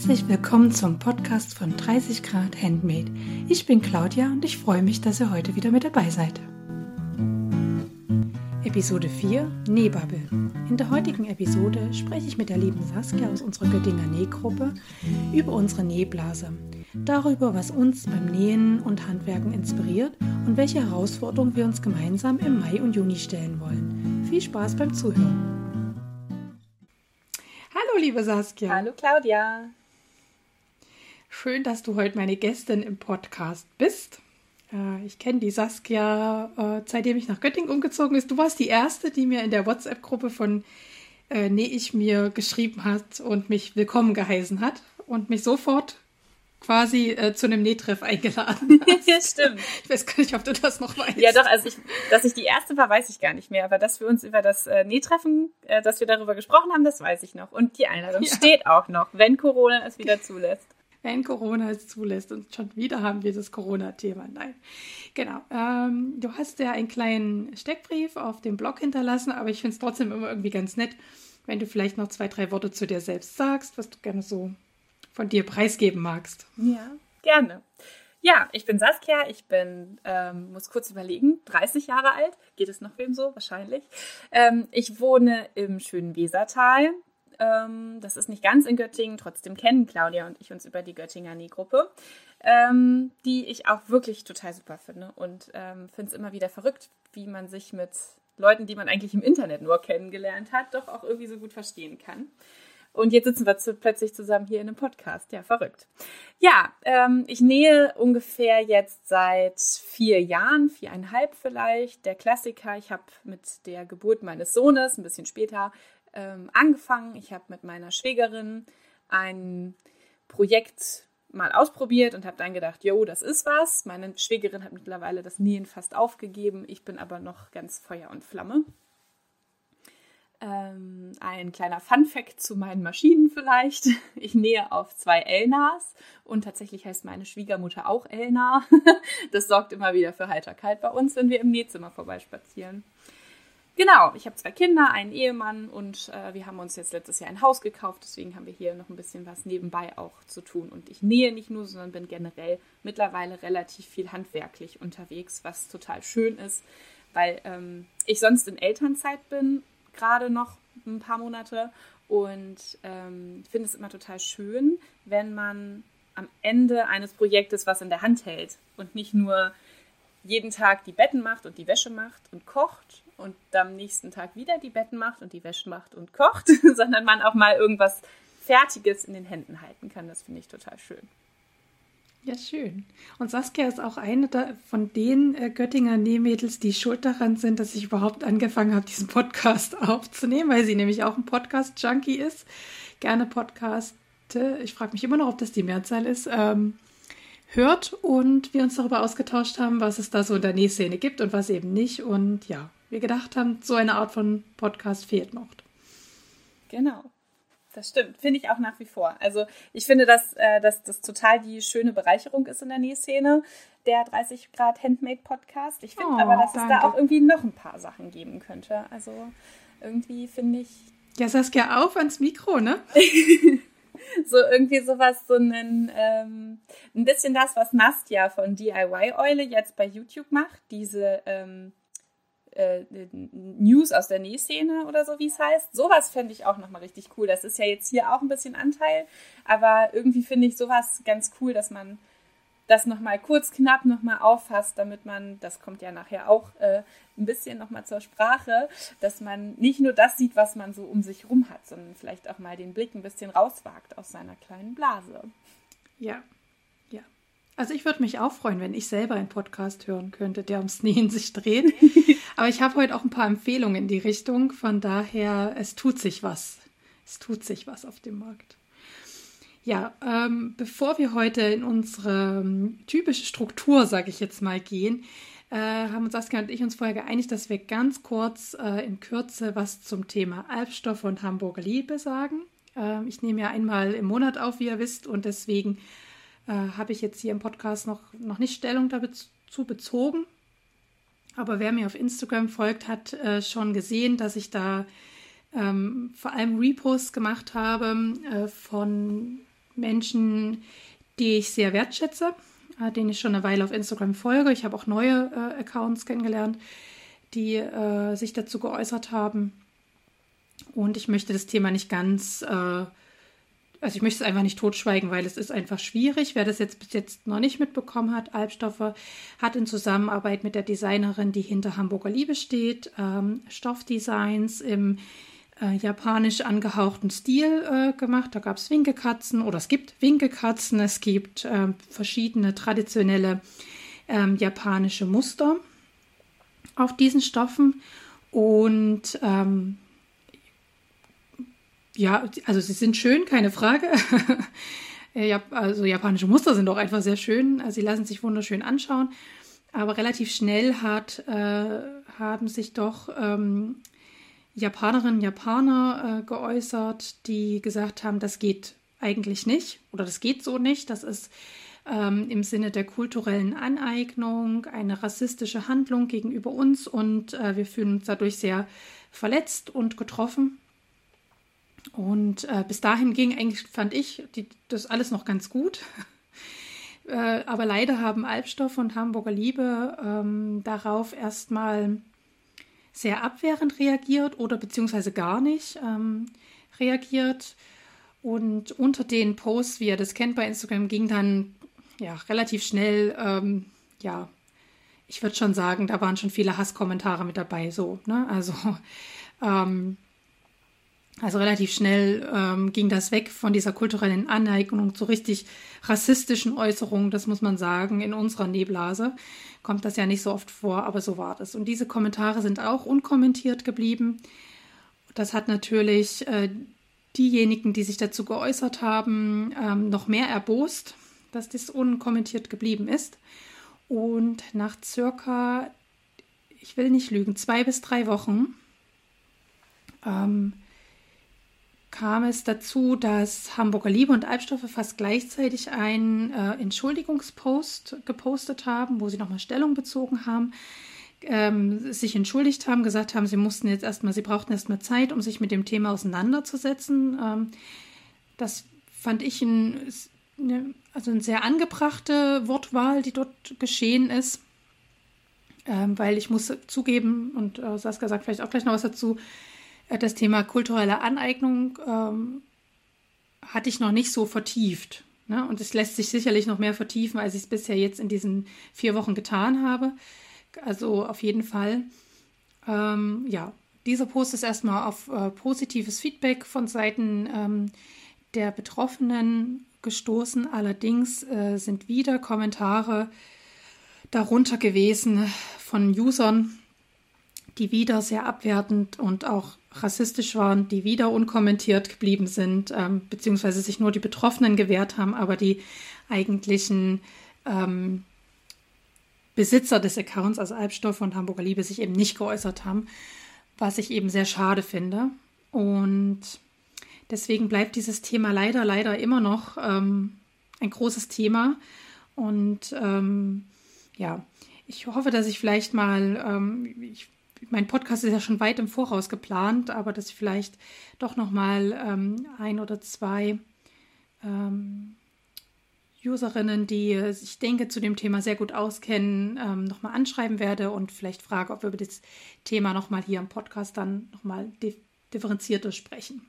Herzlich willkommen zum Podcast von 30 Grad Handmade. Ich bin Claudia und ich freue mich, dass ihr heute wieder mit dabei seid. Episode 4 Nähbubble. In der heutigen Episode spreche ich mit der lieben Saskia aus unserer Göttinger Nähgruppe über unsere Nähblase, darüber, was uns beim Nähen und Handwerken inspiriert und welche Herausforderungen wir uns gemeinsam im Mai und Juni stellen wollen. Viel Spaß beim Zuhören. Hallo, liebe Saskia. Hallo, Claudia. Schön, dass du heute meine Gästin im Podcast bist. Äh, ich kenne die Saskia, äh, seitdem ich nach Göttingen umgezogen ist. Du warst die Erste, die mir in der WhatsApp-Gruppe von äh, Nee ich mir geschrieben hat und mich willkommen geheißen hat und mich sofort quasi äh, zu einem Nähtreff eingeladen hast. ja, stimmt. Ich weiß gar nicht, ob du das noch weißt. Ja, doch, also ich, dass ich die erste war, weiß ich gar nicht mehr. Aber dass wir uns über das äh, Nähtreffen, äh, dass wir darüber gesprochen haben, das weiß ich noch. Und die Einladung ja. steht auch noch, wenn Corona es wieder zulässt. Wenn Corona es zulässt und schon wieder haben wir das Corona-Thema. Nein. Genau. Ähm, du hast ja einen kleinen Steckbrief auf dem Blog hinterlassen, aber ich finde es trotzdem immer irgendwie ganz nett, wenn du vielleicht noch zwei, drei Worte zu dir selbst sagst, was du gerne so von dir preisgeben magst. Ja, gerne. Ja, ich bin Saskia, ich bin, ähm, muss kurz überlegen, 30 Jahre alt. Geht es noch wem so? Wahrscheinlich. Ähm, ich wohne im schönen Wesertal. Ähm, das ist nicht ganz in Göttingen, trotzdem kennen Claudia und ich uns über die Göttinger Nähgruppe, ähm, die ich auch wirklich total super finde und ähm, finde es immer wieder verrückt, wie man sich mit Leuten, die man eigentlich im Internet nur kennengelernt hat, doch auch irgendwie so gut verstehen kann. Und jetzt sitzen wir zu, plötzlich zusammen hier in einem Podcast. Ja, verrückt. Ja, ähm, ich nähe ungefähr jetzt seit vier Jahren, viereinhalb vielleicht. Der Klassiker, ich habe mit der Geburt meines Sohnes ein bisschen später ähm, angefangen. Ich habe mit meiner Schwägerin ein Projekt mal ausprobiert und habe dann gedacht, jo, das ist was. Meine Schwägerin hat mittlerweile das Nähen fast aufgegeben. Ich bin aber noch ganz Feuer und Flamme. Ähm, ein kleiner Fun-Fact zu meinen Maschinen vielleicht. Ich nähe auf zwei Elnas und tatsächlich heißt meine Schwiegermutter auch Elna. Das sorgt immer wieder für Heiterkeit bei uns, wenn wir im Nähzimmer vorbeispazieren. Genau, ich habe zwei Kinder, einen Ehemann und äh, wir haben uns jetzt letztes Jahr ein Haus gekauft. Deswegen haben wir hier noch ein bisschen was nebenbei auch zu tun. Und ich nähe nicht nur, sondern bin generell mittlerweile relativ viel handwerklich unterwegs, was total schön ist, weil ähm, ich sonst in Elternzeit bin gerade noch ein paar Monate und ähm, finde es immer total schön, wenn man am Ende eines Projektes was in der Hand hält und nicht nur jeden Tag die Betten macht und die Wäsche macht und kocht und am nächsten Tag wieder die Betten macht und die Wäsche macht und kocht, sondern man auch mal irgendwas Fertiges in den Händen halten kann. Das finde ich total schön. Ja, schön. Und Saskia ist auch eine von den äh, Göttinger Nähmädels, die schuld daran sind, dass ich überhaupt angefangen habe, diesen Podcast aufzunehmen, weil sie nämlich auch ein Podcast-Junkie ist. Gerne Podcaste. Ich frage mich immer noch, ob das die Mehrzahl ist. Ähm, hört und wir uns darüber ausgetauscht haben, was es da so in der Nähszene gibt und was eben nicht. Und ja, wir gedacht haben, so eine Art von Podcast fehlt noch. Genau. Das stimmt, finde ich auch nach wie vor. Also ich finde, dass, äh, dass das total die schöne Bereicherung ist in der Nähszene, der 30 Grad Handmade Podcast. Ich finde oh, aber, dass danke. es da auch irgendwie noch ein paar Sachen geben könnte. Also irgendwie finde ich. Ja, Saskia, auf ans Mikro, ne? so irgendwie sowas, so ein, ähm, ein bisschen das, was Nastja von DIY Eule jetzt bei YouTube macht. Diese ähm, äh, News aus der Nähszene oder so, wie es heißt. Sowas fände ich auch nochmal richtig cool. Das ist ja jetzt hier auch ein bisschen Anteil, aber irgendwie finde ich sowas ganz cool, dass man das nochmal kurz knapp nochmal auffasst, damit man, das kommt ja nachher auch äh, ein bisschen nochmal zur Sprache, dass man nicht nur das sieht, was man so um sich rum hat, sondern vielleicht auch mal den Blick ein bisschen rauswagt aus seiner kleinen Blase. Ja, ja. Also ich würde mich auch freuen, wenn ich selber einen Podcast hören könnte, der ums Nähen sich dreht. Aber ich habe heute auch ein paar Empfehlungen in die Richtung. Von daher, es tut sich was. Es tut sich was auf dem Markt. Ja, ähm, bevor wir heute in unsere ähm, typische Struktur, sage ich jetzt mal, gehen, äh, haben uns Saskia und ich uns vorher geeinigt, dass wir ganz kurz äh, in Kürze was zum Thema Albstoffe und Hamburger Liebe sagen. Äh, ich nehme ja einmal im Monat auf, wie ihr wisst, und deswegen äh, habe ich jetzt hier im Podcast noch, noch nicht Stellung dazu bezogen. Aber wer mir auf Instagram folgt, hat äh, schon gesehen, dass ich da ähm, vor allem Reposts gemacht habe äh, von Menschen, die ich sehr wertschätze, äh, denen ich schon eine Weile auf Instagram folge. Ich habe auch neue äh, Accounts kennengelernt, die äh, sich dazu geäußert haben. Und ich möchte das Thema nicht ganz, äh, also ich möchte es einfach nicht totschweigen, weil es ist einfach schwierig. Wer das jetzt bis jetzt noch nicht mitbekommen hat, Albstoffe hat in Zusammenarbeit mit der Designerin, die hinter Hamburger Liebe steht, ähm, Stoffdesigns im äh, japanisch angehauchten Stil äh, gemacht. Da gab es Winkekatzen oder es gibt Winkekatzen, es gibt äh, verschiedene traditionelle ähm, japanische Muster auf diesen Stoffen und ähm, ja, also sie sind schön, keine Frage. ja, also japanische Muster sind auch einfach sehr schön. Also sie lassen sich wunderschön anschauen. Aber relativ schnell hat, äh, haben sich doch ähm, Japanerinnen, Japaner äh, geäußert, die gesagt haben, das geht eigentlich nicht oder das geht so nicht. Das ist ähm, im Sinne der kulturellen Aneignung eine rassistische Handlung gegenüber uns und äh, wir fühlen uns dadurch sehr verletzt und getroffen. Und äh, bis dahin ging eigentlich, fand ich, die, das alles noch ganz gut. äh, aber leider haben Albstoff und Hamburger Liebe ähm, darauf erstmal sehr abwehrend reagiert oder beziehungsweise gar nicht ähm, reagiert. Und unter den Posts, wie ihr das kennt bei Instagram, ging dann ja relativ schnell, ähm, ja, ich würde schon sagen, da waren schon viele Hasskommentare mit dabei, so, ne? Also, ähm, also relativ schnell ähm, ging das weg von dieser kulturellen Aneignung zu richtig rassistischen Äußerungen, das muss man sagen, in unserer Neblase kommt das ja nicht so oft vor, aber so war das. Und diese Kommentare sind auch unkommentiert geblieben. Das hat natürlich äh, diejenigen, die sich dazu geäußert haben, ähm, noch mehr erbost, dass das unkommentiert geblieben ist. Und nach circa, ich will nicht lügen, zwei bis drei Wochen ähm, kam es dazu, dass Hamburger Liebe und Albstoffe fast gleichzeitig einen äh, Entschuldigungspost gepostet haben, wo sie nochmal Stellung bezogen haben, ähm, sich entschuldigt haben, gesagt haben, sie mussten jetzt erstmal, sie brauchten erstmal Zeit, um sich mit dem Thema auseinanderzusetzen. Ähm, das fand ich ein, eine, also eine sehr angebrachte Wortwahl, die dort geschehen ist. Ähm, weil ich muss zugeben, und äh, Saskia sagt vielleicht auch gleich noch was dazu, das Thema kulturelle Aneignung ähm, hatte ich noch nicht so vertieft. Ne? Und es lässt sich sicherlich noch mehr vertiefen, als ich es bisher jetzt in diesen vier Wochen getan habe. Also auf jeden Fall. Ähm, ja, dieser Post ist erstmal auf äh, positives Feedback von Seiten ähm, der Betroffenen gestoßen. Allerdings äh, sind wieder Kommentare darunter gewesen von Usern, die wieder sehr abwertend und auch rassistisch waren, die wieder unkommentiert geblieben sind, ähm, beziehungsweise sich nur die Betroffenen gewehrt haben, aber die eigentlichen ähm, Besitzer des Accounts, also Albstoff und Hamburger Liebe, sich eben nicht geäußert haben, was ich eben sehr schade finde. Und deswegen bleibt dieses Thema leider, leider immer noch ähm, ein großes Thema. Und ähm, ja, ich hoffe, dass ich vielleicht mal, ähm, ich mein Podcast ist ja schon weit im Voraus geplant, aber dass ich vielleicht doch noch mal ähm, ein oder zwei ähm, Userinnen, die sich, denke, zu dem Thema sehr gut auskennen, ähm, nochmal anschreiben werde und vielleicht frage, ob wir über das Thema nochmal hier im Podcast dann nochmal differenzierter sprechen.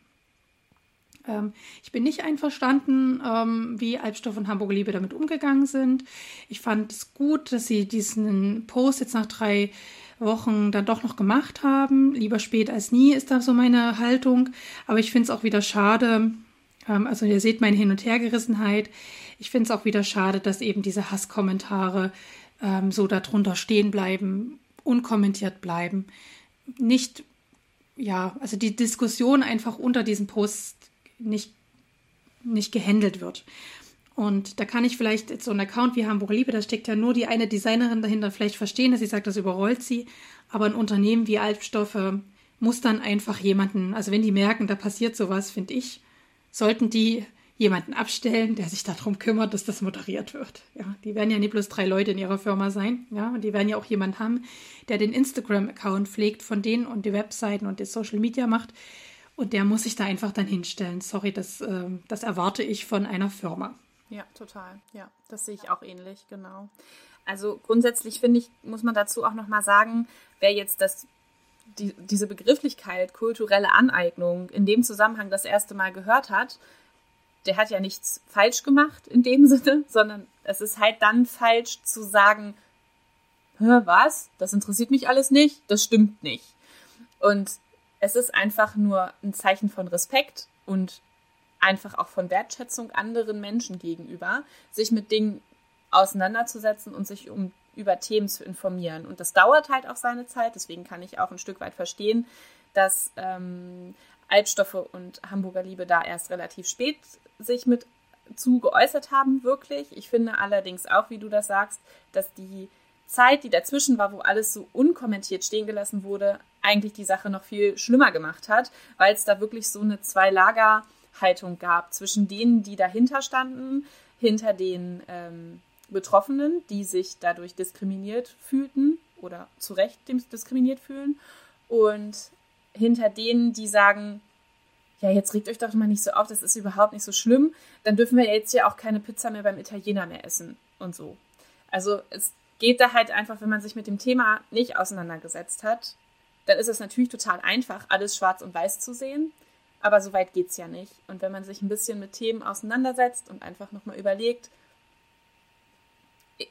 Ähm, ich bin nicht einverstanden, ähm, wie Albstoff und Hamburger Liebe damit umgegangen sind. Ich fand es gut, dass sie diesen Post jetzt nach drei Wochen dann doch noch gemacht haben. Lieber spät als nie ist da so meine Haltung. Aber ich finde es auch wieder schade. Ähm, also ihr seht meine Hin- und Hergerissenheit. Ich finde es auch wieder schade, dass eben diese Hasskommentare ähm, so darunter stehen bleiben, unkommentiert bleiben. Nicht, ja, also die Diskussion einfach unter diesem Post nicht, nicht gehandelt wird. Und da kann ich vielleicht jetzt so ein Account wie Hamburg Liebe, da steckt ja nur die eine Designerin dahinter, vielleicht verstehen, dass sie sagt, das überrollt sie. Aber ein Unternehmen wie Albstoffe muss dann einfach jemanden, also wenn die merken, da passiert sowas, finde ich, sollten die jemanden abstellen, der sich darum kümmert, dass das moderiert wird. Ja, die werden ja nicht bloß drei Leute in ihrer Firma sein, ja, und die werden ja auch jemanden haben, der den Instagram-Account pflegt von denen und die Webseiten und das Social Media macht Und der muss sich da einfach dann hinstellen. Sorry, das, äh, das erwarte ich von einer Firma. Ja, total. Ja, das sehe ich auch ähnlich, genau. Also grundsätzlich finde ich, muss man dazu auch nochmal sagen, wer jetzt das, die, diese Begrifflichkeit kulturelle Aneignung in dem Zusammenhang das erste Mal gehört hat, der hat ja nichts falsch gemacht in dem Sinne, sondern es ist halt dann falsch zu sagen, was? Das interessiert mich alles nicht, das stimmt nicht. Und es ist einfach nur ein Zeichen von Respekt und einfach auch von Wertschätzung anderen Menschen gegenüber, sich mit Dingen auseinanderzusetzen und sich um über Themen zu informieren. Und das dauert halt auch seine Zeit, deswegen kann ich auch ein Stück weit verstehen, dass ähm, Albstoffe und Hamburger Liebe da erst relativ spät sich mit zu geäußert haben, wirklich. Ich finde allerdings auch, wie du das sagst, dass die Zeit, die dazwischen war, wo alles so unkommentiert stehen gelassen wurde, eigentlich die Sache noch viel schlimmer gemacht hat, weil es da wirklich so eine Zwei-Lager-Haltung gab zwischen denen, die dahinter standen, hinter den ähm, Betroffenen, die sich dadurch diskriminiert fühlten oder zu Recht diskriminiert fühlen und hinter denen, die sagen, ja, jetzt regt euch doch mal nicht so auf, das ist überhaupt nicht so schlimm, dann dürfen wir jetzt ja auch keine Pizza mehr beim Italiener mehr essen und so. Also es geht da halt einfach, wenn man sich mit dem Thema nicht auseinandergesetzt hat, dann ist es natürlich total einfach, alles schwarz und weiß zu sehen. Aber so weit geht es ja nicht. Und wenn man sich ein bisschen mit Themen auseinandersetzt und einfach nochmal überlegt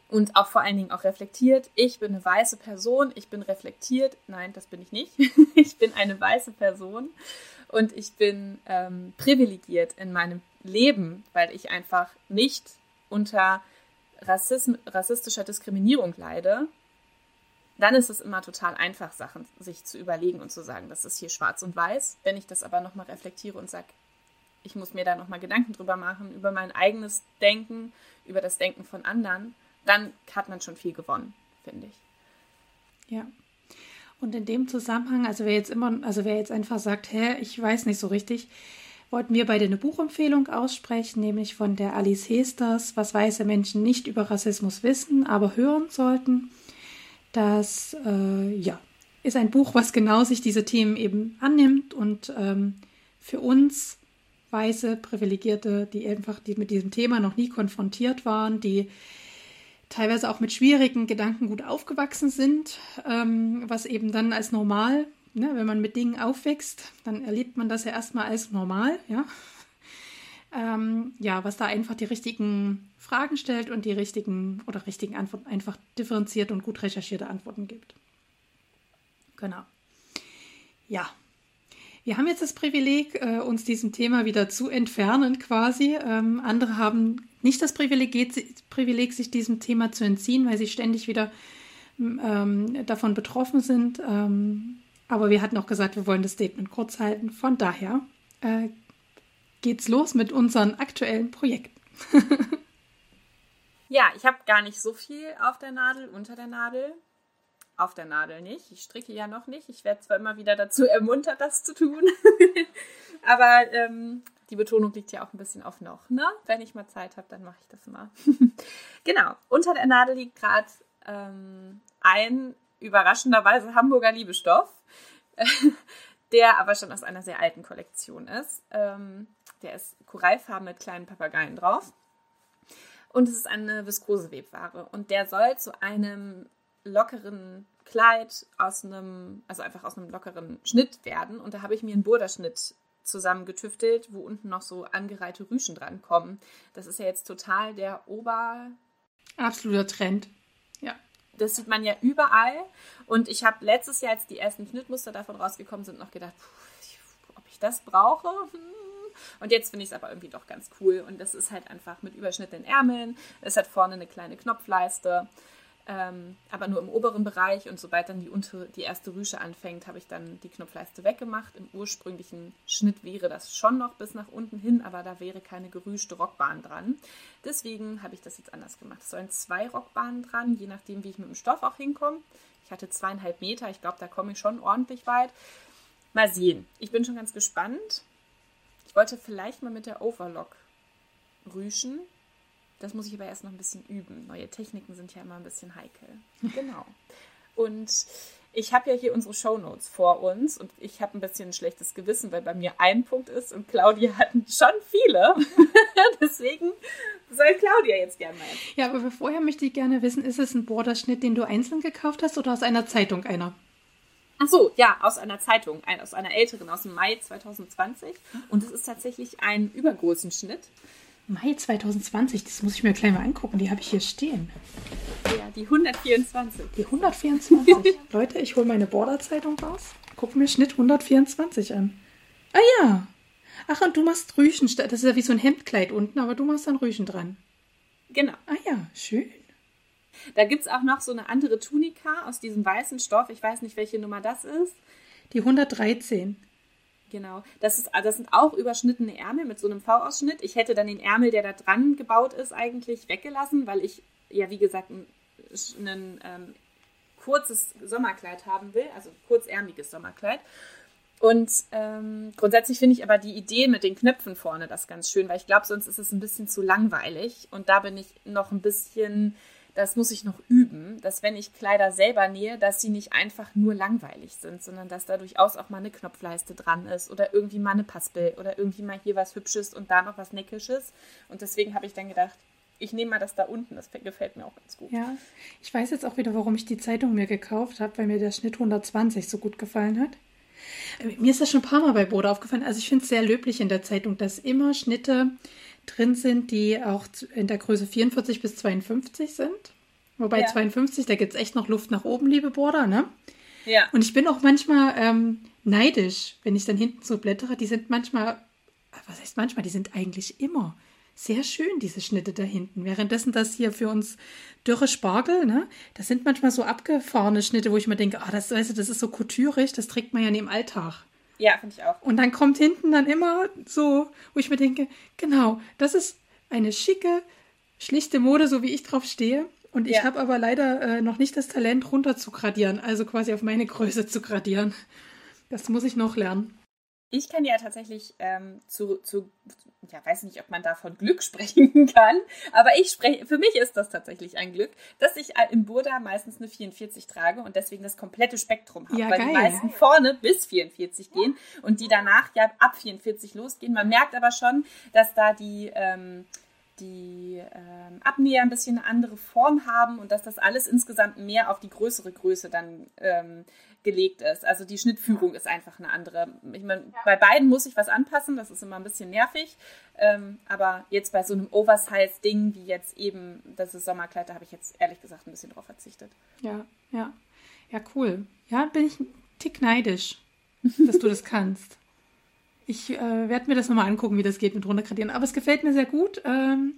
und auch vor allen Dingen auch reflektiert, ich bin eine weiße Person, ich bin reflektiert, nein, das bin ich nicht. ich bin eine weiße Person und ich bin ähm, privilegiert in meinem Leben, weil ich einfach nicht unter Rassism rassistischer Diskriminierung leide, dann ist es immer total einfach, Sachen sich zu überlegen und zu sagen, das ist hier schwarz und weiß. Wenn ich das aber nochmal reflektiere und sage, ich muss mir da nochmal Gedanken drüber machen, über mein eigenes Denken, über das Denken von anderen, dann hat man schon viel gewonnen, finde ich. Ja. Und in dem Zusammenhang, also wer jetzt immer, also wer jetzt einfach sagt, hä, ich weiß nicht so richtig, wollten wir beide eine Buchempfehlung aussprechen, nämlich von der Alice Hesters, was weiße Menschen nicht über Rassismus wissen, aber hören sollten. Das äh, ja, ist ein Buch, was genau sich diese Themen eben annimmt und ähm, für uns weiße Privilegierte, die einfach die mit diesem Thema noch nie konfrontiert waren, die teilweise auch mit schwierigen Gedanken gut aufgewachsen sind, ähm, was eben dann als normal, ne, wenn man mit Dingen aufwächst, dann erlebt man das ja erstmal als normal, ja. Ähm, ja, was da einfach die richtigen Fragen stellt und die richtigen oder richtigen Antworten einfach differenziert und gut recherchierte Antworten gibt. Genau. Ja. Wir haben jetzt das Privileg, äh, uns diesem Thema wieder zu entfernen quasi. Ähm, andere haben nicht das Privileg, sich diesem Thema zu entziehen, weil sie ständig wieder ähm, davon betroffen sind. Ähm, aber wir hatten auch gesagt, wir wollen das Statement kurz halten. Von daher äh, geht's los mit unseren aktuellen Projekten. ja, ich habe gar nicht so viel auf der Nadel, unter der Nadel. Auf der Nadel nicht. Ich stricke ja noch nicht. Ich werde zwar immer wieder dazu ermuntert, das zu tun. Aber ähm, die Betonung liegt ja auch ein bisschen auf noch, ne? Wenn ich mal Zeit habe, dann mache ich das mal. genau. Unter der Nadel liegt gerade ähm, ein überraschenderweise Hamburger Liebestoff, der aber schon aus einer sehr alten Kollektion ist. Ähm, der ist korallfarben mit kleinen Papageien drauf. Und es ist eine Viskosewebware. Und der soll zu einem lockeren Kleid aus einem, also einfach aus einem lockeren Schnitt werden. Und da habe ich mir einen Burderschnitt zusammengetüftelt, wo unten noch so angereihte Rüschen dran kommen. Das ist ja jetzt total der Ober. Absoluter Trend. Ja. Das sieht man ja überall. Und ich habe letztes Jahr, als die ersten Schnittmuster davon rausgekommen sind, noch gedacht, puh, ob ich das brauche. Und jetzt finde ich es aber irgendwie doch ganz cool. Und das ist halt einfach mit überschnittenen Ärmeln. Es hat vorne eine kleine Knopfleiste ähm, aber nur im oberen Bereich. Und sobald dann die, untere, die erste Rüsche anfängt, habe ich dann die Knopfleiste weggemacht. Im ursprünglichen Schnitt wäre das schon noch bis nach unten hin, aber da wäre keine gerüschte Rockbahn dran. Deswegen habe ich das jetzt anders gemacht. Es sollen zwei Rockbahnen dran, je nachdem, wie ich mit dem Stoff auch hinkomme. Ich hatte zweieinhalb Meter, ich glaube, da komme ich schon ordentlich weit. Mal sehen. Ich bin schon ganz gespannt. Ich wollte vielleicht mal mit der Overlock rüschen. Das muss ich aber erst noch ein bisschen üben. Neue Techniken sind ja immer ein bisschen heikel. Genau. Und ich habe ja hier unsere Shownotes vor uns und ich habe ein bisschen ein schlechtes Gewissen, weil bei mir ein Punkt ist und Claudia hatten schon viele. Deswegen soll Claudia jetzt gerne mal. Ja, aber vorher möchte ich gerne wissen, ist es ein Borderschnitt, den du einzeln gekauft hast oder aus einer Zeitung einer? Ach so, ja, aus einer Zeitung, aus einer älteren, aus dem Mai 2020. Und es ist tatsächlich ein übergroßen Schnitt. Mai 2020, das muss ich mir gleich mal angucken, die habe ich hier stehen. Ja, die 124. Die 124. Leute, ich hole meine Border-Zeitung raus, gucke mir Schnitt 124 an. Ah ja. Ach, und du machst Rüschen, das ist ja wie so ein Hemdkleid unten, aber du machst dann Rüschen dran. Genau. Ah ja, schön. Da gibt es auch noch so eine andere Tunika aus diesem weißen Stoff. Ich weiß nicht, welche Nummer das ist. Die 113. Genau. Das, ist, das sind auch überschnittene Ärmel mit so einem V-Ausschnitt. Ich hätte dann den Ärmel, der da dran gebaut ist, eigentlich weggelassen, weil ich ja, wie gesagt, ein, ein ähm, kurzes Sommerkleid haben will, also kurzärmiges Sommerkleid. Und ähm, grundsätzlich finde ich aber die Idee mit den Knöpfen vorne das ganz schön, weil ich glaube, sonst ist es ein bisschen zu langweilig. Und da bin ich noch ein bisschen das muss ich noch üben, dass wenn ich Kleider selber nähe, dass sie nicht einfach nur langweilig sind, sondern dass da durchaus auch mal eine Knopfleiste dran ist oder irgendwie mal eine Paspel oder irgendwie mal hier was Hübsches und da noch was Neckisches. Und deswegen habe ich dann gedacht, ich nehme mal das da unten, das gefällt mir auch ganz gut. Ja, ich weiß jetzt auch wieder, warum ich die Zeitung mir gekauft habe, weil mir der Schnitt 120 so gut gefallen hat. Äh, mir ist das schon ein paar Mal bei Bode aufgefallen. Also ich finde es sehr löblich in der Zeitung, dass immer Schnitte drin sind, die auch in der Größe 44 bis 52 sind. Wobei ja. 52, da gibt es echt noch Luft nach oben, liebe Border, ne? Ja. Und ich bin auch manchmal ähm, neidisch, wenn ich dann hinten so blättere. Die sind manchmal, was heißt manchmal, die sind eigentlich immer sehr schön, diese Schnitte da hinten. Währenddessen das hier für uns dürre Spargel, ne? Das sind manchmal so abgefahrene Schnitte, wo ich mir denke, ah, das, weißt du, das ist so kulturig, das trägt man ja nicht im Alltag. Ja, finde ich auch. Und dann kommt hinten dann immer so, wo ich mir denke, genau, das ist eine schicke, schlichte Mode, so wie ich drauf stehe. Und ich ja. habe aber leider äh, noch nicht das Talent, runter zu gradieren, also quasi auf meine Größe zu gradieren. Das muss ich noch lernen. Ich kann ja tatsächlich ähm, zu, zu, ja, weiß nicht, ob man da von Glück sprechen kann, aber ich spreche, für mich ist das tatsächlich ein Glück, dass ich äh, im Burda meistens eine 44 trage und deswegen das komplette Spektrum habe, ja, weil geil. die meisten vorne bis 44 gehen und die danach ja ab 44 losgehen. Man merkt aber schon, dass da die, ähm, die ähm, Abnäher ein bisschen eine andere Form haben und dass das alles insgesamt mehr auf die größere Größe dann ähm, gelegt ist. Also die Schnittführung ist einfach eine andere. Ich meine, ja. bei beiden muss ich was anpassen, das ist immer ein bisschen nervig. Ähm, aber jetzt bei so einem Oversize-Ding wie jetzt eben das ist Sommerkleid, da habe ich jetzt ehrlich gesagt ein bisschen drauf verzichtet. Ja, ja. Ja, cool. Ja, bin ich ein Tick neidisch, dass du das kannst. Ich äh, werde mir das nochmal angucken, wie das geht mit runtergradieren. Aber es gefällt mir sehr gut. Ähm,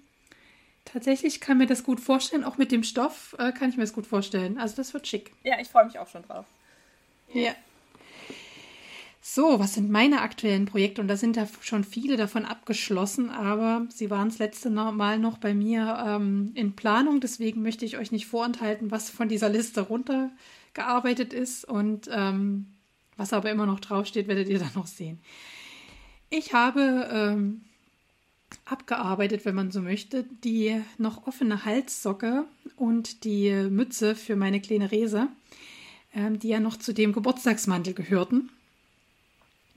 tatsächlich kann mir das gut vorstellen. Auch mit dem Stoff äh, kann ich mir das gut vorstellen. Also das wird schick. Ja, ich freue mich auch schon drauf. Ja. So, was sind meine aktuellen Projekte? Und da sind ja schon viele davon abgeschlossen, aber sie waren das letzte Mal noch bei mir ähm, in Planung. Deswegen möchte ich euch nicht vorenthalten, was von dieser Liste runtergearbeitet ist und ähm, was aber immer noch draufsteht, werdet ihr dann noch sehen. Ich habe ähm, abgearbeitet, wenn man so möchte, die noch offene Halssocke und die Mütze für meine kleine Rese die ja noch zu dem Geburtstagsmantel gehörten.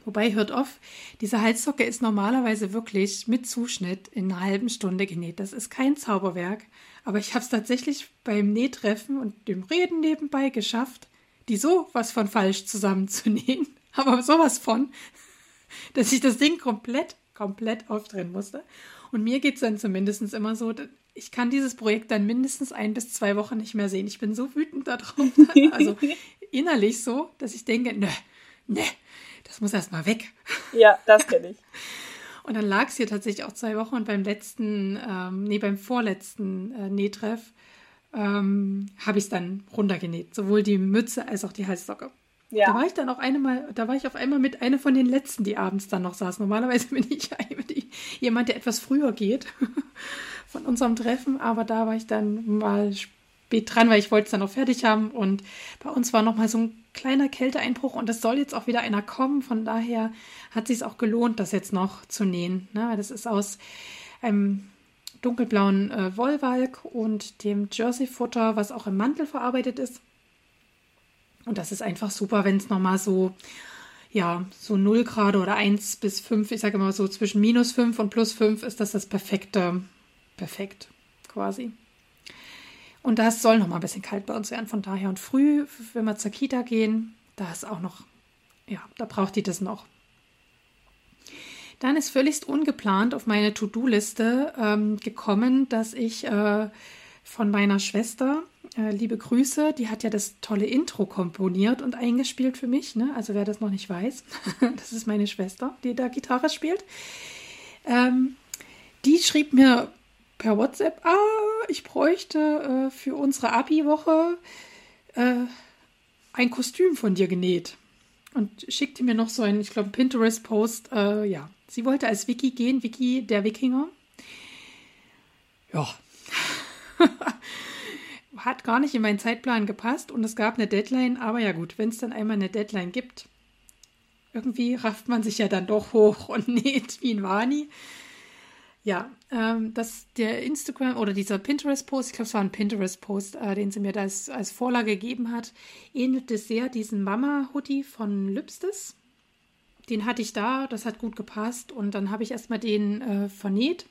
Wobei, hört auf, diese Halssocke ist normalerweise wirklich mit Zuschnitt in einer halben Stunde genäht. Das ist kein Zauberwerk, aber ich habe es tatsächlich beim Nähtreffen und dem Reden nebenbei geschafft, die so was von falsch zusammenzunähen. Aber sowas von, dass ich das Ding komplett, komplett aufdrehen musste. Und mir geht es dann zumindest immer so, ich kann dieses Projekt dann mindestens ein bis zwei Wochen nicht mehr sehen. Ich bin so wütend darauf. Also innerlich so, dass ich denke, ne, ne, das muss erst mal weg. Ja, das kenne ich. Und dann lag es hier tatsächlich auch zwei Wochen und beim letzten, ähm, nee, beim vorletzten äh, Nähtreff ähm, habe ich es dann runtergenäht. Sowohl die Mütze als auch die Halssocke. Ja. Da war ich dann auch eine mal, da war ich auf einmal mit einer von den letzten, die abends dann noch saß. Normalerweise bin ich ja jemand, der etwas früher geht von unserem Treffen, aber da war ich dann mal spät dran, weil ich wollte es dann noch fertig haben und bei uns war noch mal so ein kleiner Kälteeinbruch und es soll jetzt auch wieder einer kommen. Von daher hat sich auch gelohnt, das jetzt noch zu nähen. Ne? Das ist aus einem dunkelblauen äh, Wollwalk und dem Jersey-Futter, was auch im Mantel verarbeitet ist. Und das ist einfach super, wenn es nochmal so, ja, so 0 Grad oder 1 bis 5, ich sage immer so zwischen minus 5 und plus 5 ist das das perfekte, perfekt quasi. Und das soll noch mal ein bisschen kalt bei uns werden. Von daher und früh, wenn wir zur Kita gehen, da ist auch noch, ja, da braucht die das noch. Dann ist völlig ungeplant auf meine To-Do-Liste ähm, gekommen, dass ich äh, von meiner Schwester, äh, liebe Grüße, die hat ja das tolle Intro komponiert und eingespielt für mich. Ne? Also wer das noch nicht weiß, das ist meine Schwester, die da Gitarre spielt. Ähm, die schrieb mir per WhatsApp, ah, ich bräuchte äh, für unsere Abi-Woche äh, ein Kostüm von dir genäht. Und schickte mir noch so ein, ich glaube, Pinterest-Post. Äh, ja, sie wollte als Wiki gehen, Wiki der Wikinger. Ja. Hat gar nicht in meinen Zeitplan gepasst und es gab eine Deadline, aber ja gut, wenn es dann einmal eine Deadline gibt, irgendwie rafft man sich ja dann doch hoch und näht wie ein Wani. Ja, ähm, dass der Instagram oder dieser Pinterest-Post, ich glaube, es war ein Pinterest-Post, äh, den sie mir da als, als Vorlage gegeben hat, ähnelte sehr diesen Mama-Hoodie von Lübstes. Den hatte ich da, das hat gut gepasst und dann habe ich erstmal den äh, vernäht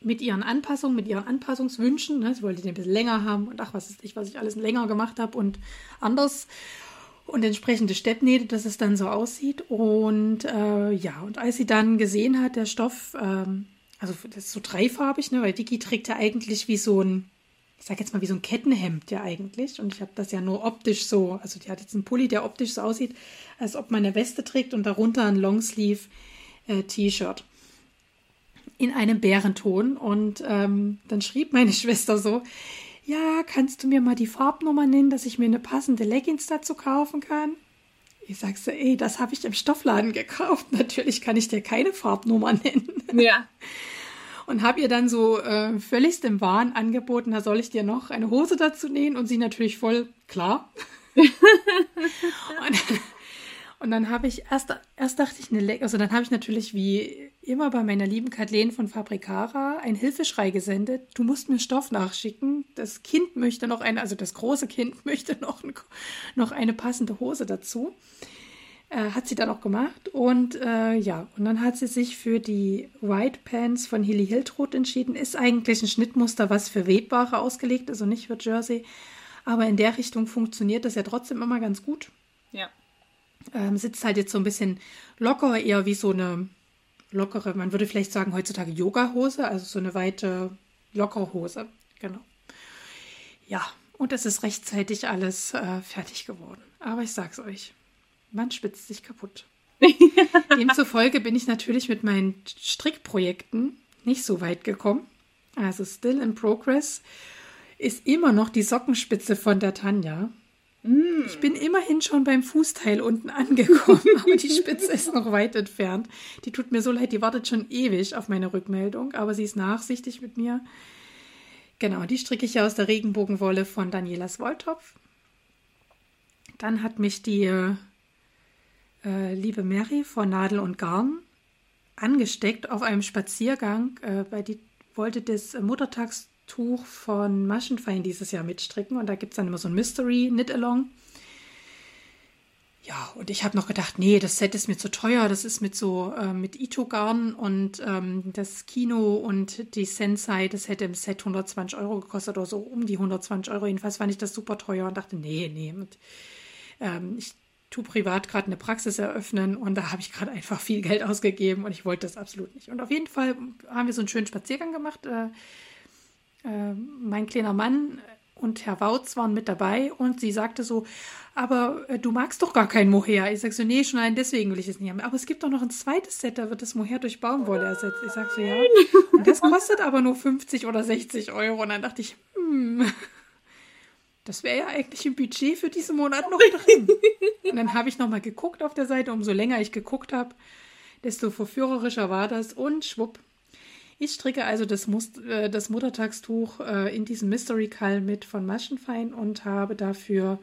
mit ihren Anpassungen, mit ihren Anpassungswünschen. Ne? Sie wollte den ein bisschen länger haben und ach, was ist ich, was ich alles länger gemacht habe und anders und entsprechende Steppnähte, dass es dann so aussieht. Und äh, ja, und als sie dann gesehen hat, der Stoff, ähm, also das ist so dreifarbig, ne, weil Dicky trägt ja eigentlich wie so ein, ich sag jetzt mal wie so ein Kettenhemd ja eigentlich. Und ich habe das ja nur optisch so, also die hat jetzt einen Pulli, der optisch so aussieht, als ob man eine Weste trägt und darunter ein Longsleeve äh, in einem Bärenton. Und ähm, dann schrieb meine Schwester so, ja, kannst du mir mal die Farbnummer nennen, dass ich mir eine passende Leggings dazu kaufen kann? Ich sag so, ey, das habe ich im Stoffladen gekauft. Natürlich kann ich dir keine Farbnummer nennen. Ja. Und habe ihr dann so äh, völligst im Wahn angeboten, da soll ich dir noch eine Hose dazu nähen und sie natürlich voll klar. und, und, dann habe ich erst, erst dachte ich eine Leggings, also dann habe ich natürlich wie immer bei meiner lieben Kathleen von Fabrikara ein Hilfeschrei gesendet. Du musst mir Stoff nachschicken. Das Kind möchte noch eine, also das große Kind möchte noch, ein, noch eine passende Hose dazu. Äh, hat sie dann auch gemacht. Und äh, ja, und dann hat sie sich für die White Pants von Hilly Hiltrud entschieden. Ist eigentlich ein Schnittmuster, was für Webware ausgelegt ist und nicht für Jersey. Aber in der Richtung funktioniert das ja trotzdem immer ganz gut. Ja. Ähm, sitzt halt jetzt so ein bisschen locker, eher wie so eine lockere, man würde vielleicht sagen heutzutage Yoga-Hose, also so eine weite, lockere Hose. Genau. Ja, und es ist rechtzeitig alles äh, fertig geworden. Aber ich sag's euch, man spitzt sich kaputt. Demzufolge bin ich natürlich mit meinen Strickprojekten nicht so weit gekommen. Also still in progress ist immer noch die Sockenspitze von der Tanja. Ich bin immerhin schon beim Fußteil unten angekommen, aber die Spitze ist noch weit entfernt. Die tut mir so leid, die wartet schon ewig auf meine Rückmeldung, aber sie ist nachsichtig mit mir. Genau, die stricke ich ja aus der Regenbogenwolle von Danielas Wolltopf. Dann hat mich die äh, liebe Mary von Nadel und Garn angesteckt auf einem Spaziergang, äh, weil die wollte das Muttertags Tuch von Maschenfein dieses Jahr mitstricken und da gibt es dann immer so ein Mystery Knit-Along. Ja, und ich habe noch gedacht, nee, das Set ist mir zu teuer. Das ist mit so, äh, mit Ito-Garn und ähm, das Kino und die Sensei, das hätte im Set 120 Euro gekostet oder so um die 120 Euro. Jedenfalls fand ich das super teuer und dachte, nee, nee. Und, ähm, ich tue privat gerade eine Praxis eröffnen und da habe ich gerade einfach viel Geld ausgegeben und ich wollte das absolut nicht. Und auf jeden Fall haben wir so einen schönen Spaziergang gemacht. Äh, äh, mein kleiner Mann und Herr Wautz waren mit dabei und sie sagte so, aber äh, du magst doch gar kein Mohair. Ich sag so, nee, schon allein deswegen will ich es nicht haben. Aber es gibt doch noch ein zweites Set, da wird das Mohair durch Baumwolle ersetzt. Ich sag so, ja. Und das kostet aber nur 50 oder 60 Euro. Und dann dachte ich, hm, das wäre ja eigentlich im Budget für diesen Monat noch drin. Und dann habe ich nochmal geguckt auf der Seite. Umso länger ich geguckt habe, desto verführerischer war das. Und schwupp, ich stricke also das, Must äh, das Muttertagstuch äh, in diesem Mystery Call mit von Maschenfein und habe dafür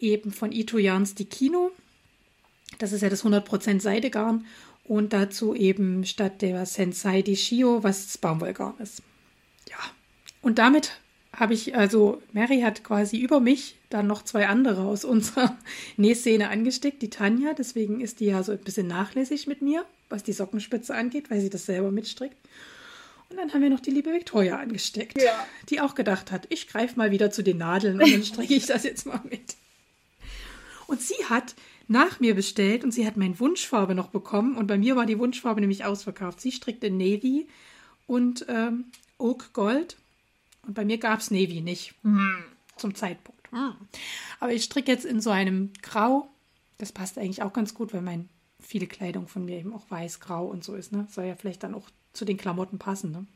eben von Ito Yarns die Kino. Das ist ja das 100% Seidegarn und dazu eben statt der Sensei die Shio, was das Baumwollgarn ist. Ja, und damit habe ich, also Mary hat quasi über mich dann noch zwei andere aus unserer Nähszene angesteckt, die Tanja, deswegen ist die ja so ein bisschen nachlässig mit mir, was die Sockenspitze angeht, weil sie das selber mitstrickt. Und dann haben wir noch die liebe Victoria angesteckt, Ja. die auch gedacht hat, ich greife mal wieder zu den Nadeln und dann stricke ich das jetzt mal mit. Und sie hat nach mir bestellt und sie hat meine Wunschfarbe noch bekommen und bei mir war die Wunschfarbe nämlich ausverkauft. Sie strickt in Navy und ähm, Oak Gold und bei mir gab es Navy nicht zum Zeitpunkt. Hm. Aber ich stricke jetzt in so einem Grau. Das passt eigentlich auch ganz gut, weil mein viele Kleidung von mir eben auch weiß-grau und so ist. Ne? Soll ja vielleicht dann auch zu den Klamotten passen. Ne?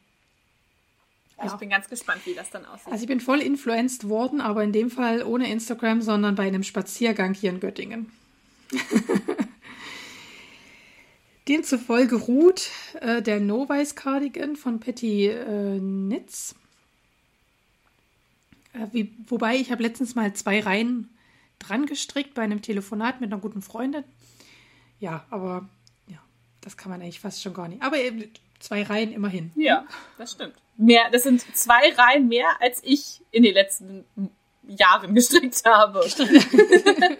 Ich bin ganz gespannt, wie das dann aussieht. Also ich bin voll influenced worden, aber in dem Fall ohne Instagram, sondern bei einem Spaziergang hier in Göttingen. Demzufolge ruht äh, der No-Weiß Cardigan von Patty äh, Nitz. Äh, wie, wobei ich habe letztens mal zwei Reihen dran gestrickt bei einem Telefonat mit einer guten Freundin. Ja, aber ja, das kann man eigentlich fast schon gar nicht. Aber eben zwei Reihen immerhin. ja, das stimmt. Mehr, das sind zwei Reihen mehr, als ich in den letzten Jahren gestrickt habe.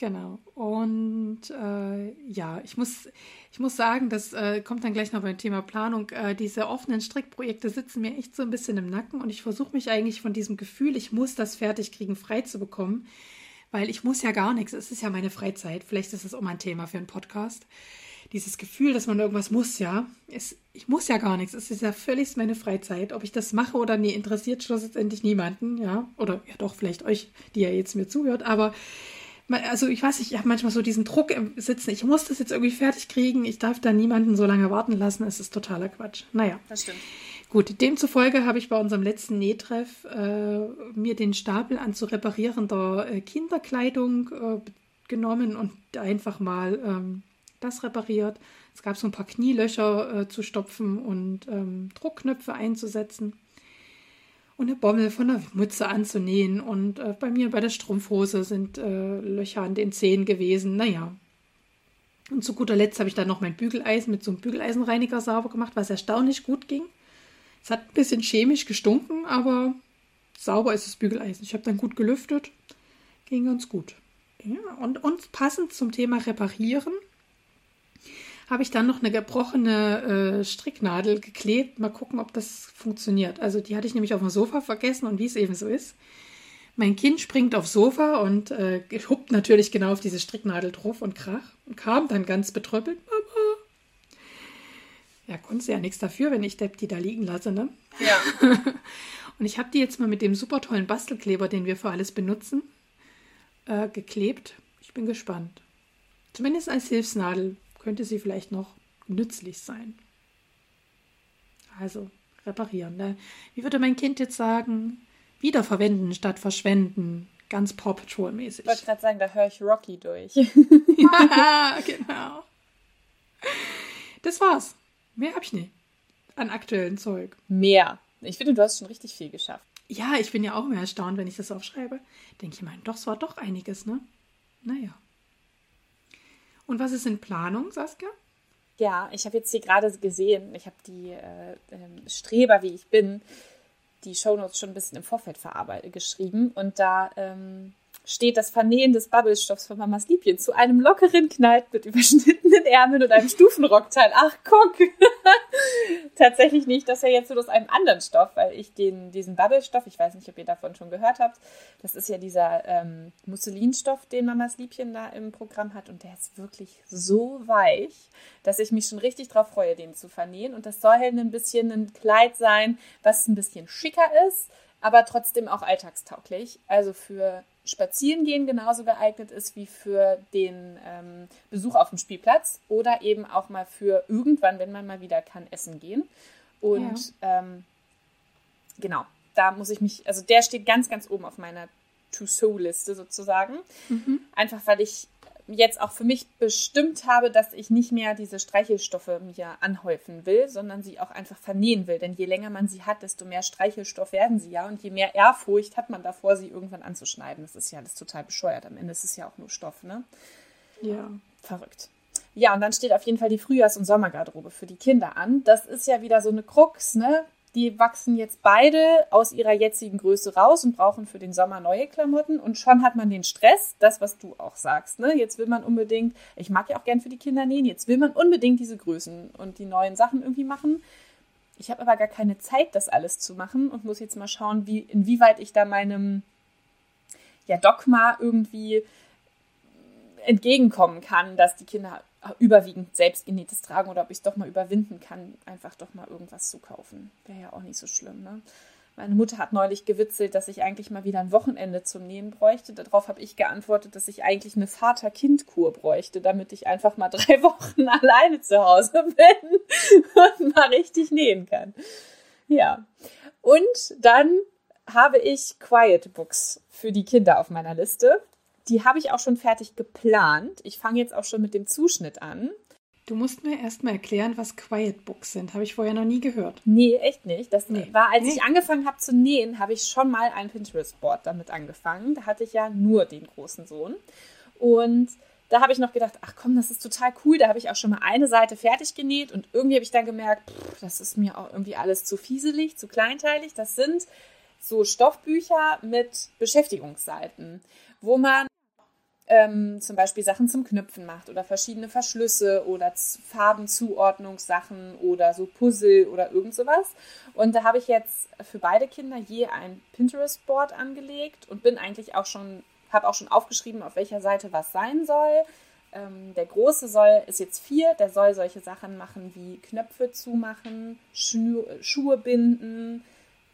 Genau. Und äh, ja, ich muss, ich muss sagen, das äh, kommt dann gleich noch beim Thema Planung. Äh, diese offenen Strickprojekte sitzen mir echt so ein bisschen im Nacken und ich versuche mich eigentlich von diesem Gefühl, ich muss das fertig kriegen, frei zu bekommen, weil ich muss ja gar nichts. Es ist ja meine Freizeit. Vielleicht ist das auch mal ein Thema für einen Podcast. Dieses Gefühl, dass man irgendwas muss, ja. Es, ich muss ja gar nichts. Es ist ja völlig meine Freizeit. Ob ich das mache oder nie, interessiert schlussendlich niemanden, ja. Oder ja doch, vielleicht euch, die ja jetzt mir zuhört. Aber also ich weiß ich habe manchmal so diesen Druck im Sitzen, ich muss das jetzt irgendwie fertig kriegen, ich darf da niemanden so lange warten lassen, es ist totaler Quatsch. Naja, Das stimmt. gut, demzufolge habe ich bei unserem letzten Nähtreff äh, mir den Stapel an zu reparierender äh, Kinderkleidung äh, genommen und einfach mal ähm, das repariert. Es gab so ein paar Knielöcher äh, zu stopfen und ähm, Druckknöpfe einzusetzen und eine Bommel von der Mütze anzunähen. Und äh, bei mir bei der Strumpfhose sind äh, Löcher an den Zehen gewesen. Naja. Und zu guter Letzt habe ich dann noch mein Bügeleisen mit so einem Bügeleisenreiniger sauber gemacht, was erstaunlich gut ging. Es hat ein bisschen chemisch gestunken, aber sauber ist das Bügeleisen. Ich habe dann gut gelüftet. Ging ganz gut. Ja, und, und passend zum Thema Reparieren habe ich dann noch eine gebrochene äh, Stricknadel geklebt. Mal gucken, ob das funktioniert. Also die hatte ich nämlich auf dem Sofa vergessen und wie es eben so ist. Mein Kind springt aufs Sofa und äh, huppt natürlich genau auf diese Stricknadel drauf und krach und kam dann ganz betröppelt. Mama. Ja, konnte ja nichts dafür, wenn ich Depp die da liegen lasse, ne? Ja. Und ich habe die jetzt mal mit dem super tollen Bastelkleber, den wir für alles benutzen, äh, geklebt. Ich bin gespannt. Zumindest als Hilfsnadel könnte sie vielleicht noch nützlich sein. Also reparieren. Ne? Wie würde mein Kind jetzt sagen? Wiederverwenden statt verschwenden. Ganz Paw Patrol-mäßig. Ich wollte gerade sagen, da höre ich Rocky durch. ja, genau. Das war's. Mehr hab ich nicht. An aktuellen Zeug. Mehr. Ich finde, du hast schon richtig viel geschafft. Ja, ich bin ja auch immer erstaunt, wenn ich das aufschreibe. Denke ich mal, doch, es war doch einiges, ne? Naja. Und was ist in Planung, Saskia? Ja, ich habe jetzt hier gerade gesehen, ich habe die äh, ähm, Streber, wie ich bin, die Shownotes schon ein bisschen im Vorfeld geschrieben. Und da ähm, steht das Vernähen des Bubblestoffs von Mamas Liebchen zu einem lockeren Kleid mit überschnittenen Ärmeln und einem Stufenrockteil. Ach, guck! Tatsächlich nicht, das ist ja jetzt nur aus einem anderen Stoff, weil ich den, diesen Bubblestoff, ich weiß nicht, ob ihr davon schon gehört habt, das ist ja dieser ähm, Musselinstoff, den Mamas Liebchen da im Programm hat und der ist wirklich so weich, dass ich mich schon richtig drauf freue, den zu vernähen und das soll halt ein bisschen ein Kleid sein, was ein bisschen schicker ist, aber trotzdem auch alltagstauglich, also für Spazierengehen genauso geeignet ist wie für den ähm, Besuch auf dem Spielplatz oder eben auch mal für irgendwann, wenn man mal wieder kann, essen gehen. Und ähm, genau, da muss ich mich, also der steht ganz, ganz oben auf meiner To-So-Liste sozusagen. Einfach weil ich jetzt auch für mich bestimmt habe, dass ich nicht mehr diese Streichelstoffe mir anhäufen will, sondern sie auch einfach vernähen will. Denn je länger man sie hat, desto mehr Streichelstoff werden sie ja und je mehr Ehrfurcht hat man davor, sie irgendwann anzuschneiden. Das ist ja alles total bescheuert. Am Ende ist es ja auch nur Stoff, ne? Ja. Verrückt. Ja, und dann steht auf jeden Fall die Frühjahrs- und Sommergarderobe für die Kinder an. Das ist ja wieder so eine Krux, ne? Die wachsen jetzt beide aus ihrer jetzigen Größe raus und brauchen für den Sommer neue Klamotten. Und schon hat man den Stress, das, was du auch sagst. Ne? Jetzt will man unbedingt, ich mag ja auch gern für die Kinder nähen, jetzt will man unbedingt diese Größen und die neuen Sachen irgendwie machen. Ich habe aber gar keine Zeit, das alles zu machen und muss jetzt mal schauen, wie, inwieweit ich da meinem ja, Dogma irgendwie entgegenkommen kann, dass die Kinder überwiegend selbstgenähtes tragen oder ob ich es doch mal überwinden kann, einfach doch mal irgendwas zu kaufen. Wäre ja auch nicht so schlimm, ne? Meine Mutter hat neulich gewitzelt, dass ich eigentlich mal wieder ein Wochenende zum Nähen bräuchte. Darauf habe ich geantwortet, dass ich eigentlich eine Vater-Kind-Kur bräuchte, damit ich einfach mal drei Wochen alleine zu Hause bin und mal richtig nähen kann. Ja. Und dann habe ich Quiet Books für die Kinder auf meiner Liste. Die habe ich auch schon fertig geplant. Ich fange jetzt auch schon mit dem Zuschnitt an. Du musst mir erstmal erklären, was Quiet Books sind. Habe ich vorher noch nie gehört. Nee, echt nicht. Das nee. war, als nee. ich angefangen habe zu nähen, habe ich schon mal ein Pinterest-Board damit angefangen. Da hatte ich ja nur den großen Sohn. Und da habe ich noch gedacht, ach komm, das ist total cool. Da habe ich auch schon mal eine Seite fertig genäht und irgendwie habe ich dann gemerkt, pff, das ist mir auch irgendwie alles zu fieselig, zu kleinteilig. Das sind so Stoffbücher mit Beschäftigungsseiten, wo man ähm, zum Beispiel Sachen zum Knüpfen macht oder verschiedene Verschlüsse oder Farbenzuordnungssachen oder so Puzzle oder irgend sowas. Und da habe ich jetzt für beide Kinder je ein Pinterest-Board angelegt und bin eigentlich auch schon, habe auch schon aufgeschrieben, auf welcher Seite was sein soll. Ähm, der große soll, ist jetzt vier, der soll solche Sachen machen wie Knöpfe zumachen, Schu Schuhe binden,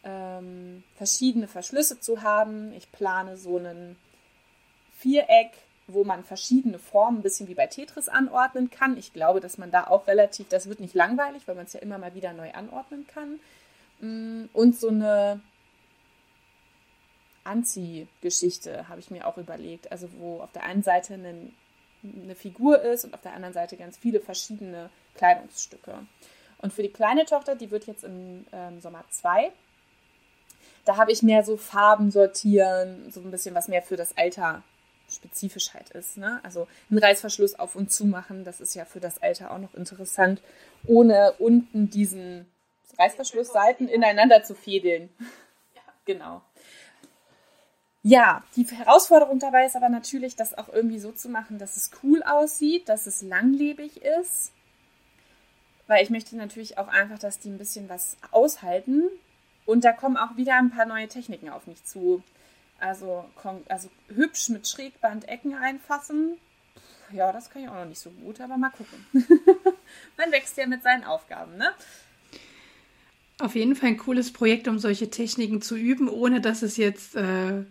ähm, verschiedene Verschlüsse zu haben. Ich plane so einen Viereck wo man verschiedene Formen ein bisschen wie bei Tetris anordnen kann. Ich glaube, dass man da auch relativ, das wird nicht langweilig, weil man es ja immer mal wieder neu anordnen kann. Mm, und so eine Anziehgeschichte habe ich mir auch überlegt. Also wo auf der einen Seite eine, eine Figur ist und auf der anderen Seite ganz viele verschiedene Kleidungsstücke. Und für die kleine Tochter, die wird jetzt im ähm, Sommer zwei, da habe ich mehr so Farben sortieren, so ein bisschen was mehr für das Alter spezifisch halt ist. Ne? Also einen Reißverschluss auf und zu machen, das ist ja für das Alter auch noch interessant, ohne unten diesen Reißverschlussseiten ineinander zu fädeln. Ja. Genau. Ja, die Herausforderung dabei ist aber natürlich, das auch irgendwie so zu machen, dass es cool aussieht, dass es langlebig ist. Weil ich möchte natürlich auch einfach, dass die ein bisschen was aushalten. Und da kommen auch wieder ein paar neue Techniken auf mich zu. Also, also hübsch mit Schrägband Ecken einfassen. Ja, das kann ich auch noch nicht so gut, aber mal gucken. Man wächst ja mit seinen Aufgaben, ne? Auf jeden Fall ein cooles Projekt, um solche Techniken zu üben, ohne dass es jetzt, äh,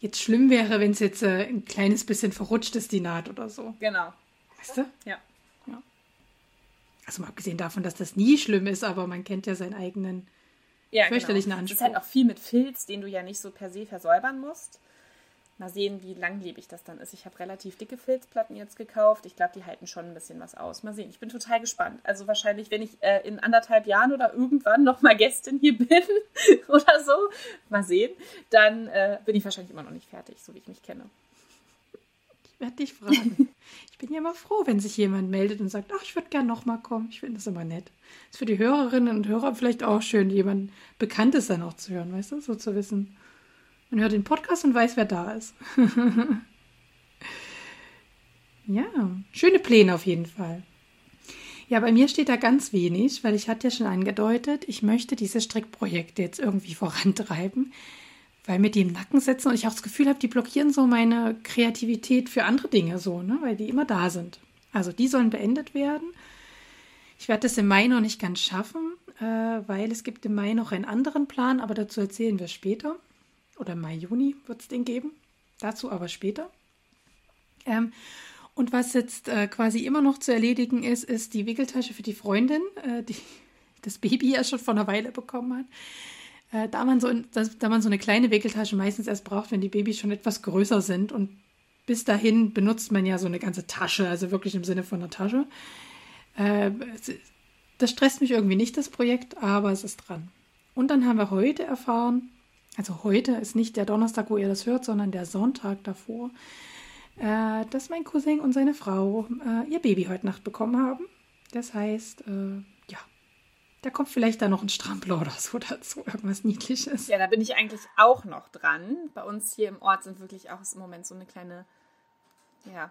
jetzt schlimm wäre, wenn es jetzt äh, ein kleines bisschen verrutscht ist, die Naht oder so. Genau. Weißt du? Ja. ja. Also mal abgesehen davon, dass das nie schlimm ist, aber man kennt ja seinen eigenen ja, fürchterlichen genau. Anspruch. Es ist halt auch viel mit Filz, den du ja nicht so per se versäubern musst. Mal sehen, wie langlebig das dann ist. Ich habe relativ dicke Filzplatten jetzt gekauft. Ich glaube, die halten schon ein bisschen was aus. Mal sehen. Ich bin total gespannt. Also wahrscheinlich, wenn ich äh, in anderthalb Jahren oder irgendwann nochmal Gästin hier bin oder so, mal sehen, dann äh, bin ich wahrscheinlich immer noch nicht fertig, so wie ich mich kenne. Ich werde dich fragen. Ich bin ja immer froh, wenn sich jemand meldet und sagt, ach, ich würde gerne nochmal kommen. Ich finde das immer nett. Ist für die Hörerinnen und Hörer vielleicht auch schön, jemand Bekanntes dann auch zu hören, weißt du, so zu wissen. Man hört den Podcast und weiß, wer da ist. ja, schöne Pläne auf jeden Fall. Ja, bei mir steht da ganz wenig, weil ich hatte ja schon angedeutet, ich möchte diese Strickprojekte jetzt irgendwie vorantreiben, weil mir die im Nacken sitzen und ich auch das Gefühl habe, die blockieren so meine Kreativität für andere Dinge so, ne, weil die immer da sind. Also die sollen beendet werden. Ich werde das im Mai noch nicht ganz schaffen, äh, weil es gibt im Mai noch einen anderen Plan, aber dazu erzählen wir später oder Mai, Juni wird es den geben. Dazu aber später. Ähm, und was jetzt äh, quasi immer noch zu erledigen ist, ist die Wickeltasche für die Freundin, äh, die das Baby ja schon vor einer Weile bekommen hat. Äh, da, man so, das, da man so eine kleine Wickeltasche meistens erst braucht, wenn die Babys schon etwas größer sind. Und bis dahin benutzt man ja so eine ganze Tasche, also wirklich im Sinne von einer Tasche. Äh, das stresst mich irgendwie nicht, das Projekt, aber es ist dran. Und dann haben wir heute erfahren, also heute ist nicht der Donnerstag, wo ihr das hört, sondern der Sonntag davor, äh, dass mein Cousin und seine Frau äh, ihr Baby heute Nacht bekommen haben. Das heißt, äh, Da kommt vielleicht da noch ein Strampler oder so dazu, irgendwas Niedliches. Ja, da bin ich eigentlich auch noch dran. Bei uns hier im Ort sind wirklich auch im Moment so eine kleine, ja,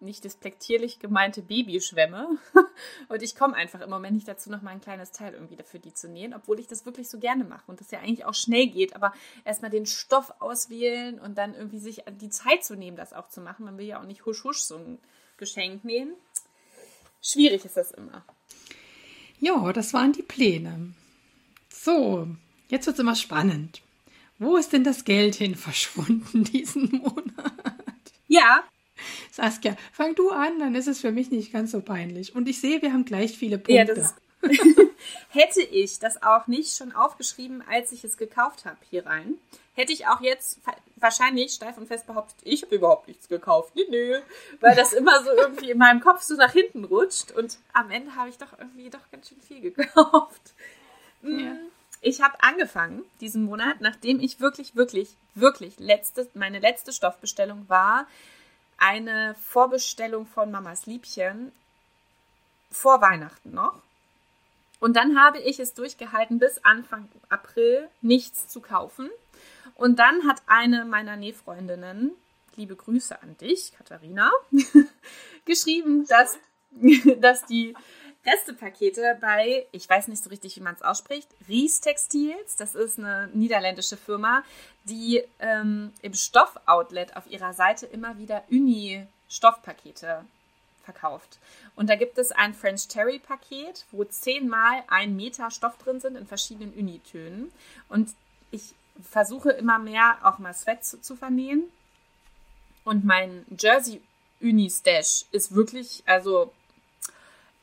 nicht despektierlich gemeinte Babyschwämme. Und ich komme einfach im Moment nicht dazu, noch mal ein kleines Teil irgendwie dafür die zu nähen, obwohl ich das wirklich so gerne mache und das ja eigentlich auch schnell geht. Aber erstmal den Stoff auswählen und dann irgendwie sich die Zeit zu nehmen, das auch zu machen. Man will ja auch nicht husch husch so ein Geschenk nähen. Schwierig ist das immer. Ja, das waren die Pläne. So, jetzt wird es immer spannend. Wo ist denn das Geld hin verschwunden diesen Monat? Ja. Saskia, fang du an, dann ist es für mich nicht ganz so peinlich. Und ich sehe, wir haben gleich viele Punkte. Ja, das Hätte ich das auch nicht schon aufgeschrieben, als ich es gekauft habe hier rein, hätte ich auch jetzt wahrscheinlich steif und fest behauptet, ich habe überhaupt nichts gekauft. Nee, nee. Weil das immer so irgendwie in meinem Kopf so nach hinten rutscht. Und am Ende habe ich doch irgendwie doch ganz schön viel gekauft. Ja. Ich habe angefangen diesen Monat, nachdem ich wirklich, wirklich, wirklich letzte, meine letzte Stoffbestellung war, eine Vorbestellung von Mamas Liebchen vor Weihnachten noch. Und dann habe ich es durchgehalten, bis Anfang April nichts zu kaufen. Und dann hat eine meiner Nähfreundinnen, liebe Grüße an dich, Katharina, geschrieben, dass, dass die Restepakete bei, ich weiß nicht so richtig, wie man es ausspricht, Ries Textils, das ist eine niederländische Firma, die ähm, im Stoffoutlet auf ihrer Seite immer wieder Uni-Stoffpakete verkauft. Und da gibt es ein French Terry Paket, wo zehnmal ein Meter Stoff drin sind in verschiedenen Unitönen. Und ich versuche immer mehr auch mal Sweat zu, zu vernähen. Und mein Jersey Uni Stash ist wirklich, also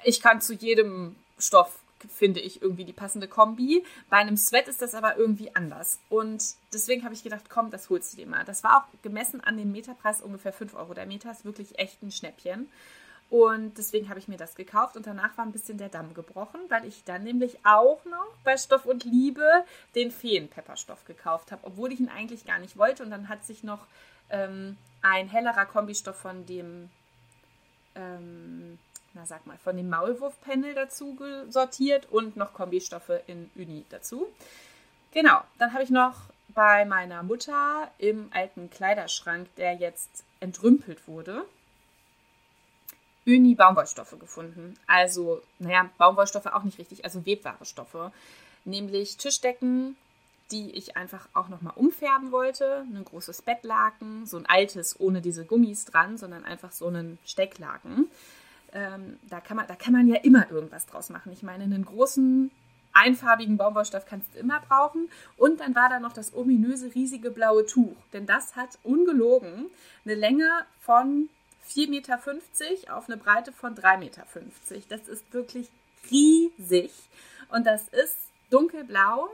ich kann zu jedem Stoff finde ich irgendwie die passende Kombi. Bei einem Sweat ist das aber irgendwie anders. Und deswegen habe ich gedacht, komm, das holst du dir mal. Das war auch gemessen an dem Meterpreis ungefähr 5 Euro. Der Meter ist wirklich echt ein Schnäppchen. Und deswegen habe ich mir das gekauft und danach war ein bisschen der Damm gebrochen, weil ich dann nämlich auch noch bei Stoff und Liebe den Feenpepperstoff gekauft habe, obwohl ich ihn eigentlich gar nicht wollte. Und dann hat sich noch ähm, ein hellerer Kombistoff von dem, ähm, na sag mal, von dem Maulwurfpanel dazu sortiert und noch Kombistoffe in Uni dazu. Genau, dann habe ich noch bei meiner Mutter im alten Kleiderschrank, der jetzt entrümpelt wurde, Uni-Baumwollstoffe gefunden. Also, naja, Baumwollstoffe auch nicht richtig, also webware Stoffe. Nämlich Tischdecken, die ich einfach auch nochmal umfärben wollte. Ein großes Bettlaken, so ein altes, ohne diese Gummis dran, sondern einfach so einen Stecklaken. Ähm, da, kann man, da kann man ja immer irgendwas draus machen. Ich meine, einen großen einfarbigen Baumwollstoff kannst du immer brauchen. Und dann war da noch das ominöse riesige blaue Tuch. Denn das hat ungelogen eine Länge von 4,50 Meter auf eine Breite von 3,50 Meter. Das ist wirklich riesig. Und das ist dunkelblau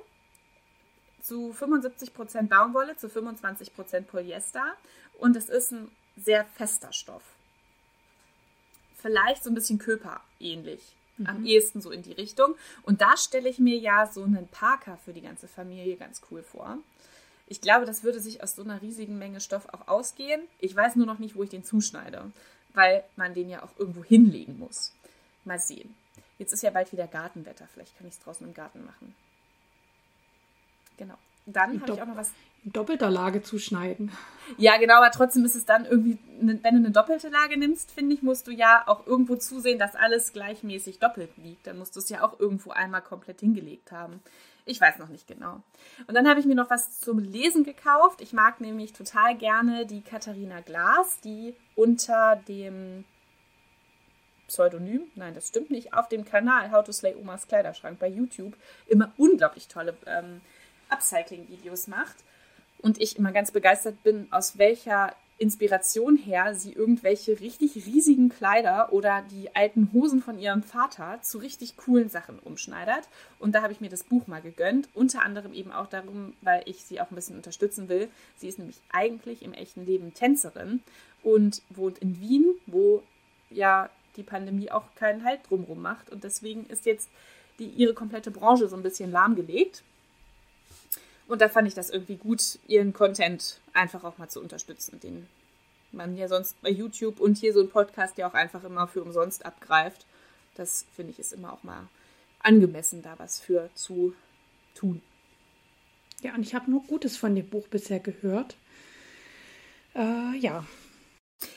zu 75% Baumwolle, zu 25% Polyester. Und es ist ein sehr fester Stoff. Vielleicht so ein bisschen Köper ähnlich. Mhm. Am ehesten so in die Richtung. Und da stelle ich mir ja so einen Parker für die ganze Familie ganz cool vor. Ich glaube, das würde sich aus so einer riesigen Menge Stoff auch ausgehen. Ich weiß nur noch nicht, wo ich den zuschneide, weil man den ja auch irgendwo hinlegen muss. Mal sehen. Jetzt ist ja bald wieder Gartenwetter. Vielleicht kann ich es draußen im Garten machen. Genau. Dann habe ich auch noch was. In doppelter Lage zuschneiden. Ja, genau, aber trotzdem ist es dann irgendwie, wenn du eine doppelte Lage nimmst, finde ich, musst du ja auch irgendwo zusehen, dass alles gleichmäßig doppelt liegt. Dann musst du es ja auch irgendwo einmal komplett hingelegt haben. Ich weiß noch nicht genau. Und dann habe ich mir noch was zum Lesen gekauft. Ich mag nämlich total gerne die Katharina Glas, die unter dem Pseudonym, nein, das stimmt nicht, auf dem Kanal How to Slay Omas Kleiderschrank bei YouTube immer unglaublich tolle ähm, Upcycling-Videos macht. Und ich immer ganz begeistert bin, aus welcher Inspiration her sie irgendwelche richtig riesigen Kleider oder die alten Hosen von ihrem Vater zu richtig coolen Sachen umschneidert. Und da habe ich mir das Buch mal gegönnt. Unter anderem eben auch darum, weil ich sie auch ein bisschen unterstützen will. Sie ist nämlich eigentlich im echten Leben Tänzerin und wohnt in Wien, wo ja die Pandemie auch keinen Halt drumrum macht. Und deswegen ist jetzt die, ihre komplette Branche so ein bisschen lahmgelegt. Und da fand ich das irgendwie gut, ihren Content einfach auch mal zu unterstützen, den man ja sonst bei YouTube und hier so ein Podcast ja auch einfach immer für umsonst abgreift. Das finde ich ist immer auch mal angemessen, da was für zu tun. Ja, und ich habe nur Gutes von dem Buch bisher gehört. Äh, ja.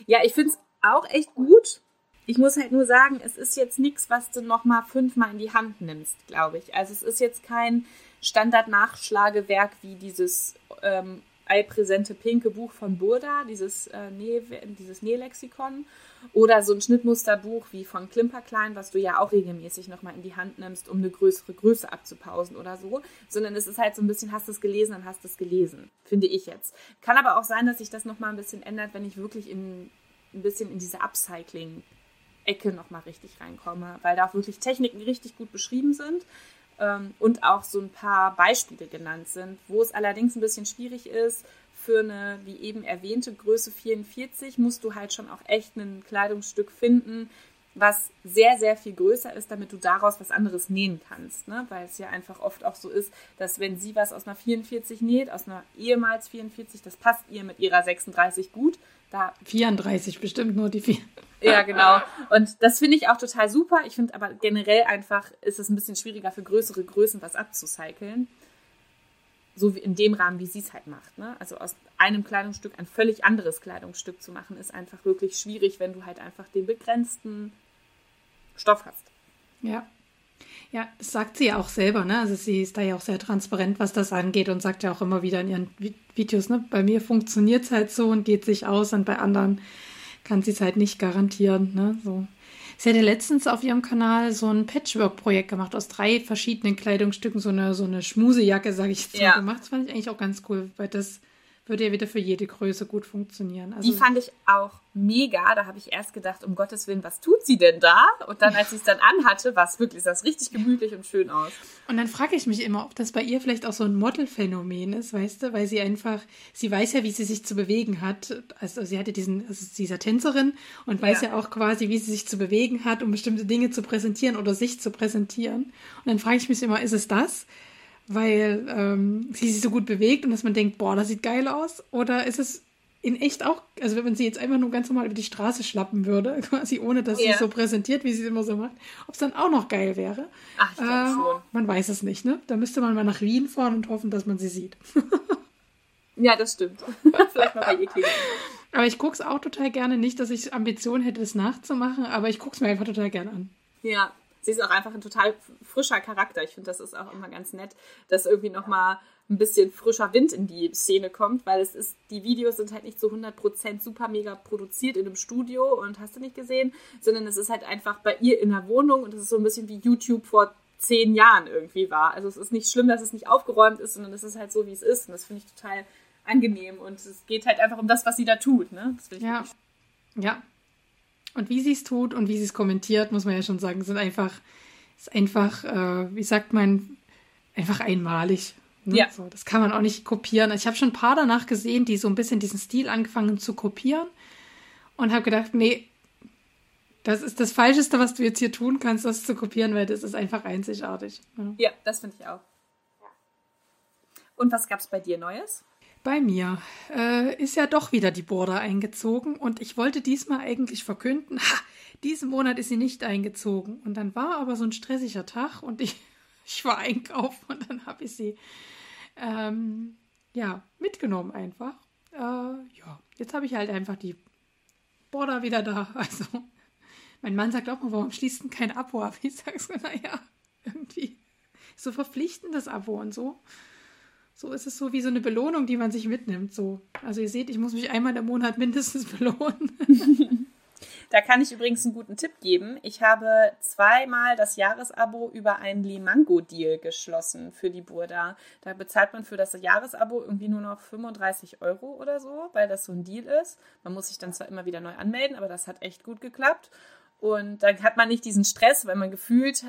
Ja, ich finde es auch echt gut. Ich muss halt nur sagen, es ist jetzt nichts, was du nochmal fünfmal in die Hand nimmst, glaube ich. Also es ist jetzt kein Standard-Nachschlagewerk wie dieses ähm, allpräsente pinke Buch von Burda, dieses, äh, Näh, dieses Nählexikon. Oder so ein Schnittmusterbuch wie von Klimperklein, was du ja auch regelmäßig nochmal in die Hand nimmst, um eine größere Größe abzupausen oder so. Sondern es ist halt so ein bisschen, hast du es gelesen, dann hast du es gelesen, finde ich jetzt. Kann aber auch sein, dass sich das nochmal ein bisschen ändert, wenn ich wirklich in, ein bisschen in diese Upcycling- Ecke nochmal richtig reinkomme, weil da auch wirklich Techniken richtig gut beschrieben sind und auch so ein paar Beispiele genannt sind, wo es allerdings ein bisschen schwierig ist, für eine, wie eben erwähnte, Größe 44 musst du halt schon auch echt ein Kleidungsstück finden, was sehr, sehr viel größer ist, damit du daraus was anderes nähen kannst. Ne? Weil es ja einfach oft auch so ist, dass wenn sie was aus einer 44 näht, aus einer ehemals 44, das passt ihr mit ihrer 36 gut. Da 34 bestimmt nur die 4. Ja, genau. Und das finde ich auch total super. Ich finde aber generell einfach ist es ein bisschen schwieriger für größere Größen was abzucyceln. So wie in dem Rahmen, wie sie es halt macht. Ne? Also aus einem Kleidungsstück ein völlig anderes Kleidungsstück zu machen, ist einfach wirklich schwierig, wenn du halt einfach den begrenzten Stoff hast. Ja. Ja, das sagt sie ja auch selber, ne? Also sie ist da ja auch sehr transparent, was das angeht und sagt ja auch immer wieder in ihren Videos, ne? Bei mir funktioniert es halt so und geht sich aus und bei anderen kann sie es halt nicht garantieren. Ne? So. Sie hatte letztens auf ihrem Kanal so ein Patchwork-Projekt gemacht aus drei verschiedenen Kleidungsstücken, so eine, so eine Schmusejacke, sage ich jetzt ja. mal, gemacht. Das fand ich eigentlich auch ganz cool, weil das würde ja wieder für jede Größe gut funktionieren. Also, die fand ich auch mega. Da habe ich erst gedacht, um Gottes Willen, was tut sie denn da? Und dann, als ich es dann anhatte, war es wirklich, sah es richtig gemütlich und schön aus. Und dann frage ich mich immer, ob das bei ihr vielleicht auch so ein Modelphänomen ist, weißt du, weil sie einfach, sie weiß ja, wie sie sich zu bewegen hat. Also sie hatte diesen, also sie ist ja Tänzerin und weiß ja. ja auch quasi, wie sie sich zu bewegen hat, um bestimmte Dinge zu präsentieren oder sich zu präsentieren. Und dann frage ich mich immer, ist es das? Weil ähm, sie sich so gut bewegt und dass man denkt, boah, das sieht geil aus? Oder ist es in echt auch, also wenn man sie jetzt einfach nur ganz normal über die Straße schlappen würde, quasi ohne, dass yeah. sie so präsentiert, wie sie es immer so macht, ob es dann auch noch geil wäre? Ach, ich äh, schon. Man weiß es nicht, ne? Da müsste man mal nach Wien fahren und hoffen, dass man sie sieht. ja, das stimmt. Vielleicht mal bei ihr klicken. Aber ich gucke es auch total gerne. Nicht, dass ich Ambitionen hätte, das nachzumachen, aber ich gucke es mir einfach total gerne an. Ja, sie ist auch einfach ein total frischer Charakter. Ich finde, das ist auch immer ganz nett, dass irgendwie nochmal ein bisschen frischer Wind in die Szene kommt, weil es ist, die Videos sind halt nicht zu 100% super mega produziert in einem Studio und hast du nicht gesehen, sondern es ist halt einfach bei ihr in der Wohnung und es ist so ein bisschen wie YouTube vor zehn Jahren irgendwie war. Also es ist nicht schlimm, dass es nicht aufgeräumt ist, sondern es ist halt so, wie es ist und das finde ich total angenehm und es geht halt einfach um das, was sie da tut. Ne? ja. ja, und wie sie es tut und wie sie es kommentiert, muss man ja schon sagen, sind einfach, ist einfach, äh, wie sagt man, einfach einmalig. Ne? Ja. So, das kann man auch nicht kopieren. Ich habe schon ein paar danach gesehen, die so ein bisschen diesen Stil angefangen zu kopieren und habe gedacht, nee, das ist das Falscheste, was du jetzt hier tun kannst, das zu kopieren, weil das ist einfach einzigartig. Ja, ja das finde ich auch. Und was gab es bei dir Neues? Bei mir äh, ist ja doch wieder die Border eingezogen und ich wollte diesmal eigentlich verkünden, ha, diesen Monat ist sie nicht eingezogen. Und dann war aber so ein stressiger Tag und ich, ich war einkaufen und dann habe ich sie ähm, ja mitgenommen einfach. Äh, ja, jetzt habe ich halt einfach die Border wieder da. Also mein Mann sagt auch mal, warum schließt denn kein Abo ab? Ich sage so, naja, irgendwie so verpflichtendes Abo und so. So ist es so wie so eine Belohnung, die man sich mitnimmt. So. Also ihr seht, ich muss mich einmal im Monat mindestens belohnen. da kann ich übrigens einen guten Tipp geben. Ich habe zweimal das Jahresabo über einen Limango-Deal geschlossen für die Burda. Da bezahlt man für das Jahresabo irgendwie nur noch 35 Euro oder so, weil das so ein Deal ist. Man muss sich dann zwar immer wieder neu anmelden, aber das hat echt gut geklappt. Und dann hat man nicht diesen Stress, weil man gefühlt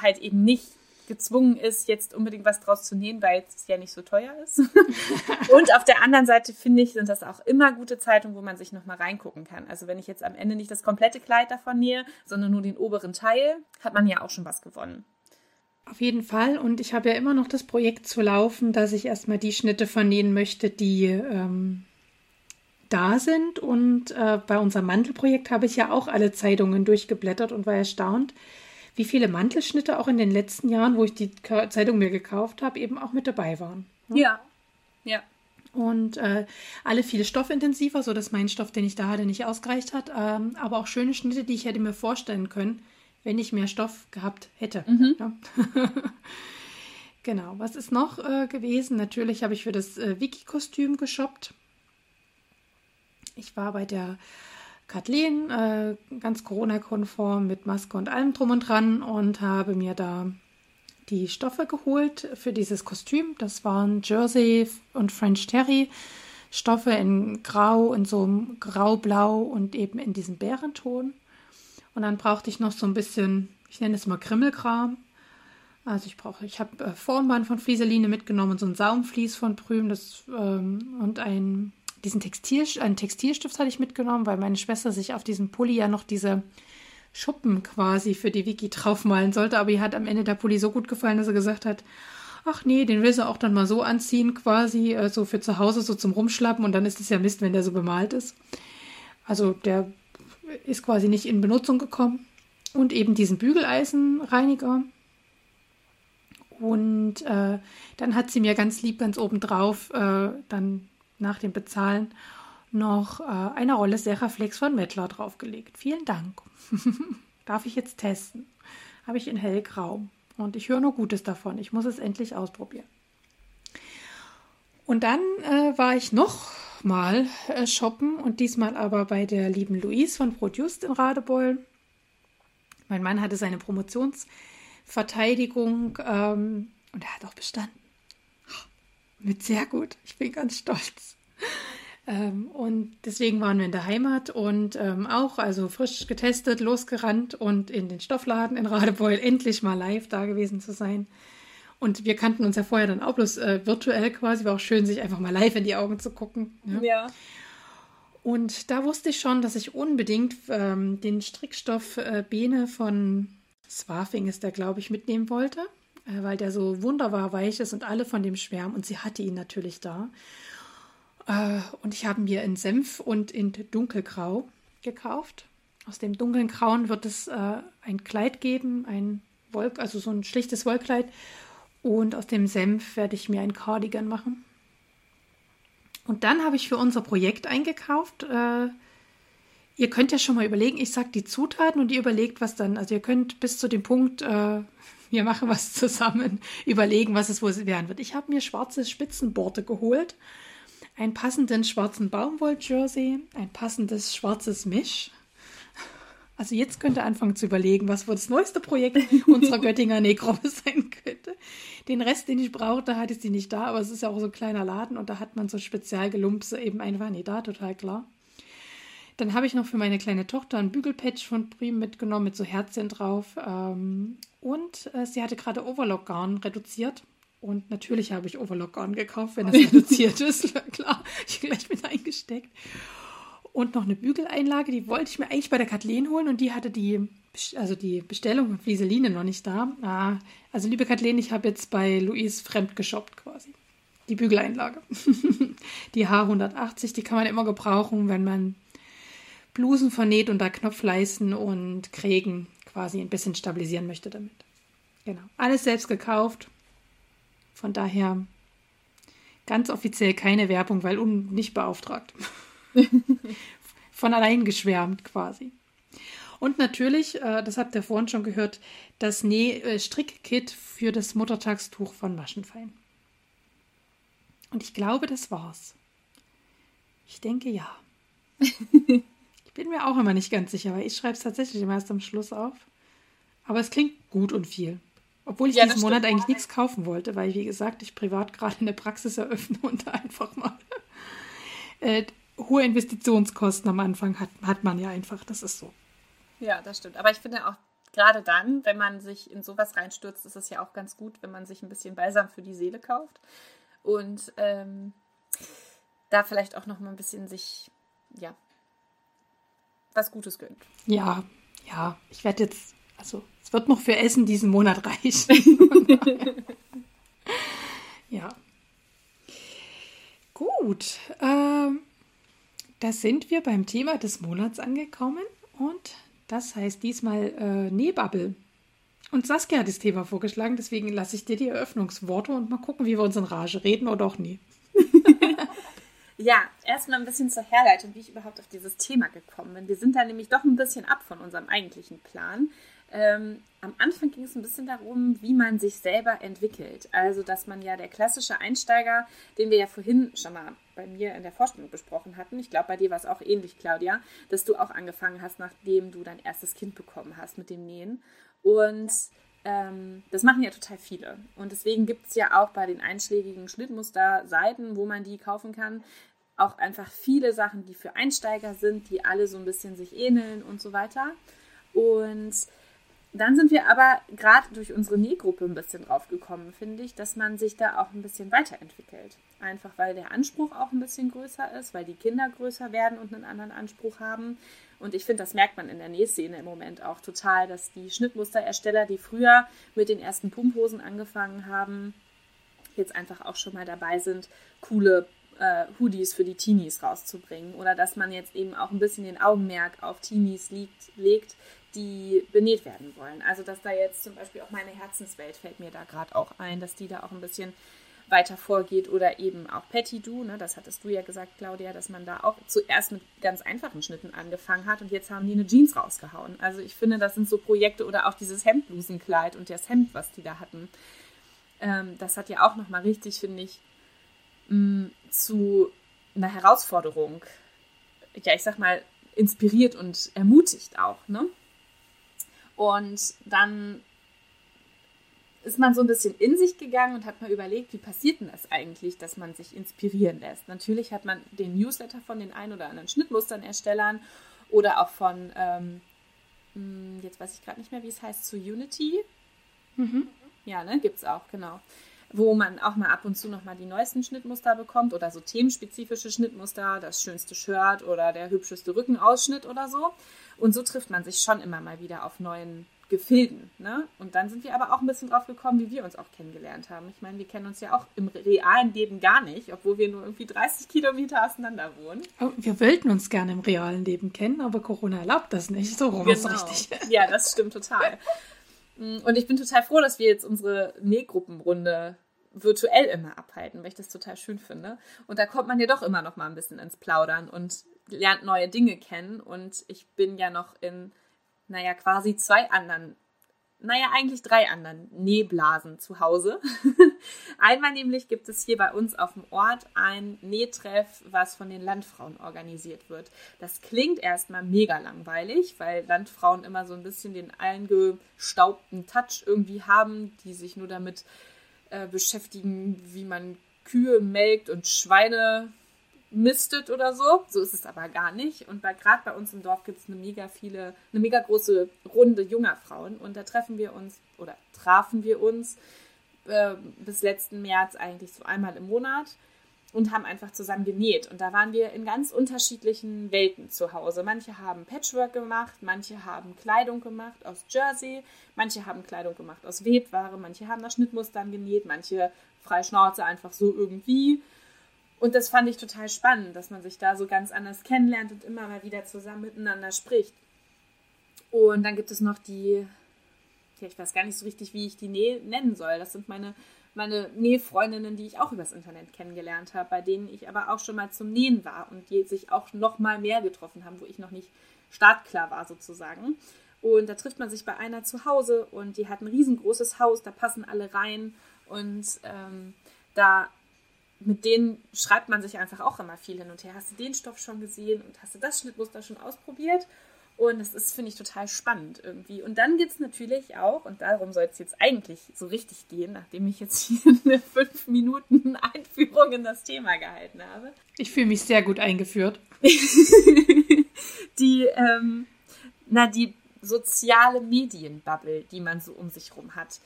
halt eben nicht gezwungen ist, jetzt unbedingt was draus zu nähen, weil es ja nicht so teuer ist. und auf der anderen Seite finde ich, sind das auch immer gute Zeitungen, wo man sich nochmal reingucken kann. Also wenn ich jetzt am Ende nicht das komplette Kleid davon nähe, sondern nur den oberen Teil, hat man ja auch schon was gewonnen. Auf jeden Fall. Und ich habe ja immer noch das Projekt zu laufen, dass ich erstmal die Schnitte vernähen möchte, die ähm, da sind. Und äh, bei unserem Mantelprojekt habe ich ja auch alle Zeitungen durchgeblättert und war erstaunt, wie viele Mantelschnitte auch in den letzten Jahren, wo ich die Zeitung mir gekauft habe, eben auch mit dabei waren. Ne? Ja, ja. Und äh, alle viele stoffintensiver, sodass mein Stoff, den ich da hatte, nicht ausgereicht hat. Ähm, aber auch schöne Schnitte, die ich hätte mir vorstellen können, wenn ich mehr Stoff gehabt hätte. Mhm. Ja. genau. Was ist noch äh, gewesen? Natürlich habe ich für das äh, Wiki-Kostüm geshoppt. Ich war bei der Kathleen, äh, ganz Corona-konform mit Maske und allem drum und dran und habe mir da die Stoffe geholt für dieses Kostüm. Das waren Jersey und French Terry. Stoffe in Grau, in so einem Grau-Blau und eben in diesem Bärenton. Und dann brauchte ich noch so ein bisschen, ich nenne es mal Krimmelkram. Also ich brauche, ich habe äh, Formband von Flieseline mitgenommen so ein Saumflies von Prüm das, ähm, und ein, diesen Textil, einen Textilstift hatte ich mitgenommen, weil meine Schwester sich auf diesem Pulli ja noch diese Schuppen quasi für die Wiki draufmalen sollte. Aber ihr hat am Ende der Pulli so gut gefallen, dass er gesagt hat, ach nee, den will sie auch dann mal so anziehen, quasi, äh, so für zu Hause, so zum Rumschlappen. Und dann ist es ja Mist, wenn der so bemalt ist. Also der ist quasi nicht in Benutzung gekommen. Und eben diesen Bügeleisenreiniger. Und äh, dann hat sie mir ganz lieb, ganz obendrauf, äh, dann nach dem Bezahlen, noch äh, eine Rolle Seraflex von Mettler draufgelegt. Vielen Dank. Darf ich jetzt testen? Habe ich in hellgrau. Und ich höre nur Gutes davon. Ich muss es endlich ausprobieren. Und dann äh, war ich noch mal äh, shoppen und diesmal aber bei der lieben Louise von Produce in Radebeul. Mein Mann hatte seine Promotionsverteidigung ähm, und er hat auch bestanden. Mit sehr gut. Ich bin ganz stolz. Ähm, und deswegen waren wir in der Heimat und ähm, auch, also frisch getestet, losgerannt und in den Stoffladen in Radebeul endlich mal live da gewesen zu sein. Und wir kannten uns ja vorher dann auch bloß äh, virtuell quasi, war auch schön, sich einfach mal live in die Augen zu gucken. Ja. ja. Und da wusste ich schon, dass ich unbedingt ähm, den Strickstoff äh, Bene von Swafing ist der, glaube ich, mitnehmen wollte, weil der so wunderbar weich ist und alle von dem schwärmen. Und sie hatte ihn natürlich da. Äh, und ich habe mir in Senf und in Dunkelgrau gekauft. Aus dem dunklen Grauen wird es äh, ein Kleid geben, ein Wolk, also so ein schlichtes Wollkleid. Und aus dem Senf werde ich mir ein Cardigan machen. Und dann habe ich für unser Projekt eingekauft. Äh, ihr könnt ja schon mal überlegen, ich sage die Zutaten und ihr überlegt, was dann. Also ihr könnt bis zu dem Punkt, äh, wir machen was zusammen, überlegen, was es wohl werden wird. Ich habe mir schwarze Spitzenborte geholt einen passenden schwarzen Baumwoll-Jersey, ein passendes schwarzes Misch. Also jetzt könnt ihr anfangen zu überlegen, was wohl das neueste Projekt unserer Göttinger Nähgruppe sein könnte. Den Rest, den ich brauchte, hatte sie nicht da, aber es ist ja auch so ein kleiner Laden und da hat man so Spezialgelumpse eben einfach nicht da, total klar. Dann habe ich noch für meine kleine Tochter ein Bügelpatch von Prim mitgenommen mit so Herzchen drauf. Ähm, und äh, sie hatte gerade Overlock-Garn reduziert. Und natürlich habe ich Overlock gekauft, wenn das reduziert ist. Klar, ich gleich mit eingesteckt. Und noch eine Bügeleinlage, die wollte ich mir eigentlich bei der Kathleen holen und die hatte die, also die Bestellung von Flieseline noch nicht da. Ah, also liebe Kathleen, ich habe jetzt bei Louise fremd geshoppt quasi. Die Bügeleinlage. die H180, die kann man immer gebrauchen, wenn man Blusen vernäht und da Knopfleisten und Krägen quasi ein bisschen stabilisieren möchte damit. Genau. Alles selbst gekauft, von daher ganz offiziell keine Werbung, weil un nicht beauftragt. Von allein geschwärmt quasi. Und natürlich, äh, das habt ihr vorhin schon gehört, das äh, Strickkit für das Muttertagstuch von Maschenfein. Und ich glaube, das war's. Ich denke ja. bin mir auch immer nicht ganz sicher, weil ich schreibe es tatsächlich immer erst am Schluss auf. Aber es klingt gut und viel. Obwohl ich ja, diesen Monat eigentlich nichts kaufen wollte, weil, wie gesagt, ich privat gerade eine Praxis eröffne und einfach mal äh, hohe Investitionskosten am Anfang hat, hat man ja einfach. Das ist so. Ja, das stimmt. Aber ich finde auch gerade dann, wenn man sich in sowas reinstürzt, ist es ja auch ganz gut, wenn man sich ein bisschen Balsam für die Seele kauft und ähm, da vielleicht auch noch mal ein bisschen sich, ja, was Gutes gönnt. Ja, ja. Ich werde jetzt also es wird noch für Essen diesen Monat reichen. ja. Gut. Ähm, da sind wir beim Thema des Monats angekommen und das heißt diesmal äh, Nähbubble. Und Saskia hat das Thema vorgeschlagen, deswegen lasse ich dir die Eröffnungsworte und mal gucken, wie wir uns in Rage reden oder auch nie. Ja, erstmal ein bisschen zur Herleitung, wie ich überhaupt auf dieses Thema gekommen bin. Wir sind da nämlich doch ein bisschen ab von unserem eigentlichen Plan. Ähm, am Anfang ging es ein bisschen darum, wie man sich selber entwickelt. Also, dass man ja der klassische Einsteiger, den wir ja vorhin schon mal bei mir in der Vorstellung besprochen hatten, ich glaube, bei dir war es auch ähnlich, Claudia, dass du auch angefangen hast, nachdem du dein erstes Kind bekommen hast mit dem Nähen. Und ähm, das machen ja total viele. Und deswegen gibt es ja auch bei den einschlägigen Schnittmuster-Seiten, wo man die kaufen kann, auch einfach viele Sachen, die für Einsteiger sind, die alle so ein bisschen sich ähneln und so weiter. Und dann sind wir aber gerade durch unsere Nähgruppe ein bisschen drauf gekommen, finde ich, dass man sich da auch ein bisschen weiterentwickelt. Einfach weil der Anspruch auch ein bisschen größer ist, weil die Kinder größer werden und einen anderen Anspruch haben. Und ich finde, das merkt man in der Nähszene im Moment auch total, dass die Schnittmusterersteller, die früher mit den ersten Pumphosen angefangen haben, jetzt einfach auch schon mal dabei sind, coole äh, Hoodies für die Teenies rauszubringen. Oder dass man jetzt eben auch ein bisschen den Augenmerk auf Teenies liegt, legt, die benäht werden wollen. Also dass da jetzt zum Beispiel auch meine Herzenswelt fällt mir da gerade auch ein, dass die da auch ein bisschen weiter vorgeht oder eben auch Patty Du, ne, das hattest du ja gesagt, Claudia, dass man da auch zuerst mit ganz einfachen Schnitten angefangen hat und jetzt haben die eine Jeans rausgehauen. Also ich finde, das sind so Projekte oder auch dieses Hemdblusenkleid und das Hemd, was die da hatten. Ähm, das hat ja auch nochmal richtig, finde ich, mh, mm, zu einer Herausforderung, ja, ich sag mal, inspiriert und ermutigt auch, ne? Und dann ist man so ein bisschen in sich gegangen und hat mal überlegt, wie passiert denn das eigentlich, dass man sich inspirieren lässt. Natürlich hat man den Newsletter von den ein oder anderen Schnittmustern-Erstellern oder auch von, ähm, hm, jetzt weiß ich gerade nicht mehr, wie es heißt, zu Unity. Mhm. Ja, ne, gibt es auch, genau. Wo man auch mal ab und zu nochmal die neuesten Schnittmuster bekommt oder so themenspezifische Schnittmuster, das schönste Shirt oder der hübscheste Rückenausschnitt oder so. Und so trifft man sich schon immer mal wieder auf neuen Gefilden. Ne? Und dann sind wir aber auch ein bisschen drauf gekommen, wie wir uns auch kennengelernt haben. Ich meine, wir kennen uns ja auch im realen Leben gar nicht, obwohl wir nur irgendwie 30 Kilometer auseinander wohnen. Oh, wir wollten uns gerne im realen Leben kennen, aber Corona erlaubt das nicht. So rum genau. ist richtig. Ja, das stimmt total. Und ich bin total froh, dass wir jetzt unsere Nähgruppenrunde virtuell immer abhalten, weil ich das total schön finde. Und da kommt man ja doch immer noch mal ein bisschen ins Plaudern und lernt neue Dinge kennen. Und ich bin ja noch in, naja, quasi zwei anderen, naja, eigentlich drei anderen Nähblasen zu Hause. Einmal nämlich gibt es hier bei uns auf dem Ort ein Nähtreff, was von den Landfrauen organisiert wird. Das klingt erstmal mega langweilig, weil Landfrauen immer so ein bisschen den eingestaubten Touch irgendwie haben, die sich nur damit äh, beschäftigen, wie man Kühe melkt und Schweine mistet oder so. So ist es aber gar nicht. Und gerade bei uns im Dorf gibt es eine mega viele, eine mega große Runde junger Frauen. Und da treffen wir uns oder trafen wir uns äh, bis letzten März eigentlich so einmal im Monat und haben einfach zusammen genäht. Und da waren wir in ganz unterschiedlichen Welten zu Hause. Manche haben Patchwork gemacht, manche haben Kleidung gemacht aus Jersey, manche haben Kleidung gemacht aus Webware, manche haben nach Schnittmustern genäht, manche frei Schnauze einfach so irgendwie. Und das fand ich total spannend, dass man sich da so ganz anders kennenlernt und immer mal wieder zusammen miteinander spricht. Und dann gibt es noch die, ja, ich weiß gar nicht so richtig, wie ich die nennen soll. Das sind meine meine Nähfreundinnen, die ich auch übers Internet kennengelernt habe, bei denen ich aber auch schon mal zum Nähen war und die sich auch noch mal mehr getroffen haben, wo ich noch nicht startklar war sozusagen. Und da trifft man sich bei einer zu Hause und die hat ein riesengroßes Haus, da passen alle rein und ähm, da mit denen schreibt man sich einfach auch immer viel hin und her. Hast du den Stoff schon gesehen und hast du das Schnittmuster schon ausprobiert? Und das ist, finde ich, total spannend irgendwie. Und dann gibt es natürlich auch, und darum soll es jetzt eigentlich so richtig gehen, nachdem ich jetzt hier eine fünf Minuten Einführung in das Thema gehalten habe. Ich fühle mich sehr gut eingeführt. die, ähm, na, die soziale Medienbubble, die man so um sich rum hat.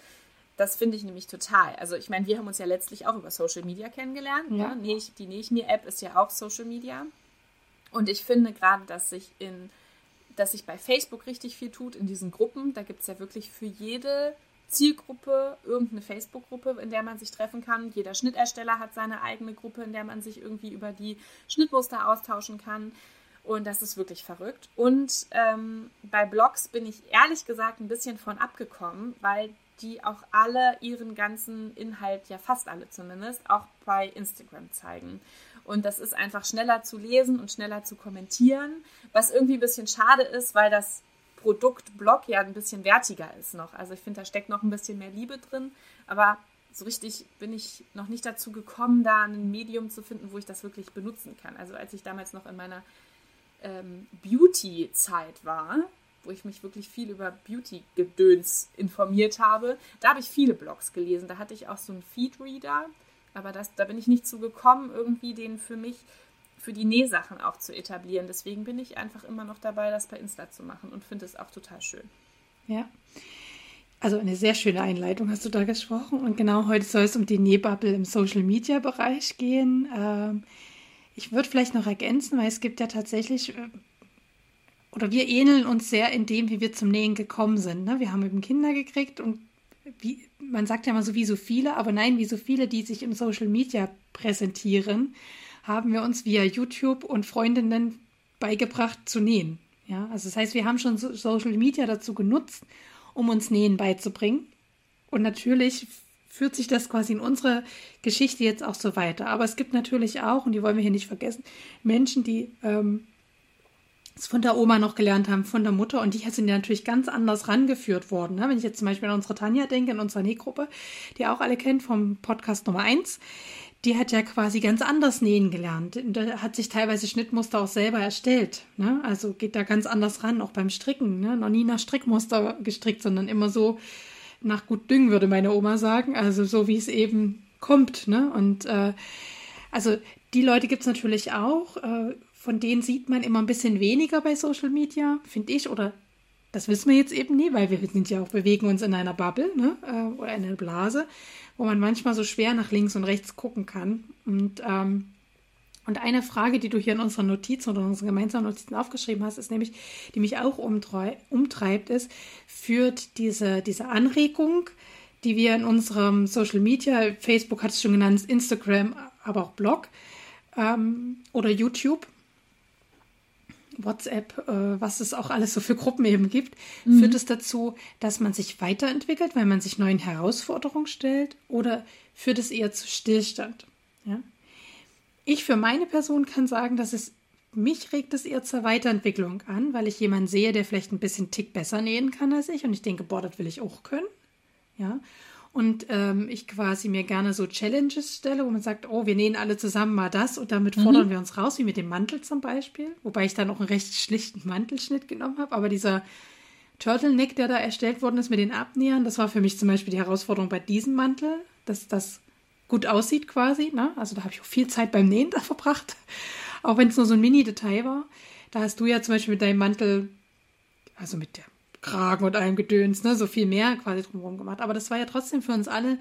Das finde ich nämlich total. Also ich meine, wir haben uns ja letztlich auch über Social Media kennengelernt. Ja. Ne? Die Nähe ich mir App ist ja auch Social Media. Und ich finde gerade, dass sich in dass sich bei Facebook richtig viel tut in diesen Gruppen. Da gibt es ja wirklich für jede Zielgruppe irgendeine Facebook-Gruppe, in der man sich treffen kann. Jeder Schnittersteller hat seine eigene Gruppe, in der man sich irgendwie über die Schnittmuster austauschen kann. Und das ist wirklich verrückt. Und ähm, bei Blogs bin ich ehrlich gesagt ein bisschen von abgekommen, weil die auch alle ihren ganzen Inhalt, ja fast alle zumindest, auch bei Instagram zeigen. Und das ist einfach schneller zu lesen und schneller zu kommentieren, was irgendwie ein bisschen schade ist, weil das Produkt Blog ja ein bisschen wertiger ist noch. Also ich finde, da steckt noch ein bisschen mehr Liebe drin, aber so richtig bin ich noch nicht dazu gekommen, da ein Medium zu finden, wo ich das wirklich benutzen kann. Also als ich damals noch in meiner ähm, Beauty-Zeit war, wo ich mich wirklich viel über Beauty-Gedöns informiert habe, da habe ich viele Blogs gelesen. Da hatte ich auch so einen Feed-Reader, aber das, da bin ich nicht zu gekommen, irgendwie den für mich, für die Nähsachen auch zu etablieren. Deswegen bin ich einfach immer noch dabei, das bei Insta zu machen und finde es auch total schön. Ja. Also eine sehr schöne Einleitung hast du da gesprochen. Und genau heute soll es um die Nähbubble im Social-Media-Bereich gehen. Ähm, ich würde vielleicht noch ergänzen, weil es gibt ja tatsächlich, äh, oder wir ähneln uns sehr in dem, wie wir zum Nähen gekommen sind. Ne? Wir haben eben Kinder gekriegt und wie, man sagt ja immer so wie so viele, aber nein, wie so viele, die sich im Social Media präsentieren, haben wir uns via YouTube und Freundinnen beigebracht zu nähen. Ja, also das heißt, wir haben schon Social Media dazu genutzt, um uns Nähen beizubringen. Und natürlich führt sich das quasi in unsere Geschichte jetzt auch so weiter. Aber es gibt natürlich auch, und die wollen wir hier nicht vergessen, Menschen, die ähm, es von der Oma noch gelernt haben, von der Mutter, und die sind ja natürlich ganz anders rangeführt worden. Ne? Wenn ich jetzt zum Beispiel an unsere Tanja denke, in unserer Nähgruppe, die auch alle kennt vom Podcast Nummer 1, die hat ja quasi ganz anders nähen gelernt. Da hat sich teilweise Schnittmuster auch selber erstellt. Ne? Also geht da ganz anders ran, auch beim Stricken. Ne? Noch nie nach Strickmuster gestrickt, sondern immer so, nach gut Düngen, würde meine Oma sagen. Also so wie es eben kommt. Ne? Und äh, also die Leute gibt es natürlich auch. Äh, von denen sieht man immer ein bisschen weniger bei Social Media, finde ich. Oder das wissen wir jetzt eben nie, weil wir sind ja auch, bewegen uns in einer Bubble ne? äh, oder in einer Blase, wo man manchmal so schwer nach links und rechts gucken kann. Und ähm, und eine Frage, die du hier in unserer Notiz oder in unseren gemeinsamen Notizen aufgeschrieben hast, ist nämlich, die mich auch umtreibt, ist, führt diese, diese Anregung, die wir in unserem Social Media, Facebook hat es schon genannt, Instagram, aber auch Blog ähm, oder YouTube, WhatsApp, äh, was es auch alles so für Gruppen eben gibt, mhm. führt es dazu, dass man sich weiterentwickelt, weil man sich neuen Herausforderungen stellt oder führt es eher zu Stillstand? Ja? Ich für meine Person kann sagen, dass es mich regt es eher zur Weiterentwicklung an, weil ich jemanden sehe, der vielleicht ein bisschen Tick besser nähen kann als ich und ich denke, boah, das will ich auch können. Ja. Und ähm, ich quasi mir gerne so Challenges stelle, wo man sagt, oh, wir nähen alle zusammen mal das und damit mhm. fordern wir uns raus, wie mit dem Mantel zum Beispiel. Wobei ich dann auch einen recht schlichten Mantelschnitt genommen habe. Aber dieser Turtleneck, der da erstellt worden ist mit den Abnähern, das war für mich zum Beispiel die Herausforderung bei diesem Mantel, dass das gut aussieht quasi. Ne? Also da habe ich auch viel Zeit beim Nähen da verbracht, auch wenn es nur so ein Mini-Detail war. Da hast du ja zum Beispiel mit deinem Mantel, also mit der Kragen und allem Gedöns, ne, so viel mehr quasi drumherum gemacht. Aber das war ja trotzdem für uns alle,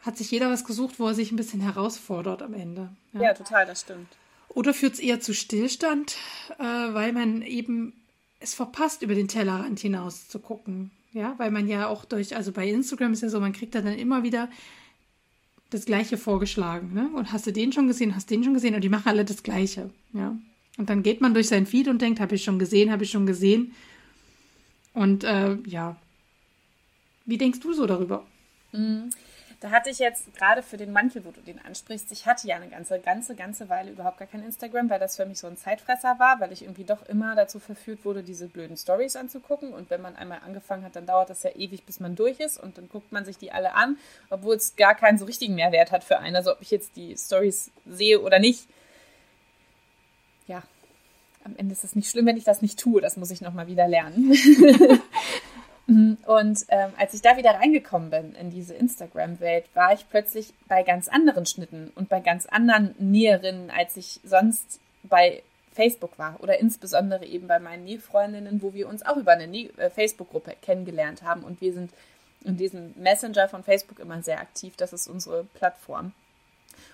hat sich jeder was gesucht, wo er sich ein bisschen herausfordert am Ende. Ja, ja total, das stimmt. Oder führt es eher zu Stillstand, äh, weil man eben es verpasst, über den Tellerrand hinaus zu gucken. Ja, weil man ja auch durch, also bei Instagram ist ja so, man kriegt dann immer wieder das Gleiche vorgeschlagen. Ne? Und hast du den schon gesehen, hast du den schon gesehen und die machen alle das Gleiche. Ja. Und dann geht man durch sein Feed und denkt, habe ich schon gesehen, habe ich schon gesehen. Und äh, ja, wie denkst du so darüber? Mhm. Da hatte ich jetzt gerade für den Mantel, wo du den ansprichst, ich hatte ja eine ganze, ganze, ganze Weile überhaupt gar kein Instagram, weil das für mich so ein Zeitfresser war, weil ich irgendwie doch immer dazu verführt wurde, diese blöden Stories anzugucken. Und wenn man einmal angefangen hat, dann dauert das ja ewig, bis man durch ist. Und dann guckt man sich die alle an, obwohl es gar keinen so richtigen Mehrwert hat für einen. Also ob ich jetzt die Stories sehe oder nicht. Am Ende ist es nicht schlimm, wenn ich das nicht tue. Das muss ich nochmal wieder lernen. Mhm. Und ähm, als ich da wieder reingekommen bin in diese Instagram-Welt, war ich plötzlich bei ganz anderen Schnitten und bei ganz anderen Näherinnen, als ich sonst bei Facebook war oder insbesondere eben bei meinen Nähfreundinnen, wo wir uns auch über eine äh, Facebook-Gruppe kennengelernt haben und wir sind in diesem Messenger von Facebook immer sehr aktiv. Das ist unsere Plattform.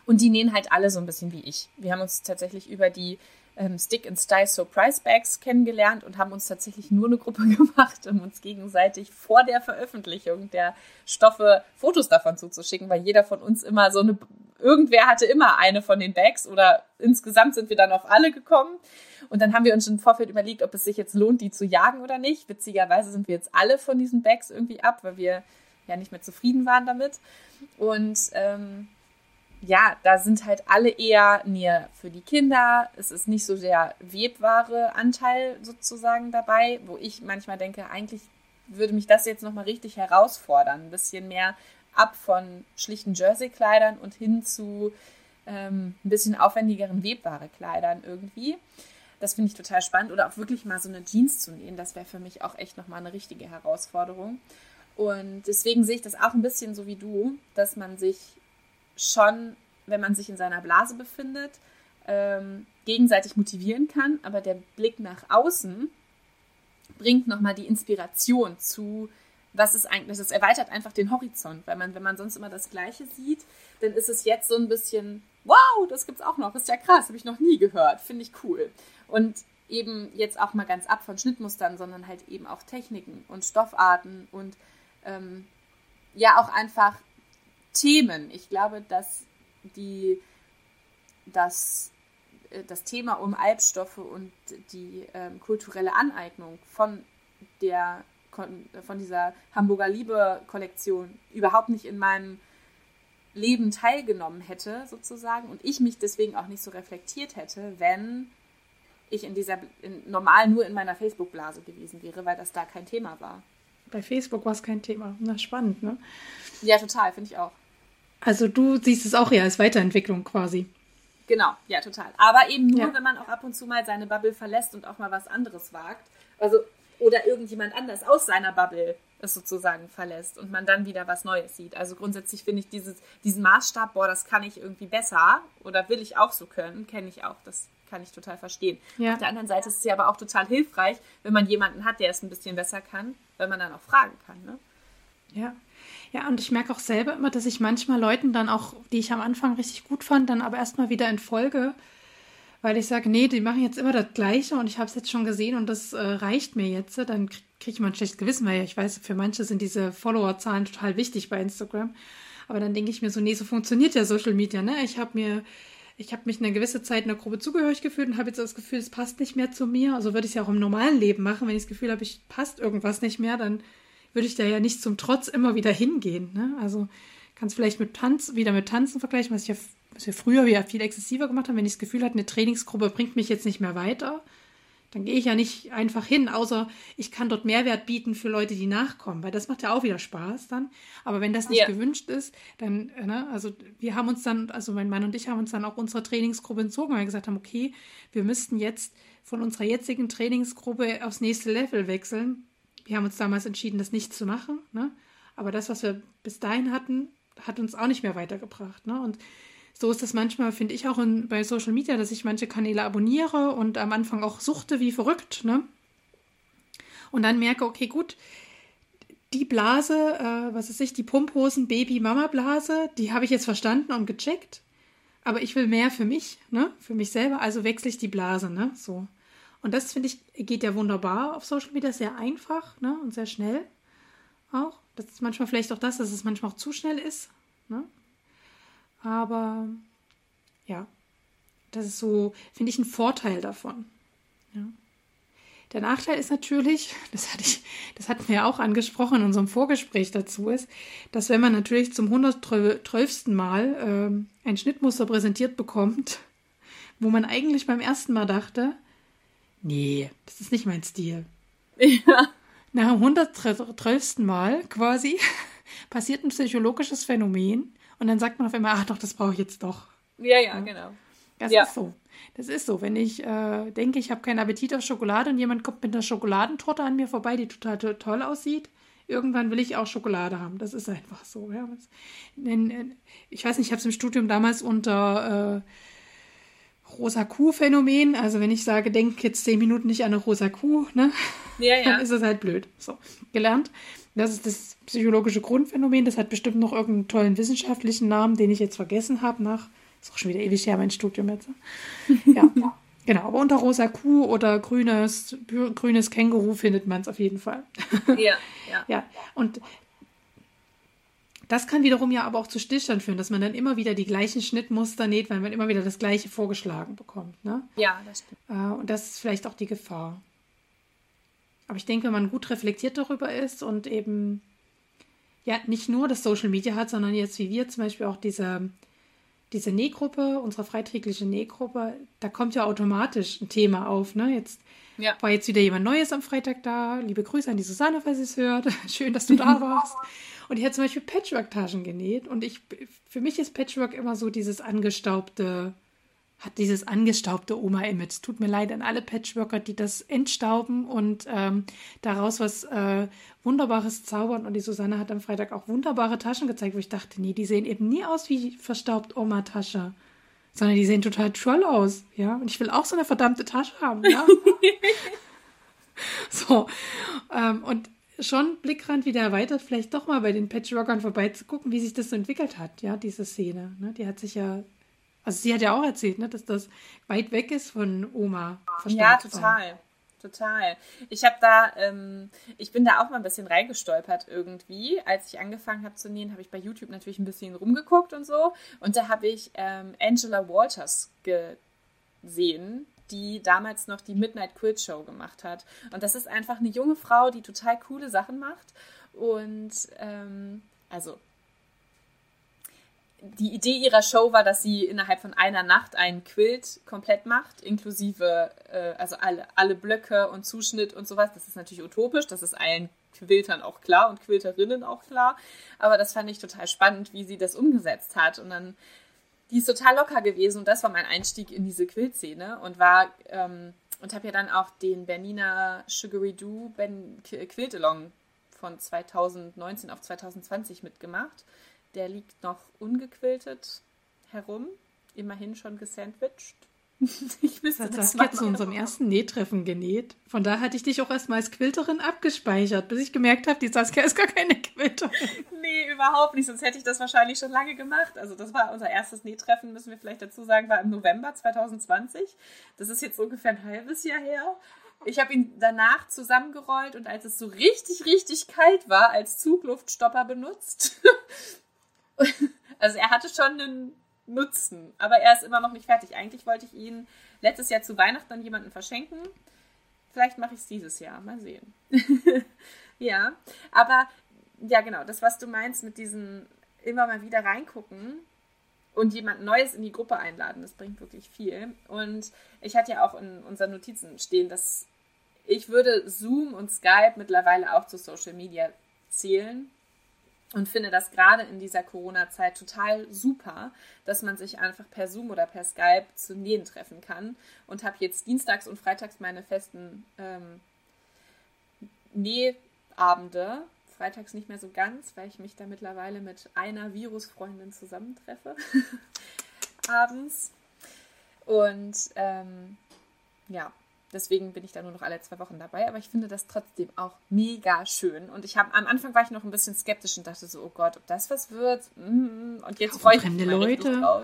Und die nähen halt alle so ein bisschen wie ich. Wir haben uns tatsächlich über die ähm, Stick and Style Surprise Bags kennengelernt und haben uns tatsächlich nur eine Gruppe gemacht, um uns gegenseitig vor der Veröffentlichung der Stoffe Fotos davon zuzuschicken, weil jeder von uns immer so eine, irgendwer hatte immer eine von den Bags oder insgesamt sind wir dann auf alle gekommen. Und dann haben wir uns im Vorfeld überlegt, ob es sich jetzt lohnt, die zu jagen oder nicht. Witzigerweise sind wir jetzt alle von diesen Bags irgendwie ab, weil wir ja nicht mehr zufrieden waren damit. Und ähm, ja, da sind halt alle eher näher für die Kinder. Es ist nicht so der webware Anteil sozusagen dabei, wo ich manchmal denke, eigentlich würde mich das jetzt nochmal richtig herausfordern. Ein bisschen mehr ab von schlichten Jersey-Kleidern und hin zu ähm, ein bisschen aufwendigeren Webware-Kleidern irgendwie. Das finde ich total spannend. Oder auch wirklich mal so eine Jeans zu nähen, das wäre für mich auch echt nochmal eine richtige Herausforderung. Und deswegen sehe ich das auch ein bisschen so wie du, dass man sich schon, wenn man sich in seiner Blase befindet, ähm, gegenseitig motivieren kann, aber der Blick nach außen bringt nochmal die Inspiration zu, was ist eigentlich, das erweitert einfach den Horizont, weil man, wenn man sonst immer das Gleiche sieht, dann ist es jetzt so ein bisschen, wow, das gibt's auch noch, ist ja krass, habe ich noch nie gehört, finde ich cool. Und eben jetzt auch mal ganz ab von Schnittmustern, sondern halt eben auch Techniken und Stoffarten und ähm, ja auch einfach Themen. Ich glaube, dass die, dass äh, das Thema um Albstoffe und die ähm, kulturelle Aneignung von der von dieser Hamburger Liebe-Kollektion überhaupt nicht in meinem Leben teilgenommen hätte, sozusagen, und ich mich deswegen auch nicht so reflektiert hätte, wenn ich in dieser in, normal nur in meiner Facebook-Blase gewesen wäre, weil das da kein Thema war. Bei Facebook war es kein Thema. Na, spannend, ne? Ja, total, finde ich auch. Also du siehst es auch eher als Weiterentwicklung quasi. Genau, ja, total. Aber eben nur, ja. wenn man auch ab und zu mal seine Bubble verlässt und auch mal was anderes wagt. Also, oder irgendjemand anders aus seiner Bubble es sozusagen verlässt und man dann wieder was Neues sieht. Also grundsätzlich finde ich dieses, diesen Maßstab, boah, das kann ich irgendwie besser oder will ich auch so können, kenne ich auch. Das kann ich total verstehen. Ja. Auf der anderen Seite ist es ja aber auch total hilfreich, wenn man jemanden hat, der es ein bisschen besser kann, weil man dann auch fragen kann. Ne? Ja, ja, und ich merke auch selber immer, dass ich manchmal Leuten dann auch, die ich am Anfang richtig gut fand, dann aber erstmal wieder entfolge, weil ich sage, nee, die machen jetzt immer das Gleiche und ich habe es jetzt schon gesehen und das äh, reicht mir jetzt. Dann kriege krieg ich mal ein schlechtes Gewissen, weil ich weiß, für manche sind diese Followerzahlen total wichtig bei Instagram. Aber dann denke ich mir so, nee, so funktioniert ja Social Media, ne? Ich habe mir ich habe mich eine gewisse Zeit in der Gruppe zugehörig gefühlt und habe jetzt das Gefühl, es passt nicht mehr zu mir. Also würde ich es ja auch im normalen Leben machen. Wenn ich das Gefühl habe, ich passt irgendwas nicht mehr, dann würde ich da ja nicht zum Trotz immer wieder hingehen. Ne? Also kannst vielleicht mit Tanz, wieder mit Tanzen vergleichen, was, ich ja, was wir früher ja viel exzessiver gemacht haben. Wenn ich das Gefühl hatte, eine Trainingsgruppe bringt mich jetzt nicht mehr weiter, dann gehe ich ja nicht einfach hin, außer ich kann dort Mehrwert bieten für Leute, die nachkommen, weil das macht ja auch wieder Spaß dann. Aber wenn das nicht ja. gewünscht ist, dann, ne, also wir haben uns dann, also mein Mann und ich haben uns dann auch unsere Trainingsgruppe entzogen, weil wir gesagt haben, okay, wir müssten jetzt von unserer jetzigen Trainingsgruppe aufs nächste Level wechseln. Wir haben uns damals entschieden, das nicht zu machen, ne? aber das, was wir bis dahin hatten, hat uns auch nicht mehr weitergebracht. Ne? Und so ist das manchmal, finde ich auch in, bei Social Media, dass ich manche Kanäle abonniere und am Anfang auch suchte wie verrückt. Ne? Und dann merke, okay, gut, die Blase, äh, was ist ich, die Pumphosen Baby-Mama-Blase, die habe ich jetzt verstanden und gecheckt. Aber ich will mehr für mich, ne? Für mich selber, also wechsle ich die Blase, ne? So. Und das finde ich, geht ja wunderbar auf Social Media, sehr einfach ne? und sehr schnell auch. Das ist manchmal vielleicht auch das, dass es manchmal auch zu schnell ist. Ne? Aber ja, das ist so, finde ich, ein Vorteil davon. Ja. Der Nachteil ist natürlich, das hatte ich, das hatten wir ja auch angesprochen in unserem Vorgespräch dazu, ist, dass wenn man natürlich zum 112. Mal ähm, ein Schnittmuster präsentiert bekommt, wo man eigentlich beim ersten Mal dachte, nee, das ist nicht mein Stil. Ja. Nach dem 112. Mal quasi passiert ein psychologisches Phänomen und dann sagt man auf einmal, ach doch, das brauche ich jetzt doch. Ja, ja, ja. genau. Das ja. ist so. Das ist so. Wenn ich äh, denke, ich habe keinen Appetit auf Schokolade und jemand kommt mit einer Schokoladentorte an mir vorbei, die total to toll aussieht, irgendwann will ich auch Schokolade haben. Das ist einfach so. Ja. Ich weiß nicht, ich habe es im Studium damals unter äh, rosa Kuh-Phänomen. Also wenn ich sage, denk jetzt zehn Minuten nicht an eine rosa Kuh, ne? Ja, ja. Dann ist es halt blöd. So, gelernt. Das ist das psychologische Grundphänomen. Das hat bestimmt noch irgendeinen tollen wissenschaftlichen Namen, den ich jetzt vergessen habe nach, ist auch schon wieder ewig her, mein Studium jetzt. Ja. Genau, aber unter rosa Kuh oder grünes, grünes Känguru findet man es auf jeden Fall. Ja, ja. ja, und das kann wiederum ja aber auch zu Stillstand führen, dass man dann immer wieder die gleichen Schnittmuster näht, weil man immer wieder das Gleiche vorgeschlagen bekommt. Ne? Ja, das stimmt. Äh, und das ist vielleicht auch die Gefahr. Aber ich denke, wenn man gut reflektiert darüber ist und eben ja nicht nur das Social Media hat, sondern jetzt wie wir zum Beispiel auch diese, diese Nähgruppe, unsere freiträgliche Nähgruppe, da kommt ja automatisch ein Thema auf. Ne? Jetzt ja. war jetzt wieder jemand Neues am Freitag da. Liebe Grüße an die Susanne, falls sie es hört. Schön, dass du da warst. Und die hat zum Beispiel Patchwork-Taschen genäht. Und ich, für mich ist Patchwork immer so dieses angestaubte, hat dieses angestaubte Oma-Image. Tut mir leid an alle Patchworker, die das entstauben und ähm, daraus was äh, Wunderbares zaubern. Und die Susanne hat am Freitag auch wunderbare Taschen gezeigt, wo ich dachte, nee, die sehen eben nie aus wie verstaubt Oma-Tasche sondern die sehen total toll aus, ja. Und ich will auch so eine verdammte Tasche haben, ja. so. Ähm, und schon Blickrand wieder erweitert, vielleicht doch mal bei den Patchworkern vorbeizugucken, wie sich das so entwickelt hat, ja, diese Szene. Ne? Die hat sich ja, also sie hat ja auch erzählt, ne, dass das weit weg ist von Oma. Ja, total. Total. Ich habe da, ähm, ich bin da auch mal ein bisschen reingestolpert irgendwie. Als ich angefangen habe zu nähen, habe ich bei YouTube natürlich ein bisschen rumgeguckt und so. Und da habe ich ähm, Angela Walters gesehen, die damals noch die Midnight Quilt Show gemacht hat. Und das ist einfach eine junge Frau, die total coole Sachen macht. Und ähm, also die Idee ihrer Show war, dass sie innerhalb von einer Nacht einen Quilt komplett macht, inklusive äh, also alle, alle Blöcke und Zuschnitt und sowas. Das ist natürlich utopisch, das ist allen Quiltern auch klar und Quilterinnen auch klar. Aber das fand ich total spannend, wie sie das umgesetzt hat. Und dann die ist total locker gewesen und das war mein Einstieg in diese Quiltszene und war ähm, und habe ja dann auch den Bernina Sugary Do ben, Quiltalong von 2019 auf 2020 mitgemacht. Der liegt noch ungequiltet herum, immerhin schon gesandwiched. ich müsste das, das mal zu unserem ersten Nähtreffen genäht. Von da hatte ich dich auch erstmal als Quilterin abgespeichert, bis ich gemerkt habe, die Saskia ist gar keine Quilterin. nee, überhaupt nicht, sonst hätte ich das wahrscheinlich schon lange gemacht. Also das war unser erstes Nähtreffen, müssen wir vielleicht dazu sagen, war im November 2020. Das ist jetzt ungefähr ein halbes Jahr her. Ich habe ihn danach zusammengerollt und als es so richtig, richtig kalt war, als Zugluftstopper benutzt. also er hatte schon einen nutzen. Aber er ist immer noch nicht fertig. Eigentlich wollte ich ihn letztes Jahr zu Weihnachten an jemanden verschenken. Vielleicht mache ich es dieses Jahr. Mal sehen. ja, aber ja, genau, das, was du meinst mit diesen immer mal wieder reingucken und jemand Neues in die Gruppe einladen, das bringt wirklich viel. Und ich hatte ja auch in unseren Notizen stehen, dass ich würde Zoom und Skype mittlerweile auch zu Social Media zählen und finde das gerade in dieser Corona-Zeit total super, dass man sich einfach per Zoom oder per Skype zu Nähen treffen kann. Und habe jetzt dienstags und freitags meine festen ähm, Nähabende. Freitags nicht mehr so ganz, weil ich mich da mittlerweile mit einer Virusfreundin zusammentreffe. Abends. Und ähm, ja, Deswegen bin ich da nur noch alle zwei Wochen dabei. Aber ich finde das trotzdem auch mega schön. Und ich habe am Anfang war ich noch ein bisschen skeptisch und dachte so, oh Gott, ob das was wird. Mm, und jetzt freue ich mich Leute. drauf.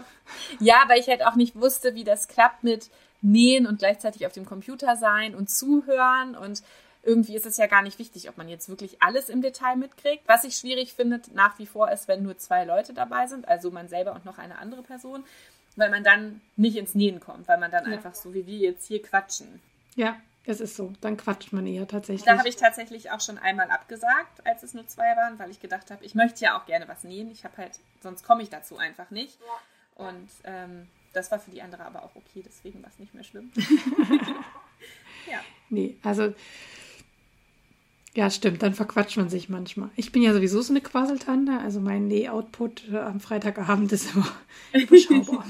Ja, weil ich halt auch nicht wusste, wie das klappt mit Nähen und gleichzeitig auf dem Computer sein und zuhören. Und irgendwie ist es ja gar nicht wichtig, ob man jetzt wirklich alles im Detail mitkriegt. Was ich schwierig finde nach wie vor ist, wenn nur zwei Leute dabei sind, also man selber und noch eine andere Person weil man dann nicht ins Nähen kommt, weil man dann ja. einfach so wie wir jetzt hier quatschen. Ja, es ist so. Dann quatscht man eher tatsächlich. Da habe ich tatsächlich auch schon einmal abgesagt, als es nur zwei waren, weil ich gedacht habe, ich möchte ja auch gerne was nähen. Ich habe halt, sonst komme ich dazu einfach nicht. Und ähm, das war für die andere aber auch okay, deswegen war es nicht mehr schlimm. ja. Nee, also ja, stimmt, dann verquatscht man sich manchmal. Ich bin ja sowieso so eine Quasseltante, also mein Näh-Output äh, am Freitagabend ist immer überschaubar.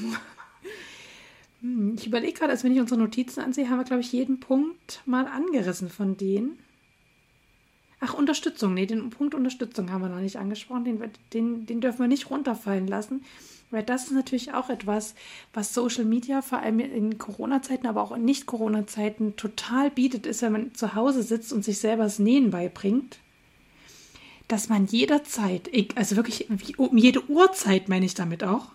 Hm, ich überlege gerade, als wenn ich unsere Notizen ansehe, haben wir, glaube ich, jeden Punkt mal angerissen von denen. Ach, Unterstützung. Nee, den Punkt Unterstützung haben wir noch nicht angesprochen. Den, den, den dürfen wir nicht runterfallen lassen. Weil das ist natürlich auch etwas, was Social Media vor allem in Corona-Zeiten, aber auch in Nicht-Corona-Zeiten total bietet, ist, wenn man zu Hause sitzt und sich selber das Nähen beibringt, dass man jederzeit, also wirklich um jede Uhrzeit meine ich damit auch,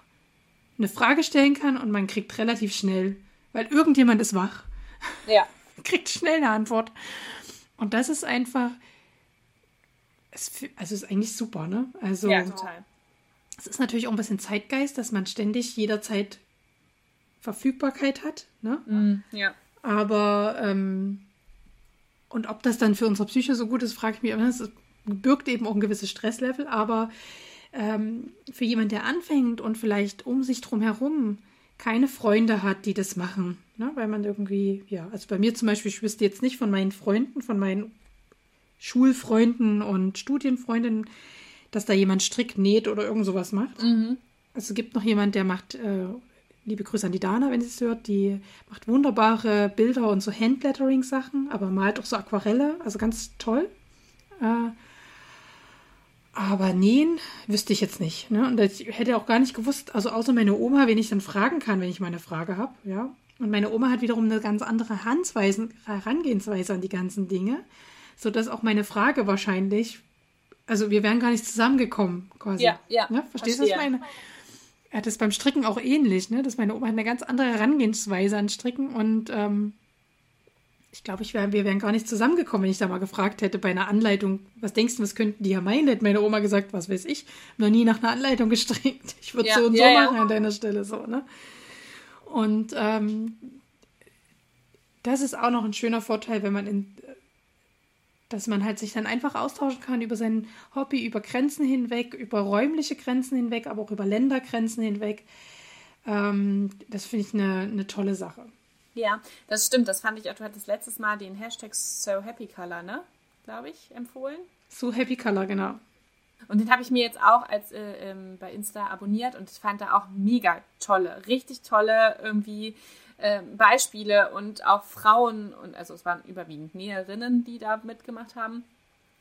eine Frage stellen kann und man kriegt relativ schnell weil irgendjemand ist wach. Ja. Kriegt schnell eine Antwort. Und das ist einfach, es, also ist eigentlich super, ne? Also, ja, total. Es ist natürlich auch ein bisschen Zeitgeist, dass man ständig jederzeit Verfügbarkeit hat, ne? Mm, ja. Aber, ähm, und ob das dann für unsere Psyche so gut ist, frage ich mich. Es birgt eben auch ein gewisses Stresslevel, aber ähm, für jemanden, der anfängt und vielleicht um sich drum herum keine Freunde hat, die das machen, ne? weil man irgendwie, ja, also bei mir zum Beispiel, ich wüsste jetzt nicht von meinen Freunden, von meinen Schulfreunden und Studienfreundinnen, dass da jemand strick näht oder irgend sowas macht. Mhm. Also es gibt noch jemand, der macht, äh, liebe Grüße an die Dana, wenn sie es hört, die macht wunderbare Bilder und so Handlettering-Sachen, aber malt auch so Aquarelle, also ganz toll. Äh, aber nähen wüsste ich jetzt nicht. Ne? Und ich hätte auch gar nicht gewusst, also außer meine Oma, wen ich dann fragen kann, wenn ich meine Frage habe. Ja? Und meine Oma hat wiederum eine ganz andere Handweise, Herangehensweise an die ganzen Dinge, sodass auch meine Frage wahrscheinlich, also wir wären gar nicht zusammengekommen quasi. Ja, ja. Ne? Verstehst du, was ich meine? Ja, das ist beim Stricken auch ähnlich, ne? Dass meine Oma hat eine ganz andere Herangehensweise an Stricken und ähm, ich glaube, ich wär, wir wären gar nicht zusammengekommen, wenn ich da mal gefragt hätte bei einer Anleitung, was denkst du, was könnten die ja meinen? Hätte meine Oma gesagt, was weiß ich, noch nie nach einer Anleitung gestrickt. Ich würde Ja, so und ja, so ja. machen an deiner Stelle so, ne? Und ähm, das ist auch noch ein schöner Vorteil, wenn man in, dass man halt sich dann einfach austauschen kann über sein Hobby, über Grenzen hinweg, über räumliche Grenzen hinweg, aber auch über Ländergrenzen hinweg. Ähm, das finde ich eine, eine tolle Sache. Ja, das stimmt. Das fand ich auch. Du hattest letztes Mal den Hashtag So Happy Color, ne? Glaube ich, empfohlen. So Happy Color, genau. Und den habe ich mir jetzt auch als äh, ähm, bei Insta abonniert und fand da auch mega tolle, richtig tolle irgendwie ähm, Beispiele und auch Frauen und also es waren überwiegend Näherinnen, die da mitgemacht haben.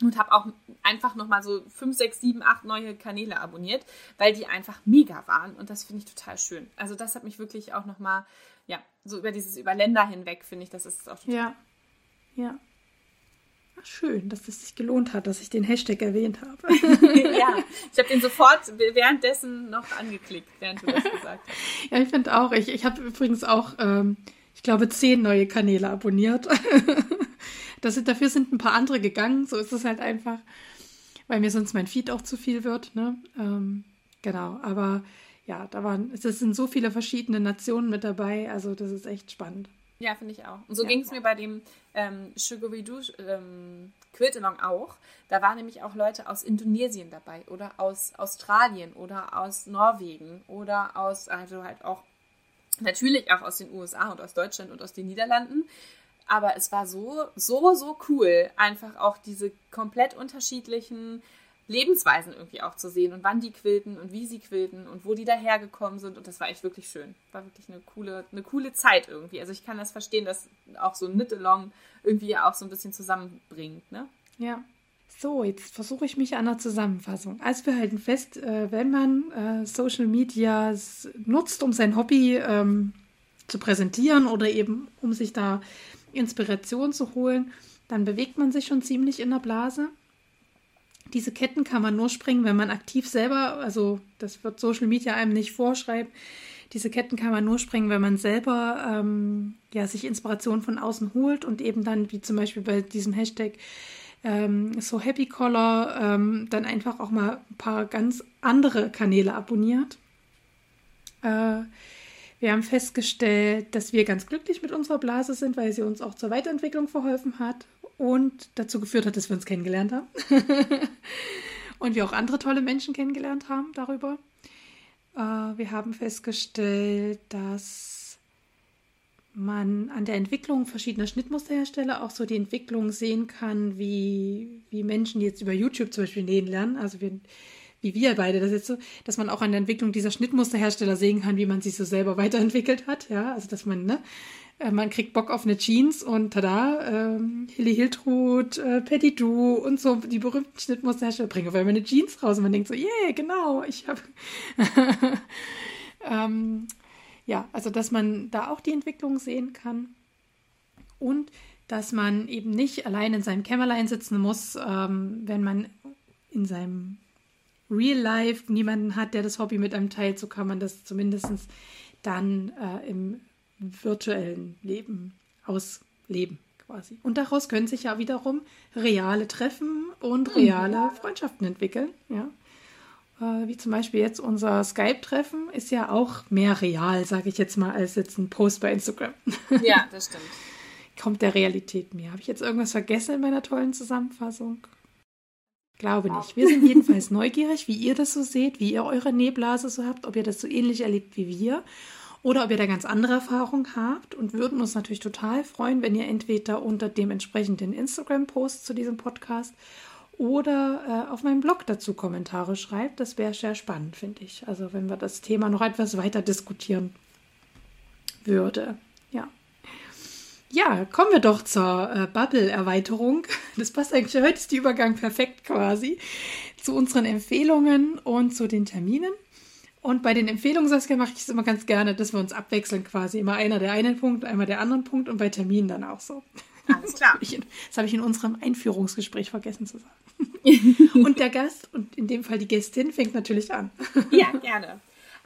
Und habe auch einfach nochmal so fünf, sechs, sieben, acht neue Kanäle abonniert, weil die einfach mega waren. Und das finde ich total schön. Also das hat mich wirklich auch nochmal, ja, so über dieses über Länder hinweg, finde ich, das ist auch total Ja. Ja. Ach, schön, dass es sich gelohnt hat, dass ich den Hashtag erwähnt habe. ja, ich habe den sofort währenddessen noch angeklickt, während du das gesagt hast. ja, ich finde auch. Ich, ich habe übrigens auch, ähm, ich glaube, zehn neue Kanäle abonniert. das sind, dafür sind ein paar andere gegangen. So ist es halt einfach, weil mir sonst mein Feed auch zu viel wird. Ne? Ähm, genau, aber ja, da waren, es sind so viele verschiedene Nationen mit dabei. Also das ist echt spannend. Ja, finde ich auch. Und so Ja. ging es mir bei dem ähm, Sugary Do ähm, Quilt-Along auch. Da waren nämlich auch Leute aus Indonesien dabei oder aus Australien oder aus Norwegen oder aus, also halt auch natürlich auch aus den USA und aus Deutschland und aus den Niederlanden. Aber es war so, so, so cool, einfach auch diese komplett unterschiedlichen Lebensweisen irgendwie auch zu sehen und wann die quilten und wie sie quilten und wo die dahergekommen sind. Und das war echt wirklich schön. War wirklich eine coole, eine coole Zeit irgendwie. Also ich kann das verstehen, dass auch so ein Knit-Along irgendwie auch so ein bisschen zusammenbringt, ne? Ja. So, jetzt versuche ich mich an der Zusammenfassung. Also wir halten fest, äh, wenn man äh, Social Media nutzt, um sein Hobby ähm, zu präsentieren oder eben um sich da Inspiration zu holen, dann bewegt man sich schon ziemlich in der Blase. Diese Ketten kann man nur springen, wenn man aktiv selber, also das wird Social Media einem nicht vorschreiben, diese Ketten kann man nur springen, wenn man selber ähm, ja, sich Inspiration von außen holt und eben dann, wie zum Beispiel bei diesem Hashtag ähm, so Happy Color, ähm, dann einfach auch mal ein paar ganz andere Kanäle abonniert. Äh, wir haben festgestellt, dass wir ganz glücklich mit unserer Blase sind, weil sie uns auch zur Weiterentwicklung verholfen hat und dazu geführt hat, dass wir uns kennengelernt haben. und wir auch andere tolle Menschen kennengelernt haben darüber. Äh, wir haben festgestellt, dass man an der Entwicklung verschiedener Schnittmusterhersteller auch so die Entwicklung sehen kann, wie, wie Menschen, jetzt über YouTube zum Beispiel nähen lernen, also wir, wie wir beide das jetzt so, dass man auch an der Entwicklung dieser Schnittmusterhersteller sehen kann, wie man sich so selber weiterentwickelt hat, ja, also dass man, ne, äh, man kriegt Bock auf eine Jeans und tada, ähm, Hilly Hiltrud, äh, Petit Du und so die berühmten Schnittmusterhersteller bringen auf einmal eine Jeans raus und man denkt so, yeah, genau, ich habe ähm, ja, also dass man da auch die Entwicklung sehen kann und dass man eben nicht allein in seinem Kämmerlein sitzen muss, ähm, wenn man in seinem Real Life niemanden hat, der das Hobby mit einem teilt, so kann man das zumindest dann äh, im virtuellen Leben ausleben quasi. Und daraus können sich ja wiederum reale Treffen und reale mhm. Freundschaften entwickeln. Ja. Äh, wie zum Beispiel jetzt unser Skype-Treffen ist ja auch mehr real, sage ich jetzt mal, als jetzt ein Post bei Instagram. Ja, das stimmt. Kommt der Realität mehr. Habe ich jetzt irgendwas vergessen in meiner tollen Zusammenfassung? Glaube nicht. Wir sind jedenfalls neugierig, wie ihr das so seht, wie ihr eure Nähblase so habt, ob ihr das so ähnlich erlebt wie wir oder ob ihr da ganz andere Erfahrungen habt und würden uns natürlich total freuen, wenn ihr entweder unter dem entsprechenden Instagram-Post zu diesem Podcast oder äh, auf meinem Blog dazu Kommentare schreibt. Das wäre sehr spannend, finde ich. Also wenn wir das Thema noch etwas weiter diskutieren würde. Ja. Ja, kommen wir doch zur äh, Bubble-Erweiterung. Das passt eigentlich, heute ist die Übergang perfekt quasi zu unseren Empfehlungen und zu den Terminen. Und bei den Empfehlungen, Saskia, mache ich es immer ganz gerne, dass wir uns abwechseln quasi. Immer einer der einen Punkt, einmal der anderen Punkt und bei Terminen dann auch so. Alles klar. Das habe ich in unserem Einführungsgespräch vergessen zu sagen. und der Gast, und in dem Fall die Gästin, fängt natürlich an. Ja, gerne.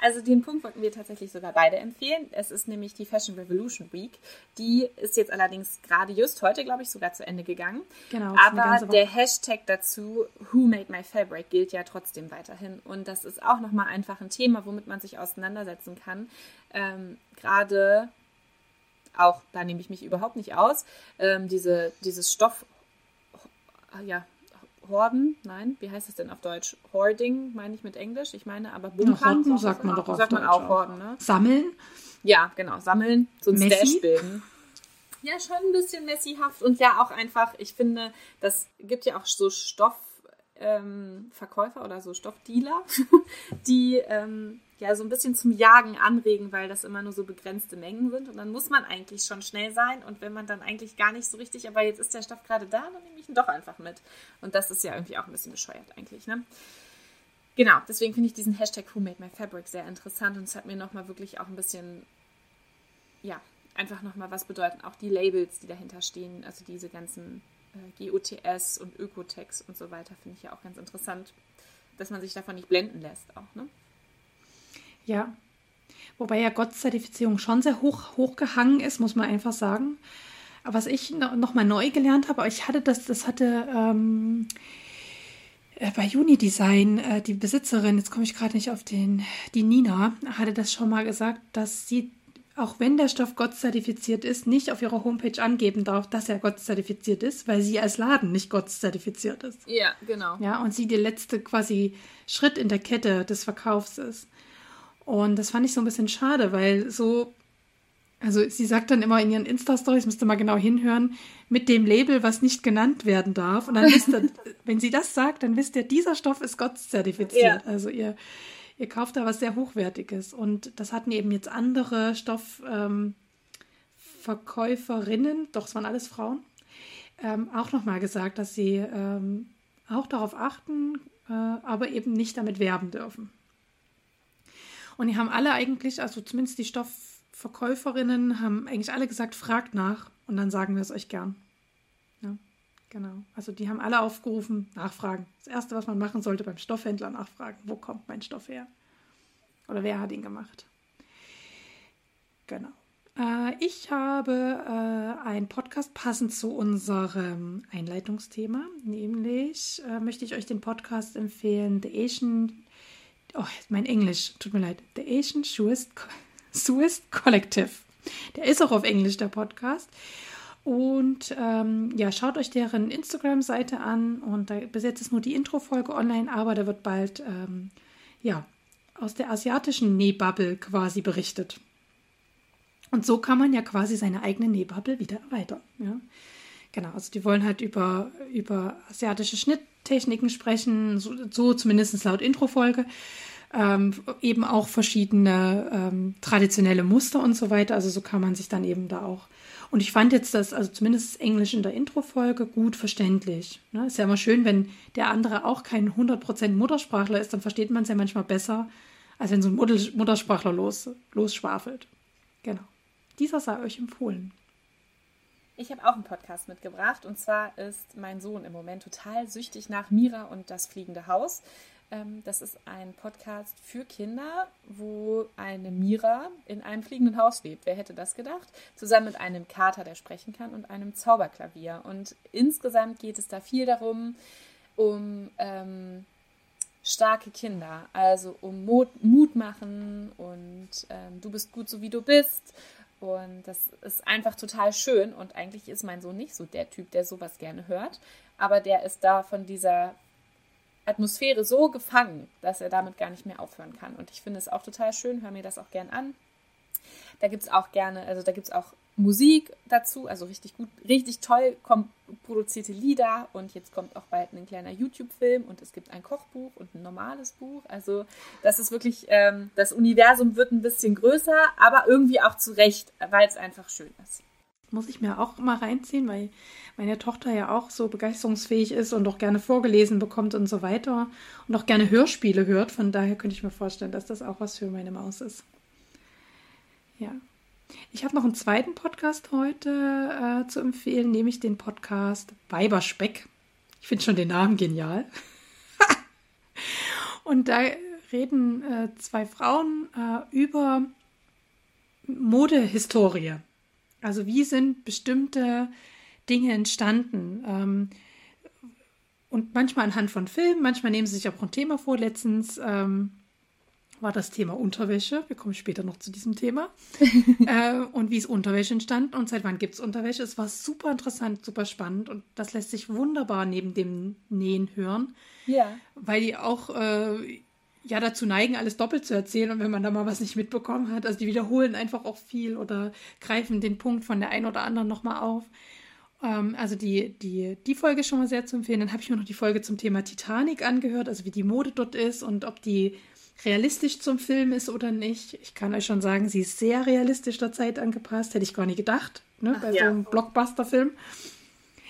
Also den Punkt wollten wir tatsächlich sogar beide empfehlen. Es ist nämlich die Fashion Revolution Week. Die ist jetzt allerdings gerade just heute, glaube ich, sogar zu Ende gegangen. Genau. Aber der Hashtag dazu, Who Made My Fabric, gilt ja trotzdem weiterhin. Und das ist auch nochmal einfach ein Thema, womit man sich auseinandersetzen kann. Ähm, gerade auch, da nehme ich mich überhaupt nicht aus, ähm, diese, dieses Stoff, ja, Horden, nein, wie heißt es denn auf Deutsch? Hoarding, meine ich mit Englisch. Ich meine aber Bunkern. Horden sagt man doch auf Sagt man auch Horden, ne? Sammeln? Ja, genau, sammeln, so ein Messi? Stash bilden. Ja, schon ein bisschen messihaft und ja auch einfach, ich finde, das gibt ja auch so Stoffverkäufer ähm, oder so Stoffdealer, die ähm, ja so ein bisschen zum Jagen anregen, weil das immer nur so begrenzte Mengen sind. Und dann muss man eigentlich schon schnell sein. Und wenn man dann eigentlich gar nicht so richtig, aber jetzt ist der Stoff gerade da, dann nehme ich ihn doch einfach mit. Und das ist ja irgendwie auch ein bisschen bescheuert eigentlich, ne? Genau, deswegen finde ich diesen Hashtag Who Made My Fabric sehr interessant und es hat mir nochmal wirklich auch ein bisschen, ja, einfach nochmal was bedeuten. Auch die Labels, die dahinter stehen, also diese ganzen äh, GOTS und Ökotex und so weiter, finde ich ja auch ganz interessant, dass man sich davon nicht blenden lässt auch, ne? Ja. Wobei ja Gott-Zertifizierung schon sehr hoch hochgehangen ist, muss man einfach sagen. Aber was ich noch mal neu gelernt habe, ich hatte das, das hatte ähm, äh, bei Unidesign äh, die Besitzerin, jetzt komme ich gerade nicht auf den, die Nina, hatte das schon mal gesagt, dass sie auch wenn der Stoff Gott zertifiziert ist, nicht auf ihrer Homepage angeben darf, dass er Gott zertifiziert ist, weil sie als Laden nicht Gott zertifiziert ist. Ja, genau. Ja, und sie der letzte quasi Schritt in der Kette des Verkaufs ist. Und das fand ich so ein bisschen schade, weil so, also sie sagt dann immer in ihren Insta-Stories, müsst ihr mal genau hinhören, mit dem Label, was nicht genannt werden darf. Und dann wisst ihr, wenn sie das sagt, dann wisst ihr, dieser Stoff ist Gott zertifiziert. Ja. Also ihr, ihr kauft da was sehr Hochwertiges. Und das hatten eben jetzt andere Stoffverkäuferinnen, ähm, doch es waren alles Frauen, ähm, auch nochmal gesagt, dass sie ähm, auch darauf achten, äh, aber eben nicht damit werben dürfen. Und die haben alle eigentlich, also zumindest die Stoffverkäuferinnen, haben eigentlich alle gesagt, fragt nach und dann sagen wir es euch gern. Genau. Also die haben alle aufgerufen, nachfragen. Das Erste, was man machen sollte beim Stoffhändler, nachfragen, wo kommt mein Stoff her? Oder wer hat ihn gemacht? Genau. Äh, ich habe äh, einen Podcast passend zu unserem Einleitungsthema, nämlich äh, möchte ich euch den Podcast empfehlen, The Asian oh, mein Englisch, tut mir leid, The Asian Suist Collective. Der ist auch auf Englisch, der Podcast. Und ähm, ja, schaut euch deren Instagram-Seite an. Und da, bis jetzt ist nur die Intro-Folge online, aber da wird bald ähm, ja, aus der asiatischen Nähbubble quasi berichtet. Und so kann man ja quasi seine eigene Nähbubble wieder erweitern. Ja? Genau, also die wollen halt über, über asiatische Schnitttechniken sprechen, so, so zumindest laut Intro-Folge. Ähm, eben auch verschiedene ähm, traditionelle Muster und so weiter. Also so kann man sich dann eben da auch. Und ich fand jetzt das, also zumindest das Englisch in der Intro-Folge, gut verständlich. Ne? Ist ja immer schön, wenn der andere auch kein 100% Muttersprachler ist, dann versteht man es ja manchmal besser, als wenn so ein Muttersprachler los, losschwafelt. Genau. Dieser sei euch empfohlen. Ich habe auch einen Podcast mitgebracht und zwar ist mein Sohn im Moment total süchtig nach Mira und das fliegende Haus. Ähm, das ist ein Podcast für Kinder, wo eine Mira in einem fliegenden Haus lebt. Wer hätte das gedacht? Zusammen mit einem Kater, der sprechen kann, und einem Zauberklavier. Und insgesamt geht es da viel darum, um ähm, starke Kinder, also um Mut, Mut machen und ähm, du bist gut so wie du bist. Und das ist einfach total schön. Und eigentlich ist mein Sohn nicht so der Typ, der sowas gerne hört. Aber der ist da von dieser Atmosphäre so gefangen, dass er damit gar nicht mehr aufhören kann. Und ich finde es auch total schön, höre mir das auch gern an. Da gibt es auch gerne, also da gibt es auch Musik dazu, also richtig gut, richtig toll produzierte Lieder und jetzt kommt auch bald ein kleiner YouTube-Film und es gibt ein Kochbuch und ein normales Buch. Also das ist wirklich, ähm, das Universum wird ein bisschen größer, aber irgendwie auch zurecht, weil es einfach schön ist. Muss ich mir auch mal reinziehen, weil meine Tochter ja auch so begeisterungsfähig ist und auch gerne vorgelesen bekommt und so weiter und auch gerne Hörspiele hört. Von daher könnte ich mir vorstellen, dass das auch was für meine Maus ist. Ja. Ich habe noch einen zweiten Podcast heute äh, zu empfehlen, nämlich den Podcast Weiberspeck. Ich finde schon den Namen genial. und da reden äh, zwei Frauen äh, über Modehistorie. Also wie sind bestimmte Dinge entstanden? Ähm, und manchmal anhand von Filmen, manchmal nehmen sie sich auch ein Thema vor. Letztens ähm, war das Thema Unterwäsche. Wir kommen später noch zu diesem Thema. äh, und wie ist Unterwäsche entstanden und seit wann gibt es Unterwäsche? Es war super interessant, super spannend und das lässt sich wunderbar neben dem Nähen hören. Ja. Weil die auch äh, ja dazu neigen, alles doppelt zu erzählen und wenn man da mal was nicht mitbekommen hat, also die wiederholen einfach auch viel oder greifen den Punkt von der einen oder anderen nochmal auf. Ähm, also die, die, die Folge ist schon mal sehr zu empfehlen. Dann habe ich mir noch die Folge zum Thema Titanic angehört, also wie die Mode dort ist und ob die realistisch zum Film ist oder nicht. Ich kann euch schon sagen, sie ist sehr realistisch der Zeit angepasst. Hätte ich gar nicht gedacht, ne, bei ja. so einem Blockbuster-Film.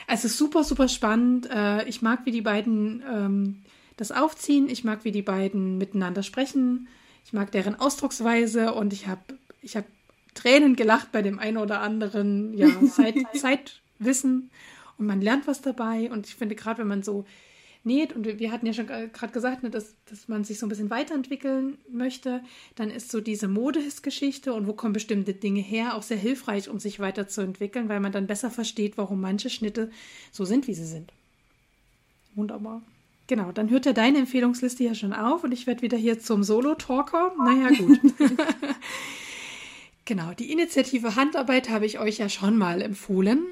Also super, super spannend. Äh, ich mag, wie die beiden ähm, das aufziehen. Ich mag, wie die beiden miteinander sprechen. Ich mag deren Ausdrucksweise und ich habe ich hab Tränen gelacht bei dem einen oder anderen ja, Zeit, Zeitwissen und man lernt was dabei. Und ich finde, gerade wenn man so näht, und wir hatten ja schon gerade gesagt, ne, dass, dass man sich so ein bisschen weiterentwickeln möchte, dann ist so diese Modesgeschichte und wo kommen bestimmte Dinge her auch sehr hilfreich, um sich weiterzuentwickeln, weil man dann besser versteht, warum manche Schnitte so sind, wie sie sind. Wunderbar. Genau, dann hört ja deine Empfehlungsliste ja schon auf und ich werde wieder hier zum Solo-Talker. Naja, gut. genau, die Initiative Handarbeit habe ich euch ja schon mal empfohlen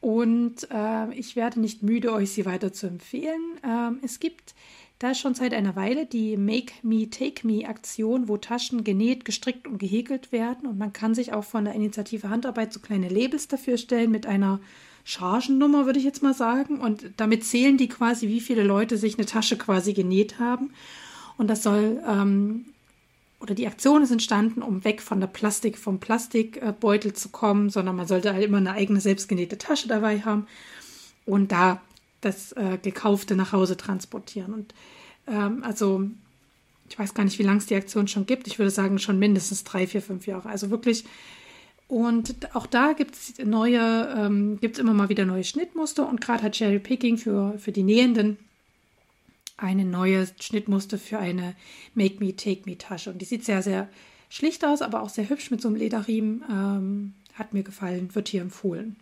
und äh, ich werde nicht müde, euch sie weiter zu empfehlen. Ähm, es gibt da schon seit einer Weile die Make Me Take Me Aktion, wo Taschen genäht, gestrickt und gehäkelt werden und man kann sich auch von der Initiative Handarbeit so kleine Labels dafür stellen mit einer Chargennummer, würde ich jetzt mal sagen. Und damit zählen die quasi, wie viele Leute sich eine Tasche quasi genäht haben. Und das soll, ähm, oder die Aktion ist entstanden, um weg von der Plastik, vom Plastikbeutel zu kommen, sondern man sollte halt immer eine eigene selbstgenähte Tasche dabei haben und da das äh, Gekaufte nach Hause transportieren. Und ähm, also ich weiß gar nicht, wie lange es die Aktion schon gibt. Ich würde sagen, schon mindestens drei, vier, fünf Jahre. Also wirklich und auch da gibt es neue, ähm, gibt es immer mal wieder neue Schnittmuster und gerade hat Cherry Picking für, für die Nähenden eine neue Schnittmuster für eine Make Me Take Me Tasche. Und die sieht sehr, sehr schlicht aus, aber auch sehr hübsch mit so einem Lederriemen. Ähm, hat mir gefallen, wird hier empfohlen.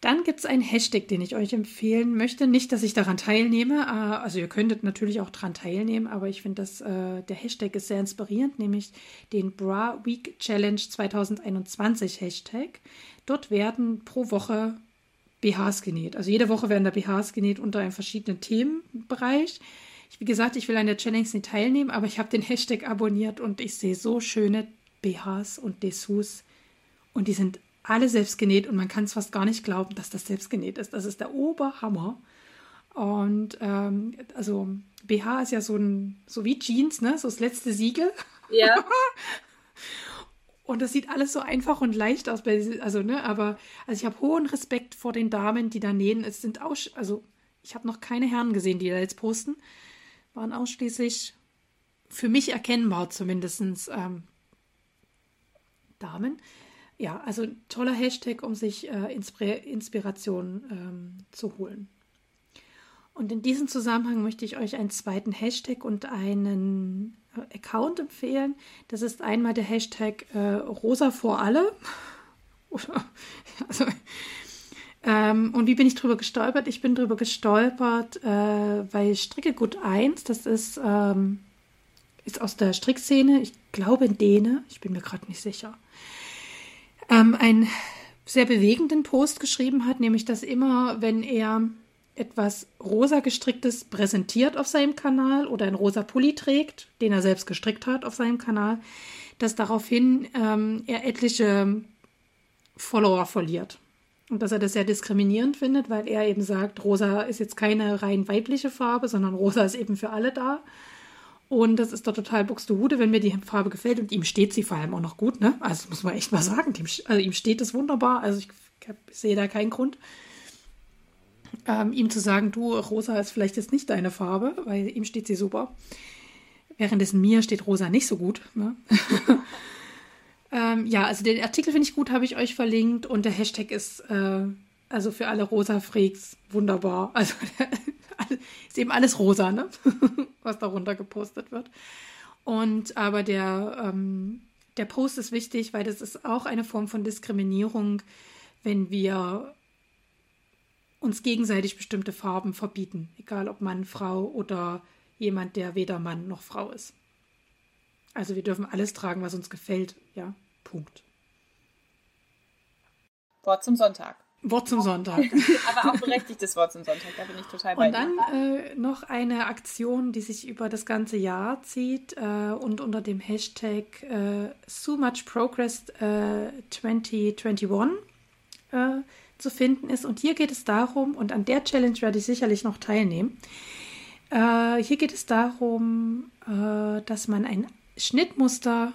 Dann gibt es einen Hashtag, den ich euch empfehlen möchte. Nicht, dass ich daran teilnehme. Äh, also ihr könntet natürlich auch daran teilnehmen, aber ich finde, dass äh, der Hashtag ist sehr inspirierend, nämlich den Bra Week Challenge 2021 Hashtag. Dort werden pro Woche BHs genäht. Also jede Woche werden da BHs genäht unter einem verschiedenen Themenbereich. Ich, wie gesagt, ich will an der Challenge nicht teilnehmen, aber ich habe den Hashtag abonniert und ich sehe so schöne BHs und Dessous und die sind alle selbst genäht und man kann es fast gar nicht glauben, dass das selbst genäht ist. Das ist der Oberhammer. Und ähm, also BH ist ja so ein, so wie Jeans, ne? So das letzte Siegel. Ja. und das sieht alles so einfach und leicht aus. Also, ne, aber also ich habe hohen Respekt vor den Damen, die da nähen. Es sind auch, also ich habe noch keine Herren gesehen, die da jetzt posten. Waren ausschließlich für mich erkennbar zumindest ähm, Damen ja, also toller Hashtag, um sich äh, Inspir Inspiration ähm, zu holen. Und in diesem Zusammenhang möchte ich euch einen zweiten Hashtag und einen äh, Account empfehlen. Das ist einmal der Hashtag äh, Rosa vor alle. also, ähm, und wie bin ich drüber gestolpert? Ich bin drüber gestolpert, äh, weil Stricke Gut 1, das ist, ähm, ist aus der Strickszene, ich glaube in Däne, ich bin mir gerade nicht sicher, ähm, einen sehr bewegenden Post geschrieben hat, nämlich dass immer, wenn er etwas rosa gestricktes präsentiert auf seinem Kanal oder ein rosa Pulli trägt, den er selbst gestrickt hat auf seinem Kanal, dass daraufhin ähm, er etliche Follower verliert. Und dass er das sehr diskriminierend findet, weil er eben sagt, rosa ist jetzt keine rein weibliche Farbe, sondern rosa ist eben für alle da. Und das ist doch total Buxtehude, wenn mir die Farbe gefällt. Und ihm steht sie vor allem auch noch gut, ne? Also muss man echt mal sagen. Also ihm steht es wunderbar. Also ich, ich sehe da keinen Grund, ähm, ihm zu sagen, du, rosa ist vielleicht jetzt nicht deine Farbe, weil ihm steht sie super. Währenddessen mir steht rosa nicht so gut. Ne? ähm, ja, also den Artikel finde ich gut, habe ich euch verlinkt und der Hashtag ist äh, also für alle rosa Freaks wunderbar. Also ist eben alles rosa, ne? was darunter gepostet wird. Und aber der, ähm, der Post ist wichtig, weil das ist auch eine Form von Diskriminierung, wenn wir uns gegenseitig bestimmte Farben verbieten, egal ob Mann, Frau oder jemand, der weder Mann noch Frau ist. Also wir dürfen alles tragen, was uns gefällt, ja, Punkt. Wort zum Sonntag. Wort zum Sonntag. Aber auch berechtigtes Wort zum Sonntag, da bin ich total bei Und dann äh, noch eine Aktion, die sich über das ganze Jahr zieht äh, und unter dem Hashtag äh, So Much Progress 2021 äh, zu finden ist. Und hier geht es darum, und an der Challenge werde ich sicherlich noch teilnehmen. Äh, hier geht es darum, äh, dass man ein Schnittmuster.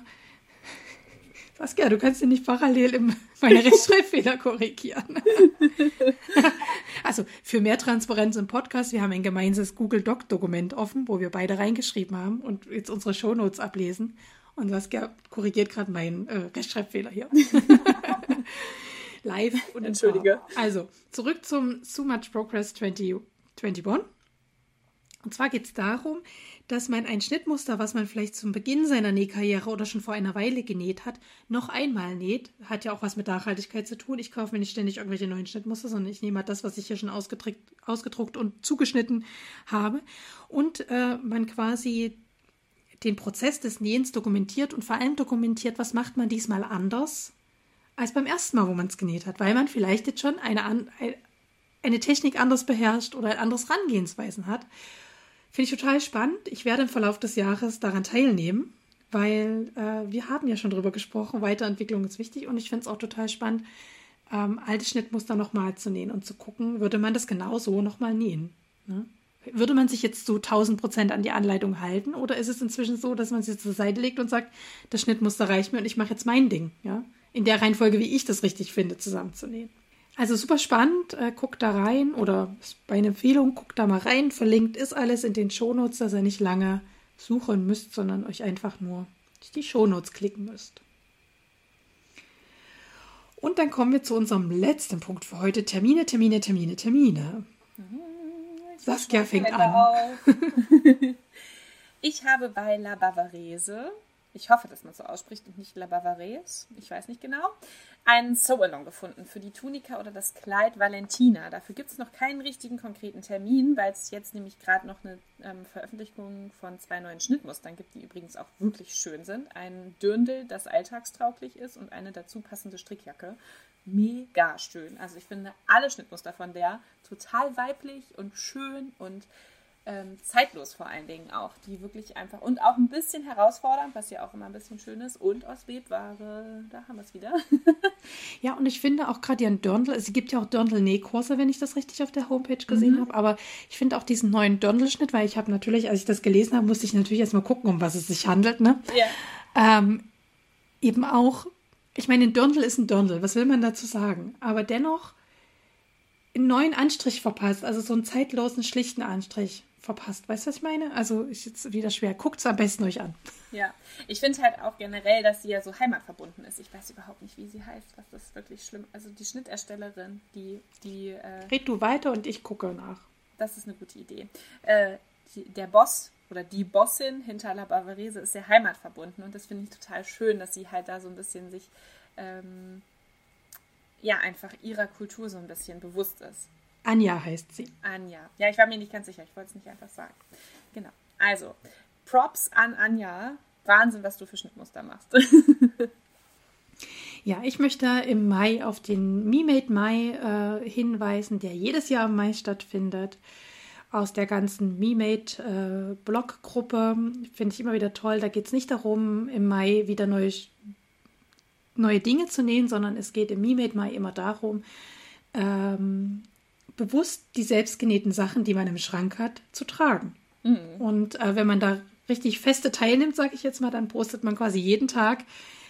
Saskia, du kannst ja nicht parallel im, meine Rechtschreibfehler korrigieren. also für mehr Transparenz im Podcast, wir haben ein gemeinsames Google Doc-Dokument offen, wo wir beide reingeschrieben haben und jetzt unsere Shownotes ablesen. Und Saskia korrigiert gerade meinen äh, Rechtschreibfehler hier live und Entschuldige. Also, zurück zum So Much Progress 2021. Und zwar geht es darum, dass man ein Schnittmuster, was man vielleicht zum Beginn seiner Nähkarriere oder schon vor einer Weile genäht hat, noch einmal näht. Hat ja auch was mit Nachhaltigkeit zu tun. Ich kaufe mir nicht ständig irgendwelche neuen Schnittmuster, sondern ich nehme halt das, was ich hier schon ausgedruckt und zugeschnitten habe. Und äh, man quasi den Prozess des Nähens dokumentiert und vor allem dokumentiert, was macht man diesmal anders als beim ersten Mal, wo man es genäht hat, weil man vielleicht jetzt schon eine, eine Technik anders beherrscht oder ein anderes Rangehensweisen hat. Finde ich total spannend. Ich werde im Verlauf des Jahres daran teilnehmen, weil äh, wir haben ja schon darüber gesprochen, Weiterentwicklung ist wichtig und ich finde es auch total spannend, ähm, alte Schnittmuster nochmal zu nähen und zu gucken, würde man das genau so nochmal nähen. Ne? Würde man sich jetzt so 1000 Prozent an die Anleitung halten oder ist es inzwischen so, dass man jetzt zur Seite legt und sagt, das Schnittmuster reicht mir und ich mache jetzt mein Ding, ja? in der Reihenfolge, wie ich das richtig finde, zusammenzunähen. Also super spannend, äh, guckt da rein oder bei einer Empfehlung, guckt da mal rein. Verlinkt ist alles in den Shownotes, dass ihr nicht lange suchen müsst, sondern euch einfach nur die Shownotes klicken müsst. Und dann kommen wir zu unserem letzten Punkt für heute. Termine, Termine, Termine, Termine. Saskia fängt an. ich habe bei La Bavarese ich hoffe, dass man so ausspricht und nicht La Bavares, ich weiß nicht genau, einen Sew-Along gefunden für die Tunika oder das Kleid Valentina. Dafür gibt es noch keinen richtigen konkreten Termin, weil es jetzt nämlich gerade noch eine ähm, Veröffentlichung von zwei neuen Schnittmustern gibt, die übrigens auch wirklich schön sind. Ein Dürndl, das alltagstauglich ist und eine dazu passende Strickjacke. Mega schön. Also ich finde alle Schnittmuster von der total weiblich und schön und ähm, zeitlos vor allen Dingen auch, die wirklich einfach und auch ein bisschen herausfordernd, was ja auch immer ein bisschen schön ist und aus Webware, da haben wir es wieder. ja, und ich finde auch gerade ihren Dirndl, es gibt ja auch Dirndl-Nähkurse, wenn ich das richtig auf der Homepage gesehen mhm. habe, aber ich finde auch diesen neuen Dirndl-Schnitt, weil ich habe natürlich, als ich das gelesen habe, musste ich natürlich erstmal gucken, um was es sich handelt, ne? Ja. Ähm, eben auch, ich meine, ein Dirndl ist ein Dirndl, was will man dazu sagen? Aber dennoch einen neuen Anstrich verpasst, also so einen zeitlosen, schlichten Anstrich verpasst. Weißt du, was ich meine? Also ist jetzt wieder schwer. Guckt es am besten euch an. Ja, ich finde halt auch generell, dass sie ja so heimatverbunden ist. Ich weiß überhaupt nicht, wie sie heißt, was das wirklich schlimm. Also die Schnitterstellerin, die die. Äh, Red du weiter und ich gucke nach. das ist eine gute Idee. Äh, die, der Boss oder die Bossin hinter La Bavarese ist sehr heimatverbunden und das finde ich total schön, dass sie halt da so ein bisschen sich ähm, ja einfach ihrer Kultur so ein bisschen bewusst ist. Anja heißt sie. Anja. Ja, ich war mir nicht ganz sicher, ich wollte es nicht einfach sagen. Genau. Also, Props an Anja. Wahnsinn, was du für Schnittmuster machst. Ja, ich möchte im Mai auf den Me-Made Mai äh, hinweisen, der jedes Jahr im Mai stattfindet. Aus der ganzen Me-Made äh, Blog-Gruppe finde ich immer wieder toll. Da geht es nicht darum, im Mai wieder neue, neue Dinge zu nähen, sondern es geht im Me-Made Mai immer darum, ähm, bewusst die selbstgenähten Sachen, die man im Schrank hat, zu tragen. Mhm. Und äh, wenn man da richtig feste teilnimmt, sage ich jetzt mal, dann postet man quasi jeden Tag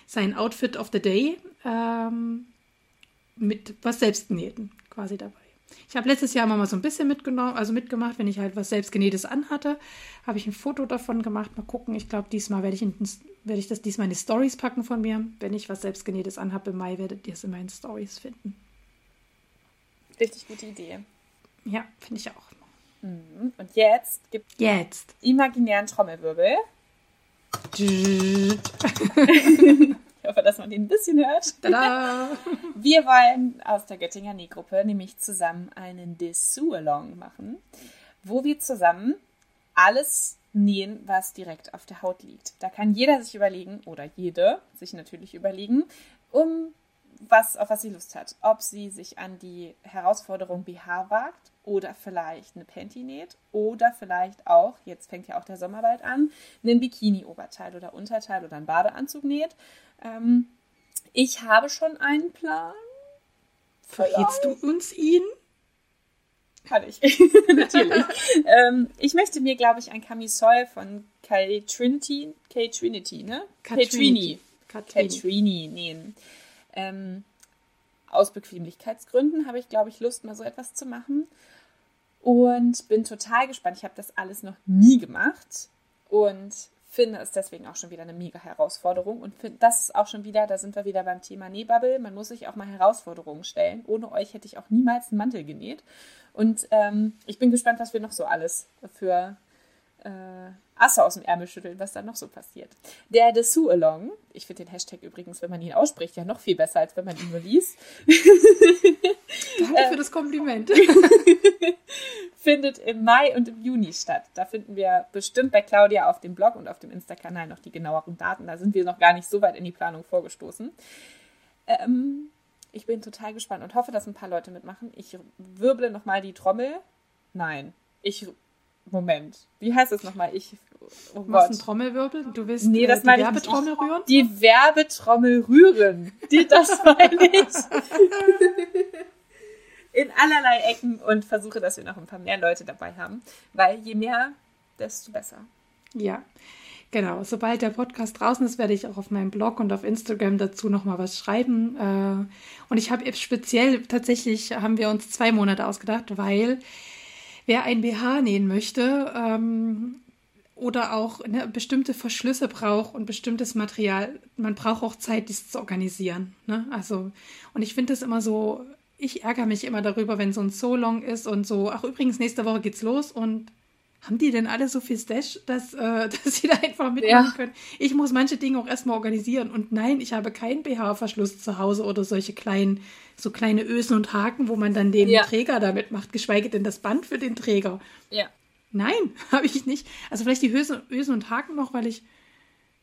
sein Outfit of the Day ähm, mit was selbstgenähten quasi dabei. Ich habe letztes Jahr mal so ein bisschen mitgenommen, also mitgemacht, wenn ich halt was selbstgenähtes anhatte, habe ich ein Foto davon gemacht. Mal gucken. Ich glaube, diesmal werde ich, in, werde ich das diesmal in die Stories packen von mir. Wenn ich was selbstgenähtes anhabe im Mai, werdet ihr es in meinen Stories finden. Richtig gute Idee. Ja, finde ich auch. Mhm. Und jetzt gibt es jetzt imaginären Trommelwirbel. ich hoffe, dass man den ein bisschen hört. Tada! Wir wollen aus der Göttinger Nähgruppe nämlich zusammen einen Dessous-Along machen, wo wir zusammen alles nähen, was direkt auf der Haut liegt. Da kann jeder sich überlegen, oder jede sich natürlich überlegen, um was, auf was sie Lust hat. Ob sie sich an die Herausforderung BH wagt oder vielleicht eine Panty näht oder vielleicht auch, jetzt fängt ja auch der Sommer bald an, einen Bikini-Oberteil oder Unterteil oder einen Badeanzug näht. Ähm, ich habe schon einen Plan. Verrätst du uns ihn? Kann ich. Natürlich. ähm, ich möchte mir, glaube ich, ein Camisole von K Trinity, K Trinity, ne? Katrini. Katrini nähen. Ähm, aus Bequemlichkeitsgründen habe ich, glaube ich, Lust, mal so etwas zu machen. Und bin total gespannt. Ich habe das alles noch nie gemacht und finde es deswegen auch schon wieder eine mega Herausforderung. Und finde das ist auch schon wieder, da sind wir wieder beim Thema Nähbubble. Man muss sich auch mal Herausforderungen stellen. Ohne euch hätte ich auch niemals einen Mantel genäht. Und ähm, ich bin gespannt, was wir noch so alles für äh, Asse aus dem Ärmel schütteln, was da noch so passiert. Der Dessous Along, ich finde den Hashtag übrigens, wenn man ihn ausspricht, ja noch viel besser, als wenn man ihn nur liest. Danke für das Kompliment. findet im Mai und im Juni statt. Da finden wir bestimmt bei Claudia auf dem Blog und auf dem Insta-Kanal noch die genaueren Daten. Da sind wir noch gar nicht so weit in die Planung vorgestoßen. Ähm, ich bin total gespannt und hoffe, dass ein paar Leute mitmachen. Ich wirble nochmal die Trommel. Nein, ich Moment, wie heißt das nochmal? Ich oh. Machst einen Trommelwirbel? Du willst nee, das äh, die Werbetrommel rühren? Die Werbetrommel rühren. Die, das meine ich. In allerlei Ecken und versuche, dass wir noch ein paar mehr Leute dabei haben. Weil je mehr, desto besser. Ja, genau. Sobald der Podcast draußen ist, werde ich auch auf meinem Blog und auf Instagram dazu nochmal was schreiben. Äh, und ich habe speziell, tatsächlich haben wir uns zwei Monate ausgedacht, weil wer ein BH nähen möchte ähm, oder auch ne, bestimmte Verschlüsse braucht und bestimmtes Material, man braucht auch Zeit, dies zu organisieren. Ne? Also, und ich finde es immer so, ich ärgere mich immer darüber, wenn so ein So-Long ist und so, ach übrigens, nächste Woche geht's los und haben die denn alle so viel Stash, dass, äh, dass sie da einfach mitmachen ja. können? Ich muss manche Dinge auch erstmal organisieren. Und nein, ich habe keinen BH-Verschluss zu Hause oder solche kleinen, so kleine Ösen und Haken, wo man dann den ja. Träger damit macht, geschweige denn das Band für den Träger. Ja. Nein, habe ich nicht. Also vielleicht die Ösen, Ösen und Haken noch, weil ich,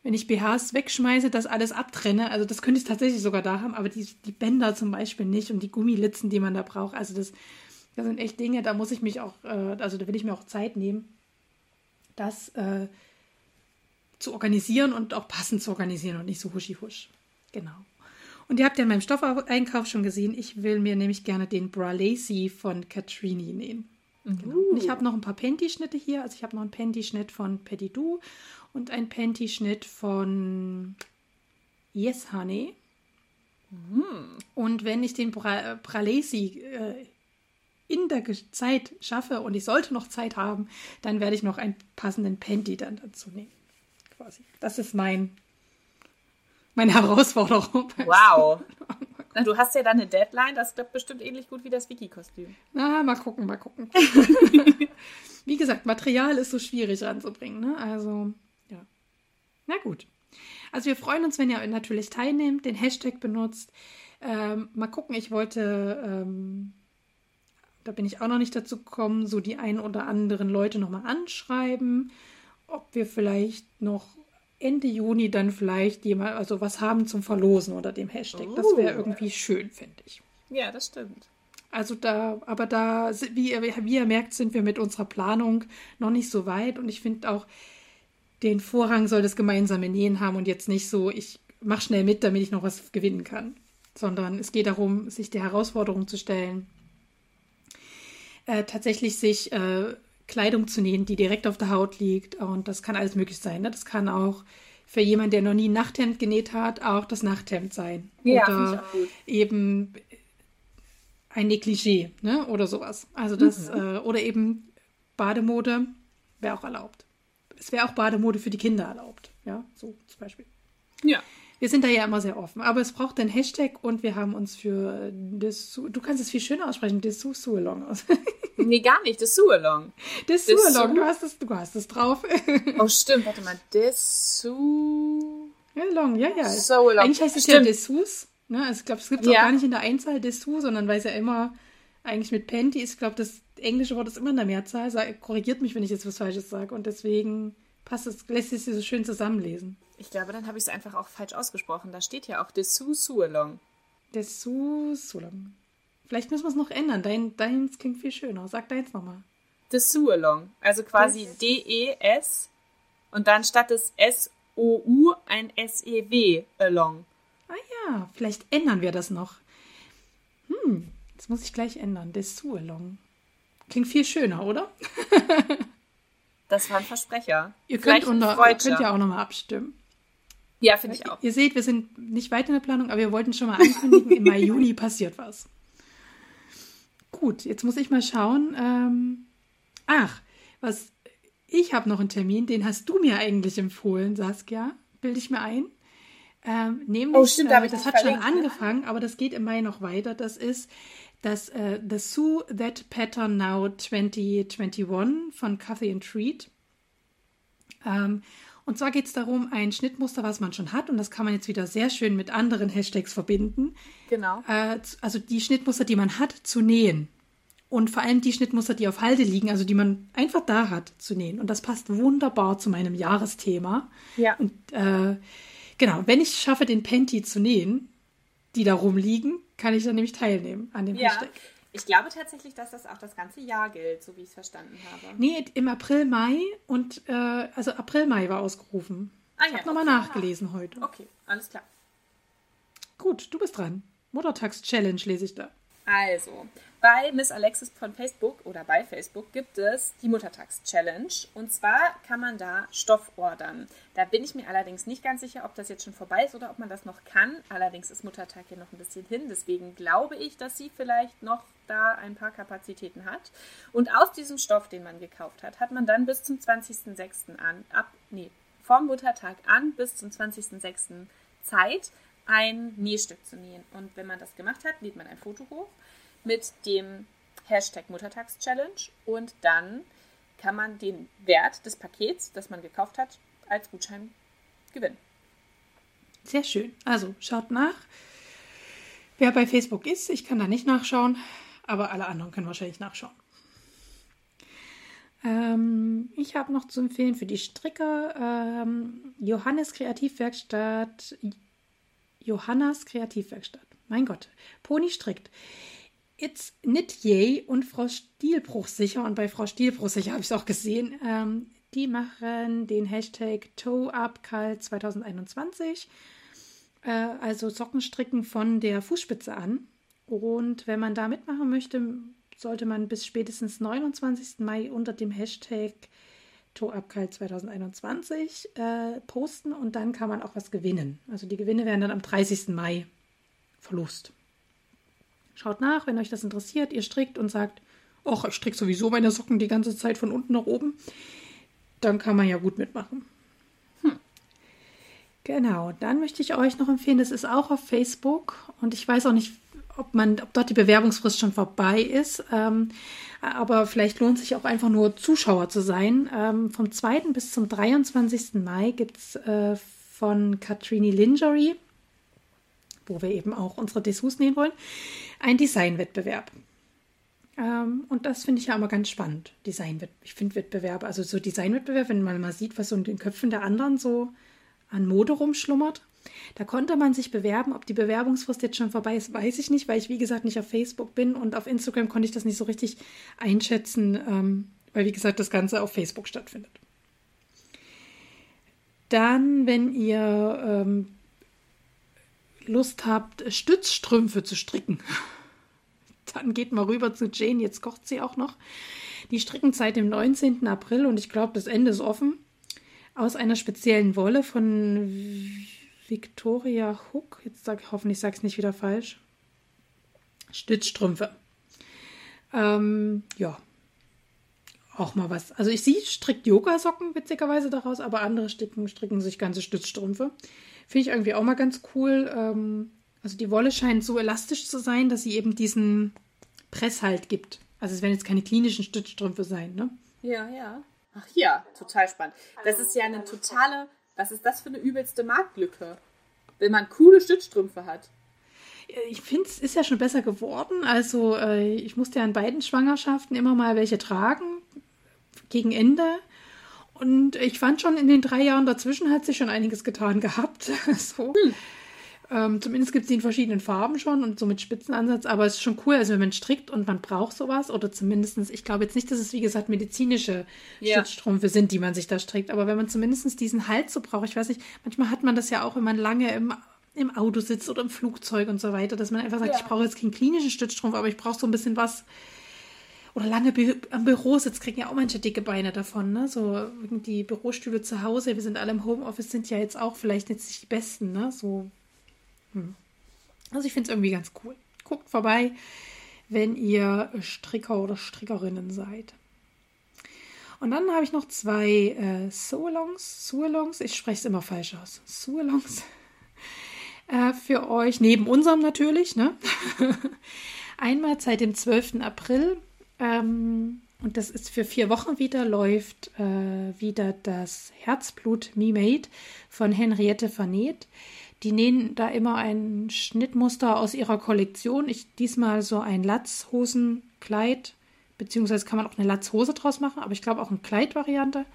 wenn ich BHs wegschmeiße, das alles abtrenne. Also das könnte ich tatsächlich sogar da haben, aber die, die Bänder zum Beispiel nicht und die Gummilitzen, die man da braucht. Also das das sind echt Dinge, da muss ich mich auch, äh, also da will ich mir auch Zeit nehmen, das äh, zu organisieren und auch passend zu organisieren und nicht so huschi-husch. Genau. Und ihr habt ja in meinem Stoffeinkauf schon gesehen, ich will mir nämlich gerne den Bra Lacy von Catrini nähen. Mhm. Genau. Und ich habe noch ein paar Panty-Schnitte hier. Also ich habe noch einen Panty-Schnitt von Petit Du und einen Panty-Schnitt von Yes Honey. Mhm. Und wenn ich den Bra Bralesi äh, in der Zeit schaffe und ich sollte noch Zeit haben, dann werde ich noch einen passenden Panty dann dazu nehmen. Quasi. Das ist mein meine Herausforderung. Wow. Na, du hast ja dann eine Deadline, das klappt bestimmt ähnlich gut wie das Wiki-Kostüm. Na, mal gucken, mal gucken. wie gesagt, Material ist so schwierig ranzubringen, ne? Also, ja. Na gut. Also wir freuen uns, wenn ihr natürlich teilnehmt, den Hashtag benutzt. Ähm, mal gucken, ich wollte, ähm, da bin ich auch noch nicht dazu gekommen, so die ein oder anderen Leute nochmal anschreiben, ob wir vielleicht noch Ende Juni dann vielleicht jemand, also was haben zum Verlosen unter dem Hashtag. Das wäre oh. irgendwie schön, finde ich. Ja, das stimmt. Also da, aber da, wie ihr, wie ihr merkt, sind wir mit unserer Planung noch nicht so weit und ich finde auch, den Vorrang soll das gemeinsame Nähen haben und jetzt nicht so, ich mache schnell mit, damit ich noch was gewinnen kann. Sondern es geht darum, sich der Herausforderung zu stellen, äh, tatsächlich sich äh, Kleidung zu nähen, die direkt auf der Haut liegt. Und das kann alles möglich sein. Ne? Das kann auch für jemanden, der noch nie ein Nachthemd genäht hat, auch das Nachthemd sein. Ja, oder eben ein Negligé, ne? Oder sowas. Also das, mhm. äh, oder eben Bademode wäre auch erlaubt es wäre auch Bademode für die Kinder erlaubt. Ja, so zum Beispiel. Ja. Wir sind da ja immer sehr offen. Aber es braucht einen Hashtag und wir haben uns für Dessous, du kannst es viel schöner aussprechen, Dessous Sualong aus. nee, gar nicht, Dessous Along. Dessous Along, du hast es, du hast es drauf. oh, stimmt, warte mal, Dessous. Along, ja, ja. So along. Eigentlich heißt es stimmt. ja Dessous. Ne? Also ich glaube, es gibt es ja. auch gar nicht in der Einzahl Dessous, sondern weil es ja immer eigentlich mit Panty ist. Ich glaube, das englische Wort ist immer in der Mehrzahl. Sag, korrigiert mich, wenn ich jetzt was Falsches sage. Und deswegen passt es, lässt sich so schön zusammenlesen. Ich glaube, dann habe ich es einfach auch falsch ausgesprochen. Da steht ja auch Dessous Sualong. Dessous Sualong. Vielleicht müssen wir es noch ändern. Dein, deins klingt viel schöner. Sag deins nochmal. Dessous Along. Also quasi D-E-S und dann statt des S-O-U ein S-E-W Along. Ah ja, vielleicht ändern wir das noch. Hm, das muss ich gleich ändern. Dessous Along. Klingt viel schöner, oder? das war ein Versprecher. Ihr könnt, unter, könnt ja auch nochmal abstimmen. Ja, finde ich auch. Ihr seht, wir sind nicht weit in der Planung, aber wir wollten schon mal ankündigen, im Mai, Juni passiert was. Gut, jetzt muss ich mal schauen. Ähm, ach, was ich habe noch einen Termin, den hast du mir eigentlich empfohlen, Saskia. Bilde ich mir ein. Ähm, nämlich, oh, stimmt, äh, das hat schon ne? angefangen, aber das geht im Mai noch weiter. Das ist das äh, The Sue That Pattern Now 2021 von Cathy and Treat. Ähm, und zwar geht es darum, ein Schnittmuster, was man schon hat, und das kann man jetzt wieder sehr schön mit anderen Hashtags verbinden. Genau. Äh, also die Schnittmuster, die man hat, zu nähen. Und vor allem die Schnittmuster, die auf Halde liegen, also die man einfach da hat, zu nähen. Und das passt wunderbar zu meinem Jahresthema. Ja. Und äh, genau, wenn ich schaffe, den Panty zu nähen, die da rumliegen, kann ich dann nämlich teilnehmen an dem ja. Hashtag. Ich glaube tatsächlich, dass das auch das ganze Jahr gilt, so wie ich es verstanden habe. Nee, im April, Mai und äh, also April, Mai war ausgerufen. Ah, ich ja, habe nochmal nachgelesen heute. Okay, alles klar. Gut, du bist dran. Muttertags-Challenge lese ich da. Also, bei Miss Alexis von Facebook oder bei Facebook gibt es die Muttertags-Challenge. Und zwar kann man da Stoff ordern. Da bin ich mir allerdings nicht ganz sicher, ob das jetzt schon vorbei ist oder ob man das noch kann. Allerdings ist Muttertag hier noch ein bisschen hin. Deswegen glaube ich, dass sie vielleicht noch da ein paar Kapazitäten hat. Und aus diesem Stoff, den man gekauft hat, hat man dann bis zum 20.06. an, ab, nee, vom Muttertag an bis zum 20.06. Zeit, ein Nähstück zu nähen. Und wenn man das gemacht hat, lädt man ein Foto hoch mit dem Hashtag Muttertags-Challenge und dann kann man den Wert des Pakets, das man gekauft hat, als Gutschein gewinnen. Sehr schön. Also schaut nach. Wer bei Facebook ist, ich kann da nicht nachschauen, aber alle anderen können wahrscheinlich nachschauen. Ähm, ich habe noch zu empfehlen für die Stricker ähm, Johannes Kreativwerkstatt. Johannas Kreativwerkstatt. Mein Gott, Pony strickt. It's Knit Yay und Frau Stielbruchsicher. Und bei Frau Stielbruchsicher habe ich es auch gesehen. Ähm, die machen den Hashtag ToeUpCal 2021. Äh, also Sockenstricken von der Fußspitze an. Und wenn man da mitmachen möchte, sollte man bis spätestens 29. Mai unter dem Hashtag ToeUpCal 2021 äh, posten und dann kann man auch was gewinnen. Also die Gewinne werden dann am 30. Mai verlost. Schaut nach, wenn euch das interessiert. Ihr strickt und sagt, ach, ich stricke sowieso meine Socken die ganze Zeit von unten nach oben. Dann kann man ja gut mitmachen. Genau, dann möchte ich euch noch empfehlen, das ist auch auf Facebook und ich weiß auch nicht, ob man, ob dort die Bewerbungsfrist schon vorbei ist. Ähm, aber vielleicht lohnt sich auch einfach nur Zuschauer zu sein. Ähm, vom 2. bis zum 23. Mai gibt es äh, von Katrini Lingerie, wo wir eben auch unsere Dessous nähen wollen, einen Designwettbewerb. Ähm, und das finde ich ja immer ganz spannend. Designwettbewerb. Ich finde Wettbewerbe, also so Designwettbewerb, wenn man mal sieht, was so in den Köpfen der anderen so an Mode rumschlummert. Da konnte man sich bewerben. Ob die Bewerbungsfrist jetzt schon vorbei ist, weiß ich nicht, weil ich, wie gesagt, nicht auf Facebook bin und auf Instagram konnte ich das nicht so richtig einschätzen, ähm, weil, wie gesagt, das Ganze auf Facebook stattfindet. Dann, wenn ihr ähm, Lust habt, Stützstrümpfe zu stricken, dann geht mal rüber zu Jane, jetzt kocht sie auch noch. Die stricken seit dem 19. April und ich glaube, das Ende ist offen. Aus einer speziellen Wolle von Victoria Hook. Jetzt sag ich hoffentlich sage ich es nicht wieder falsch. Stützstrümpfe. Ähm, ja. Auch mal was. Also ich sehe, strickt Yoga-Socken witzigerweise daraus, aber andere stricken, stricken sich ganze Stützstrümpfe. Finde ich irgendwie auch mal ganz cool. Ähm, also die Wolle scheint so elastisch zu sein, dass sie eben diesen Presshalt gibt. Also es werden jetzt keine klinischen Stützstrümpfe sein, ne? Ja, ja. Ach ja, total spannend. Das ist ja eine totale was ist das für eine übelste Marktlücke? Wenn man coole Stützstrümpfe hat. Ich finde, es ist ja schon besser geworden. Also, äh, ich musste ja in beiden Schwangerschaften immer mal welche tragen, gegen Ende. Und ich fand schon in den drei Jahren dazwischen hat sich schon einiges getan gehabt. so. Hm. Ähm, zumindest gibt es die in verschiedenen Farben schon und so mit Spitzenansatz, aber es ist schon cool, also wenn man strickt und man braucht sowas oder zumindest, ich glaube jetzt nicht, dass es wie gesagt medizinische ja. Stützstrümpfe sind, die man sich da strickt, aber wenn man zumindest diesen Halt so braucht, ich weiß nicht, manchmal hat man das ja auch, wenn man lange im, im Auto sitzt oder im Flugzeug und so weiter, dass man einfach sagt, ja. ich brauche jetzt keinen klinischen Stützstrumpf, aber ich brauche so ein bisschen was, oder lange Bü am Büro sitzt, kriegen ja auch manche dicke Beine davon, ne? So die Bürostühle zu Hause, wir sind alle im Homeoffice, sind ja jetzt auch vielleicht jetzt nicht die besten, ne? So Also ich finde es irgendwie ganz cool. Guckt vorbei, wenn ihr Stricker oder Strickerinnen seid. Und dann habe ich noch zwei äh, Sualongs, Sualongs, ich spreche es immer falsch aus, Sualongs äh, für euch, neben unserem natürlich. Ne? Einmal seit dem 12. April ähm, und das ist für vier Wochen wieder, läuft äh, wieder das Herzblut Me Made von Henriette Vernet. Die nähen da immer ein Schnittmuster aus ihrer Kollektion. Ich diesmal so ein Latzhosenkleid, beziehungsweise kann man auch eine Latzhose draus machen, aber ich glaube auch eine Kleidvariante.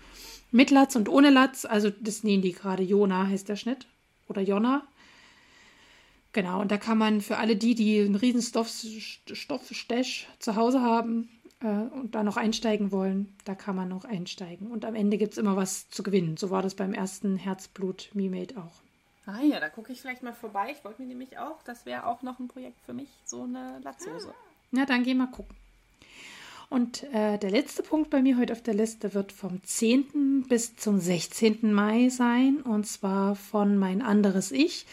Mit Latz und ohne Latz. Also das nähen die gerade. Jona heißt der Schnitt. Oder Jonna. Genau, und da kann man für alle die, die einen riesen Stoffstech zu Hause haben äh, und da noch einsteigen wollen, da kann man noch einsteigen. Und am Ende gibt es immer was zu gewinnen. So war das beim ersten Herzblut Me-Made auch. Ah ja, da gucke ich vielleicht mal vorbei. Ich wollte mir nämlich auch, das wäre auch noch ein Projekt für mich, so eine Latzhose. Na, dann geh mal gucken. Und äh, der letzte Punkt bei mir heute auf der Liste wird vom 10. bis zum 16. Mai sein. Und zwar von Mein anderes Ich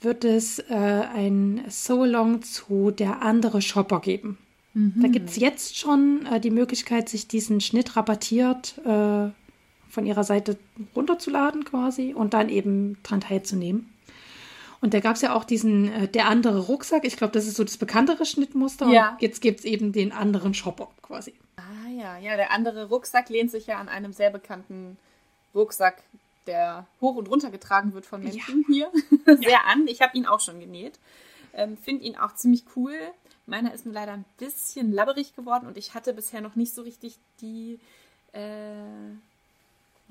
wird es äh, ein So-Long zu Der andere Shopper geben. Mhm. Da gibt es jetzt schon äh, die Möglichkeit, sich diesen Schnitt rabattiert äh, von ihrer Seite runterzuladen quasi und dann eben dran teilzunehmen. Und da gab es ja auch diesen, äh, der andere Rucksack. Ich glaube, das ist so das bekanntere Schnittmuster. Ja. Und jetzt gibt es eben den anderen Shopper quasi. Ah ja, ja, der andere Rucksack lehnt sich ja an einem sehr bekannten Rucksack, der hoch und runter getragen wird von Menschen ja. hier, sehr ja. an. Ich habe ihn auch schon genäht. Ähm, Finde ihn auch ziemlich cool. Meiner ist nur leider ein bisschen labberig geworden und ich hatte bisher noch nicht so richtig die äh,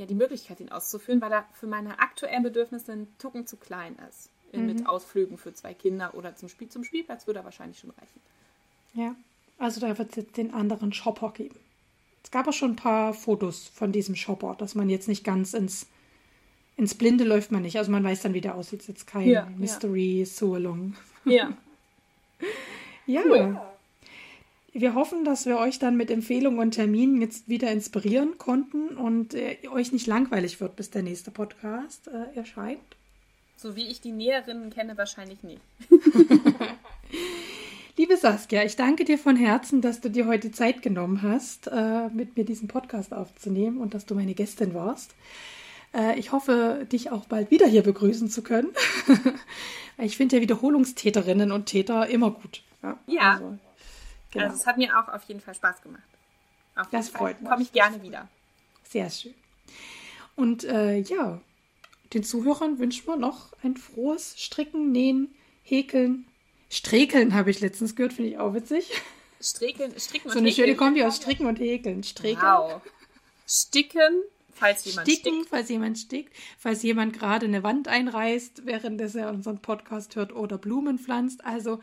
ja, die Möglichkeit, ihn auszuführen, weil er für meine aktuellen Bedürfnisse ein Tucken zu klein ist. Mhm. Mit Ausflügen für zwei Kinder oder zum Spiel zum Spielplatz würde er wahrscheinlich schon reichen. Ja, also da wird es jetzt den anderen Shopper geben. Es gab auch schon ein paar Fotos von diesem Shopper, dass man jetzt nicht ganz ins, ins Blinde läuft man nicht. Also man weiß dann, wie der aussieht. Es ist jetzt kein ja, Mystery ja. so along. Ja. ja. Cool. Wir hoffen, dass wir euch dann mit Empfehlungen und Terminen jetzt wieder inspirieren konnten und äh, euch nicht langweilig wird, bis der nächste Podcast äh, erscheint. So wie ich die Näherinnen kenne, wahrscheinlich nicht. Liebe Saskia, ich danke dir von Herzen, dass du dir heute Zeit genommen hast, äh, mit mir diesen Podcast aufzunehmen und dass du meine Gästin warst. Äh, ich hoffe, dich auch bald wieder hier begrüßen zu können. ich finde ja Wiederholungstäterinnen und Täter immer gut. Ja. ja. Also, genau. also, es hat mir auch auf jeden Fall Spaß gemacht. Auf das freut mich. Komme ich gerne wieder. Sehr schön. Und äh, ja, den Zuhörern wünschen wir noch ein frohes Stricken, Nähen, Häkeln. Strekeln habe ich letztens gehört, finde ich auch witzig. Strekeln, Stricken und So eine Häkeln. schöne Kombi aus Stricken und Häkeln. Strekeln. Wow. Sticken, falls jemand Sticken, stickt. falls jemand stickt. Falls jemand gerade eine Wand einreißt, während er unseren Podcast hört oder Blumen pflanzt. Also,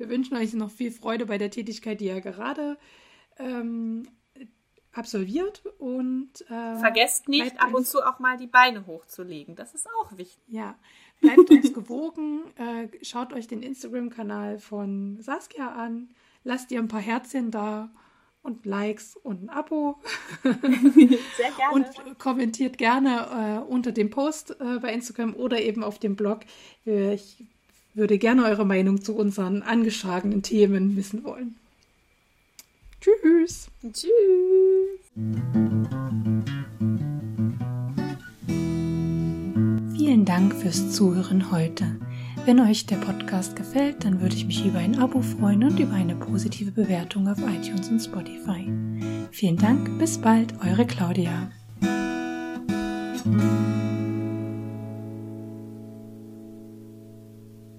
wir wünschen euch noch viel Freude bei der Tätigkeit, die ihr gerade ähm, absolviert und äh, vergesst nicht ab und zu auch mal die Beine hochzulegen. Das ist auch wichtig. Ja, bleibt uns gewogen. Äh, schaut euch den Instagram-Kanal von Saskia an. Lasst ihr ein paar Herzchen da und Likes und ein Abo. Sehr gerne. Und kommentiert gerne äh, unter dem Post äh, bei Instagram oder eben auf dem Blog. Ich würde gerne eure Meinung zu unseren angeschlagenen Themen wissen wollen. Tschüss. Tschüss. Vielen Dank fürs Zuhören heute. Wenn euch der Podcast gefällt, dann würde ich mich über ein Abo freuen und über eine positive Bewertung auf iTunes und Spotify. Vielen Dank, bis bald, eure Claudia.